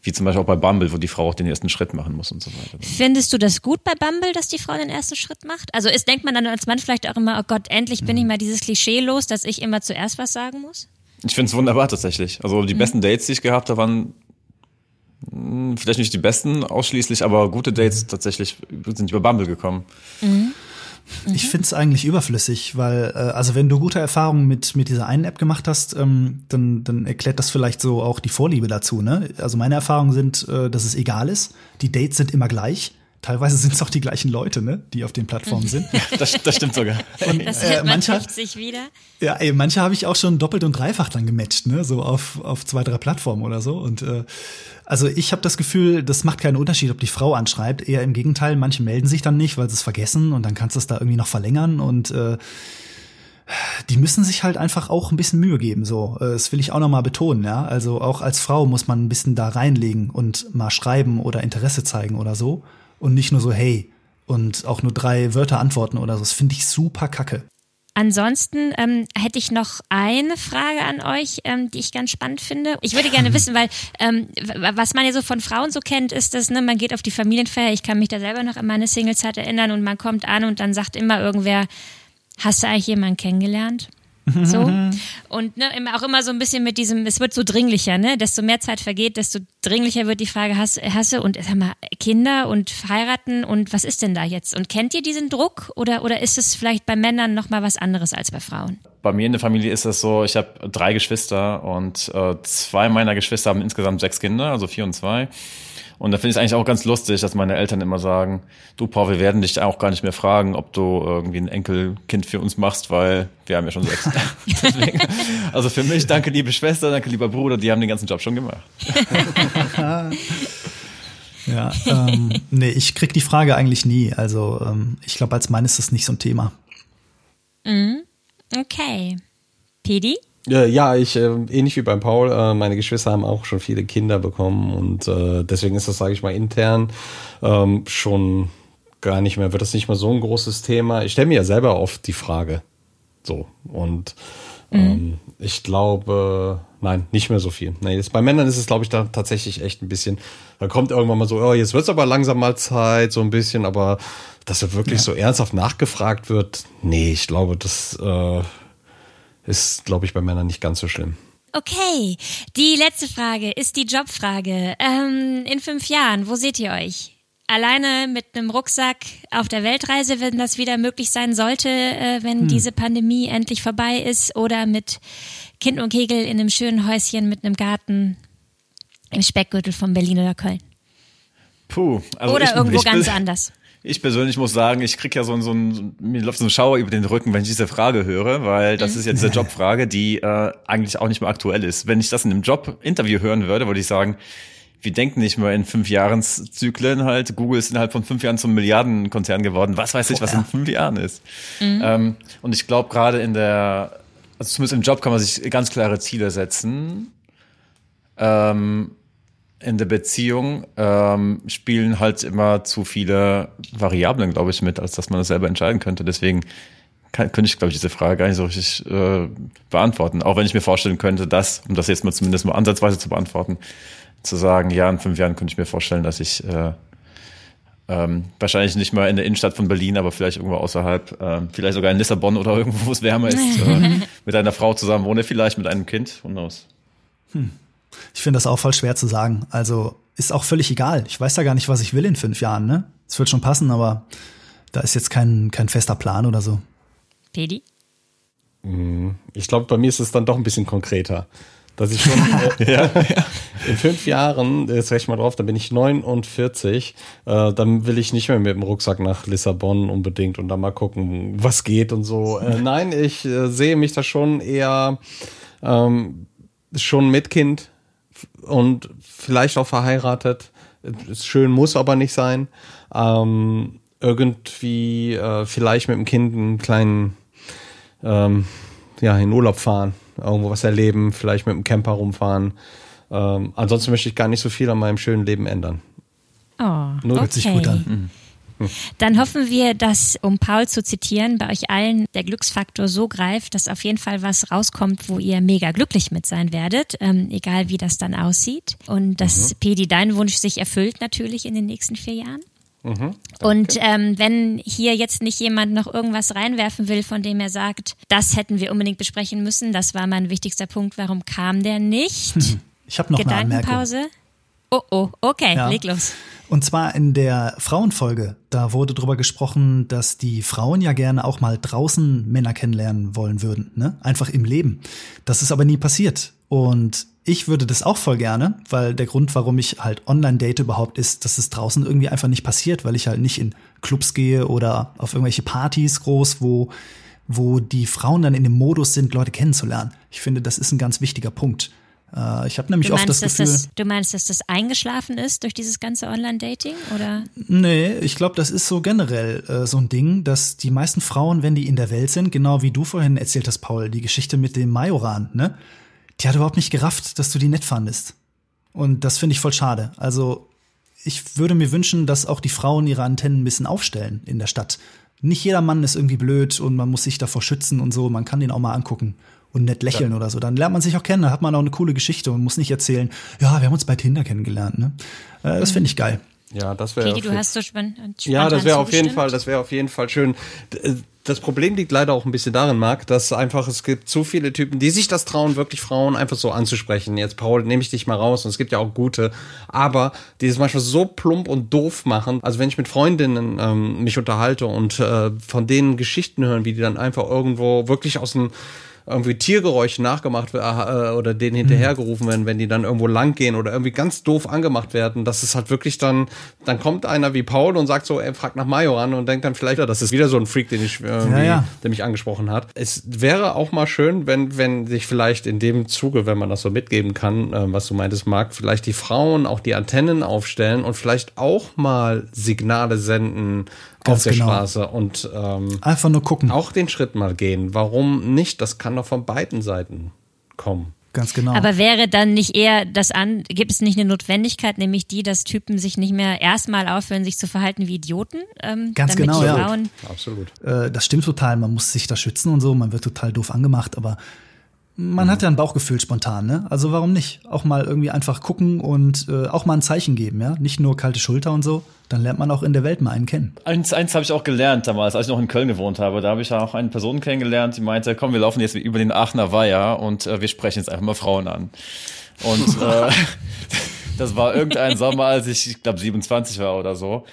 S2: wie zum Beispiel auch bei Bumble, wo die Frau auch den ersten Schritt machen muss und so weiter.
S1: Findest du das gut bei Bumble, dass die Frau den ersten Schritt macht? Also ist, denkt man dann als Mann vielleicht auch immer, oh Gott, endlich bin mhm. ich mal dieses Klischee los, dass ich immer zuerst was sagen muss?
S2: Ich finde es wunderbar tatsächlich. Also die mhm. besten Dates, die ich gehabt habe, waren vielleicht nicht die besten ausschließlich, aber gute Dates mhm. tatsächlich sind über Bumble gekommen.
S3: Mhm. Ich mhm. finde es eigentlich überflüssig, weil, äh, also wenn du gute Erfahrungen mit, mit dieser einen App gemacht hast, ähm, dann, dann erklärt das vielleicht so auch die Vorliebe dazu. Ne? Also meine Erfahrungen sind, äh, dass es egal ist. Die Dates sind immer gleich. Teilweise sind es auch die gleichen Leute, ne, die auf den Plattformen sind.
S2: das, das stimmt sogar.
S1: Und, das äh, manche, sich wieder.
S3: Ja, ey, manche habe ich auch schon doppelt und dreifach dann gematcht, ne, so auf, auf zwei, drei Plattformen oder so. Und äh, also ich habe das Gefühl, das macht keinen Unterschied, ob die Frau anschreibt. Eher im Gegenteil, manche melden sich dann nicht, weil sie es vergessen und dann kannst du es da irgendwie noch verlängern und äh, die müssen sich halt einfach auch ein bisschen Mühe geben, so. Äh, das will ich auch nochmal betonen, ja. Also auch als Frau muss man ein bisschen da reinlegen und mal schreiben oder Interesse zeigen oder so und nicht nur so, hey, und auch nur drei Wörter antworten oder so. Das finde ich super kacke.
S1: Ansonsten ähm, hätte ich noch eine Frage an euch, ähm, die ich ganz spannend finde. Ich würde gerne wissen, weil ähm, was man ja so von Frauen so kennt, ist das, ne, man geht auf die Familienfeier. Ich kann mich da selber noch an meine Singlezeit erinnern und man kommt an und dann sagt immer irgendwer, hast du eigentlich jemanden kennengelernt? So. Und ne, auch immer so ein bisschen mit diesem, es wird so dringlicher, ne? Desto mehr Zeit vergeht, desto dringlicher wird die Frage, hast, hast du und sag mal, Kinder und heiraten und was ist denn da jetzt? Und kennt ihr diesen Druck oder, oder ist es vielleicht bei Männern nochmal was anderes als bei Frauen?
S2: Bei mir in der Familie ist das so, ich habe drei Geschwister und äh, zwei meiner Geschwister haben insgesamt sechs Kinder, also vier und zwei. Und da finde ich es eigentlich auch ganz lustig, dass meine Eltern immer sagen, du Paul, wir werden dich auch gar nicht mehr fragen, ob du irgendwie ein Enkelkind für uns machst, weil wir haben ja schon sechs. Deswegen, also für mich, danke liebe Schwester, danke lieber Bruder, die haben den ganzen Job schon gemacht.
S3: ja, ähm, nee, ich krieg die Frage eigentlich nie. Also ähm, ich glaube, als Mann ist das nicht so ein Thema.
S1: Mhm. Okay. Pedi?
S4: Äh, ja, ich, äh, ähnlich wie beim Paul, äh, meine Geschwister haben auch schon viele Kinder bekommen und äh, deswegen ist das, sage ich mal, intern ähm, schon gar nicht mehr, wird das nicht mehr so ein großes Thema. Ich stelle mir ja selber oft die Frage. So. Und mhm. ähm, ich glaube, nein, nicht mehr so viel. Nee, jetzt, bei Männern ist es, glaube ich, da tatsächlich echt ein bisschen, da kommt irgendwann mal so, oh, jetzt wird's aber langsam mal Zeit, so ein bisschen, aber dass er wirklich ja. so ernsthaft nachgefragt wird, nee, ich glaube, das äh, ist, glaube ich, bei Männern nicht ganz so schlimm.
S1: Okay, die letzte Frage ist die Jobfrage. Ähm, in fünf Jahren, wo seht ihr euch? Alleine mit einem Rucksack auf der Weltreise, wenn das wieder möglich sein sollte, äh, wenn hm. diese Pandemie endlich vorbei ist, oder mit Kind und Kegel in einem schönen Häuschen mit einem Garten im Speckgürtel von Berlin oder Köln.
S2: Puh,
S1: also oder ich, irgendwo ich, ganz anders.
S2: Ich persönlich muss sagen, ich kriege ja so, so ein, mir läuft so ein Schauer über den Rücken, wenn ich diese Frage höre, weil das mhm. ist jetzt eine Jobfrage, die äh, eigentlich auch nicht mehr aktuell ist. Wenn ich das in einem Jobinterview hören würde, würde ich sagen, wir denken nicht mehr in fünf Jahreszyklen halt. Google ist innerhalb von fünf Jahren zum Milliardenkonzern geworden. Was weiß ich, was in fünf Jahren ist. Mhm. Ähm, und ich glaube, gerade in der, also zumindest im Job kann man sich ganz klare Ziele setzen. Ähm, in der Beziehung ähm, spielen halt immer zu viele Variablen, glaube ich, mit, als dass man das selber entscheiden könnte. Deswegen kann, könnte ich, glaube ich, diese Frage gar nicht so richtig äh, beantworten. Auch wenn ich mir vorstellen könnte, dass, um das jetzt mal zumindest mal ansatzweise zu beantworten, zu sagen, ja, in fünf Jahren könnte ich mir vorstellen, dass ich äh, ähm, wahrscheinlich nicht mal in der Innenstadt von Berlin, aber vielleicht irgendwo außerhalb, äh, vielleicht sogar in Lissabon oder irgendwo, wo es wärmer ist, äh, mit einer Frau zusammen wohne, vielleicht mit einem Kind, who knows.
S3: Hm. Ich finde das auch voll schwer zu sagen. Also ist auch völlig egal. Ich weiß ja gar nicht, was ich will in fünf Jahren. Ne, es wird schon passen, aber da ist jetzt kein kein fester Plan oder so.
S1: Pedi?
S4: Mhm. Ich glaube, bei mir ist es dann doch ein bisschen konkreter. Dass ich schon äh, ja, in fünf Jahren, jetzt rechne mal drauf, dann bin ich 49, äh, dann will ich nicht mehr mit dem Rucksack nach Lissabon unbedingt und dann mal gucken, was geht und so. Äh, nein, ich äh, sehe mich da schon eher ähm, schon mit Kind und vielleicht auch verheiratet. Ist schön, muss aber nicht sein. Ähm, irgendwie äh, vielleicht mit dem Kind einen kleinen, ähm, ja, in Urlaub fahren, irgendwo was erleben, vielleicht mit dem Camper rumfahren. Ähm, ansonsten möchte ich gar nicht so viel an meinem schönen Leben ändern.
S1: Oh, Nur okay. sich gut an. Mhm. Dann hoffen wir, dass, um Paul zu zitieren, bei euch allen der Glücksfaktor so greift, dass auf jeden Fall was rauskommt, wo ihr mega glücklich mit sein werdet, ähm, egal wie das dann aussieht. Und dass, mhm. Pedi, dein Wunsch sich erfüllt natürlich in den nächsten vier Jahren. Mhm, und ähm, wenn hier jetzt nicht jemand noch irgendwas reinwerfen will, von dem er sagt, das hätten wir unbedingt besprechen müssen, das war mein wichtigster Punkt, warum kam der nicht?
S3: Ich habe noch
S1: Gedankenpause.
S3: Eine
S1: Oh oh, okay, ja. leg los.
S3: Und zwar in der Frauenfolge, da wurde drüber gesprochen, dass die Frauen ja gerne auch mal draußen Männer kennenlernen wollen würden, ne? Einfach im Leben. Das ist aber nie passiert. Und ich würde das auch voll gerne, weil der Grund, warum ich halt online date überhaupt ist, dass es draußen irgendwie einfach nicht passiert, weil ich halt nicht in Clubs gehe oder auf irgendwelche Partys groß, wo wo die Frauen dann in dem Modus sind, Leute kennenzulernen. Ich finde, das ist ein ganz wichtiger Punkt. Äh, ich habe nämlich meinst, oft das Gefühl.
S1: Das, du meinst, dass das eingeschlafen ist durch dieses ganze Online-Dating? oder?
S3: Nee, ich glaube, das ist so generell äh, so ein Ding, dass die meisten Frauen, wenn die in der Welt sind, genau wie du vorhin erzählt hast, Paul, die Geschichte mit dem Majoran, ne? Die hat überhaupt nicht gerafft, dass du die nett fandest. Und das finde ich voll schade. Also, ich würde mir wünschen, dass auch die Frauen ihre Antennen ein bisschen aufstellen in der Stadt. Nicht jeder Mann ist irgendwie blöd und man muss sich davor schützen und so. Man kann den auch mal angucken und nett lächeln ja. oder so. Dann lernt man sich auch kennen, da hat man auch eine coole Geschichte und muss nicht erzählen, ja, wir haben uns bei Tinder kennengelernt. Ne? Äh, das finde ich geil.
S4: Ja, das wäre.
S1: du hast so spannend.
S4: Ja, das wäre auf jeden Fall, das wäre auf jeden Fall schön. Äh, das Problem liegt leider auch ein bisschen darin, Marc, dass einfach es gibt zu viele Typen, die sich das trauen, wirklich Frauen einfach so anzusprechen. Jetzt, Paul, nehme ich dich mal raus und es gibt ja auch gute, aber die es manchmal so plump und doof machen. Also wenn ich mit Freundinnen ähm, mich unterhalte und äh, von denen Geschichten hören, wie die dann einfach irgendwo wirklich aus dem irgendwie Tiergeräusche nachgemacht äh, oder denen hinterhergerufen werden, wenn die dann irgendwo lang gehen oder irgendwie ganz doof angemacht werden. Das ist halt wirklich dann, dann kommt einer wie Paul und sagt so, er fragt nach Majoran und denkt dann vielleicht, das ist wieder so ein Freak, den ich irgendwie, ja, ja. der mich angesprochen hat. Es wäre auch mal schön, wenn, wenn sich vielleicht in dem Zuge, wenn man das so mitgeben kann, äh, was du meintest, Marc, vielleicht die Frauen auch die Antennen aufstellen und vielleicht auch mal Signale senden, Ganz auf der genau. Straße und ähm,
S3: einfach nur gucken.
S4: Auch den Schritt mal gehen. Warum nicht? Das kann doch von beiden Seiten kommen.
S3: Ganz genau.
S1: Aber wäre dann nicht eher das an, gibt es nicht eine Notwendigkeit, nämlich die, dass Typen sich nicht mehr erstmal aufhören, sich zu verhalten wie Idioten?
S3: Ähm, Ganz genau, ja. Frauen Absolut. Äh, das stimmt total. Man muss sich da schützen und so. Man wird total doof angemacht, aber man hat ja ein Bauchgefühl spontan, ne? Also warum nicht? Auch mal irgendwie einfach gucken und äh, auch mal ein Zeichen geben, ja? Nicht nur kalte Schulter und so. Dann lernt man auch in der Welt mal einen kennen.
S2: Eins, eins habe ich auch gelernt damals, als ich noch in Köln gewohnt habe. Da habe ich ja auch eine Person kennengelernt, die meinte, komm, wir laufen jetzt über den Aachener Weiher und äh, wir sprechen jetzt einfach mal Frauen an. Und äh, das war irgendein Sommer, als ich, ich glaube, 27 war oder so.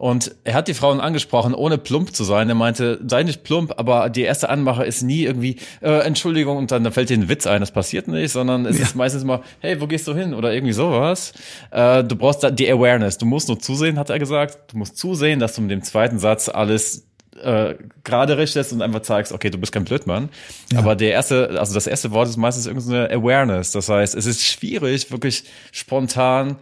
S2: Und er hat die Frauen angesprochen, ohne plump zu sein. Er meinte, sei nicht plump, aber die erste Anmache ist nie irgendwie, äh, Entschuldigung, und dann da fällt dir ein Witz ein. Das passiert nicht, sondern es ja. ist meistens immer, hey, wo gehst du hin? Oder irgendwie sowas. Äh, du brauchst da die Awareness. Du musst nur zusehen, hat er gesagt. Du musst zusehen, dass du mit dem zweiten Satz alles äh, gerade richtest und einfach zeigst, okay, du bist kein Blödmann. Ja. Aber der erste, also das erste Wort ist meistens irgendeine Awareness. Das heißt, es ist schwierig, wirklich spontan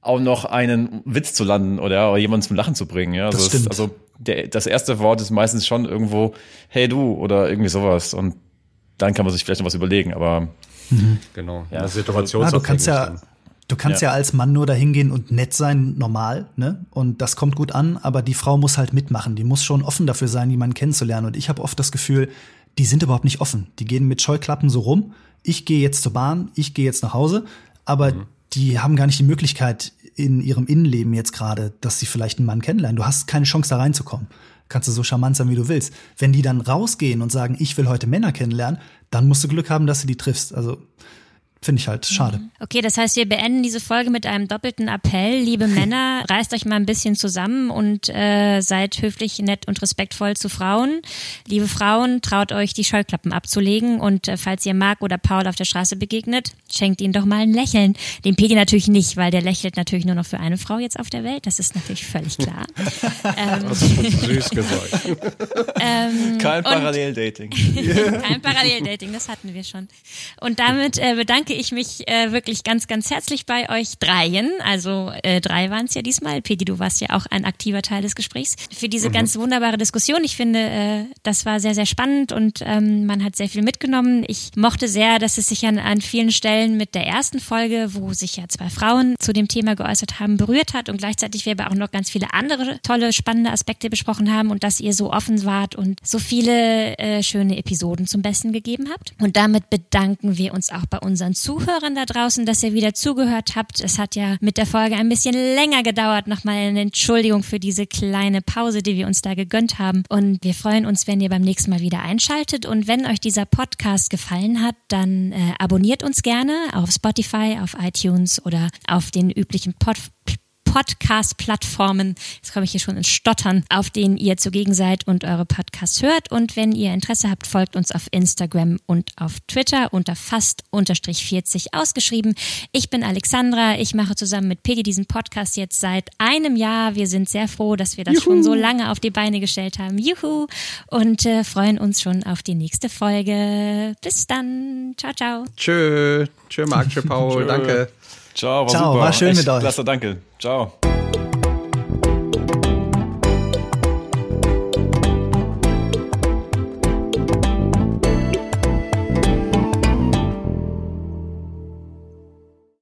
S2: auch noch einen Witz zu landen oder, oder jemanden zum Lachen zu bringen. Ja? Also,
S3: das stimmt.
S2: Es, also der, das erste Wort ist meistens schon irgendwo, hey du oder irgendwie sowas. Und dann kann man sich vielleicht noch was überlegen, aber
S4: mhm. genau, ja. eine Situation.
S3: Ja, du kannst ja, du kannst ja. ja. als Mann nur dahin gehen und nett sein, normal, ne? Und das kommt gut an, aber die Frau muss halt mitmachen. Die muss schon offen dafür sein, jemanden kennenzulernen. Und ich habe oft das Gefühl, die sind überhaupt nicht offen. Die gehen mit Scheuklappen so rum. Ich gehe jetzt zur Bahn, ich gehe jetzt nach Hause, aber mhm die haben gar nicht die Möglichkeit in ihrem Innenleben jetzt gerade, dass sie vielleicht einen Mann kennenlernen. Du hast keine Chance, da reinzukommen. Kannst du so charmant sein, wie du willst. Wenn die dann rausgehen und sagen, ich will heute Männer kennenlernen, dann musst du Glück haben, dass du die triffst. Also Finde ich halt schade. Mhm.
S1: Okay, das heißt, wir beenden diese Folge mit einem doppelten Appell. Liebe Männer, reißt euch mal ein bisschen zusammen und äh, seid höflich, nett und respektvoll zu Frauen. Liebe Frauen, traut euch, die Scheuklappen abzulegen. Und äh, falls ihr Marc oder Paul auf der Straße begegnet, schenkt ihnen doch mal ein Lächeln. Dem Pedi natürlich nicht, weil der lächelt natürlich nur noch für eine Frau jetzt auf der Welt. Das ist natürlich völlig klar.
S4: ähm, das ist süß gesagt.
S2: ähm, kein Paralleldating.
S1: kein Paralleldating, das hatten wir schon. Und damit äh, bedanke bedanke ich mich äh, wirklich ganz, ganz herzlich bei euch dreien. Also äh, drei waren es ja diesmal. Pedi, du warst ja auch ein aktiver Teil des Gesprächs. Für diese mhm. ganz wunderbare Diskussion. Ich finde, äh, das war sehr, sehr spannend und ähm, man hat sehr viel mitgenommen. Ich mochte sehr, dass es sich an, an vielen Stellen mit der ersten Folge, wo sich ja zwei Frauen zu dem Thema geäußert haben, berührt hat und gleichzeitig wir aber auch noch ganz viele andere tolle, spannende Aspekte besprochen haben und dass ihr so offen wart und so viele äh, schöne Episoden zum Besten gegeben habt. Und damit bedanken wir uns auch bei unseren Zuhörern da draußen, dass ihr wieder zugehört habt. Es hat ja mit der Folge ein bisschen länger gedauert. Nochmal eine Entschuldigung für diese kleine Pause, die wir uns da gegönnt haben. Und wir freuen uns, wenn ihr beim nächsten Mal wieder einschaltet. Und wenn euch dieser Podcast gefallen hat, dann äh, abonniert uns gerne auf Spotify, auf iTunes oder auf den üblichen Pod Podcast-Plattformen, jetzt komme ich hier schon ins Stottern, auf denen ihr zugegen seid und eure Podcasts hört. Und wenn ihr Interesse habt, folgt uns auf Instagram und auf Twitter unter fast-40 ausgeschrieben. Ich bin Alexandra. Ich mache zusammen mit Peggy diesen Podcast jetzt seit einem Jahr. Wir sind sehr froh, dass wir das Juhu. schon so lange auf die Beine gestellt haben. Juhu! Und äh, freuen uns schon auf die nächste Folge. Bis dann. Ciao, ciao.
S4: Tschö. Tschö, Marc. Tschö, Paul. Danke.
S2: Ciao, war
S3: Ciao,
S2: super.
S3: war schön
S2: Echt
S3: mit euch.
S2: Klasse, danke. Ciao.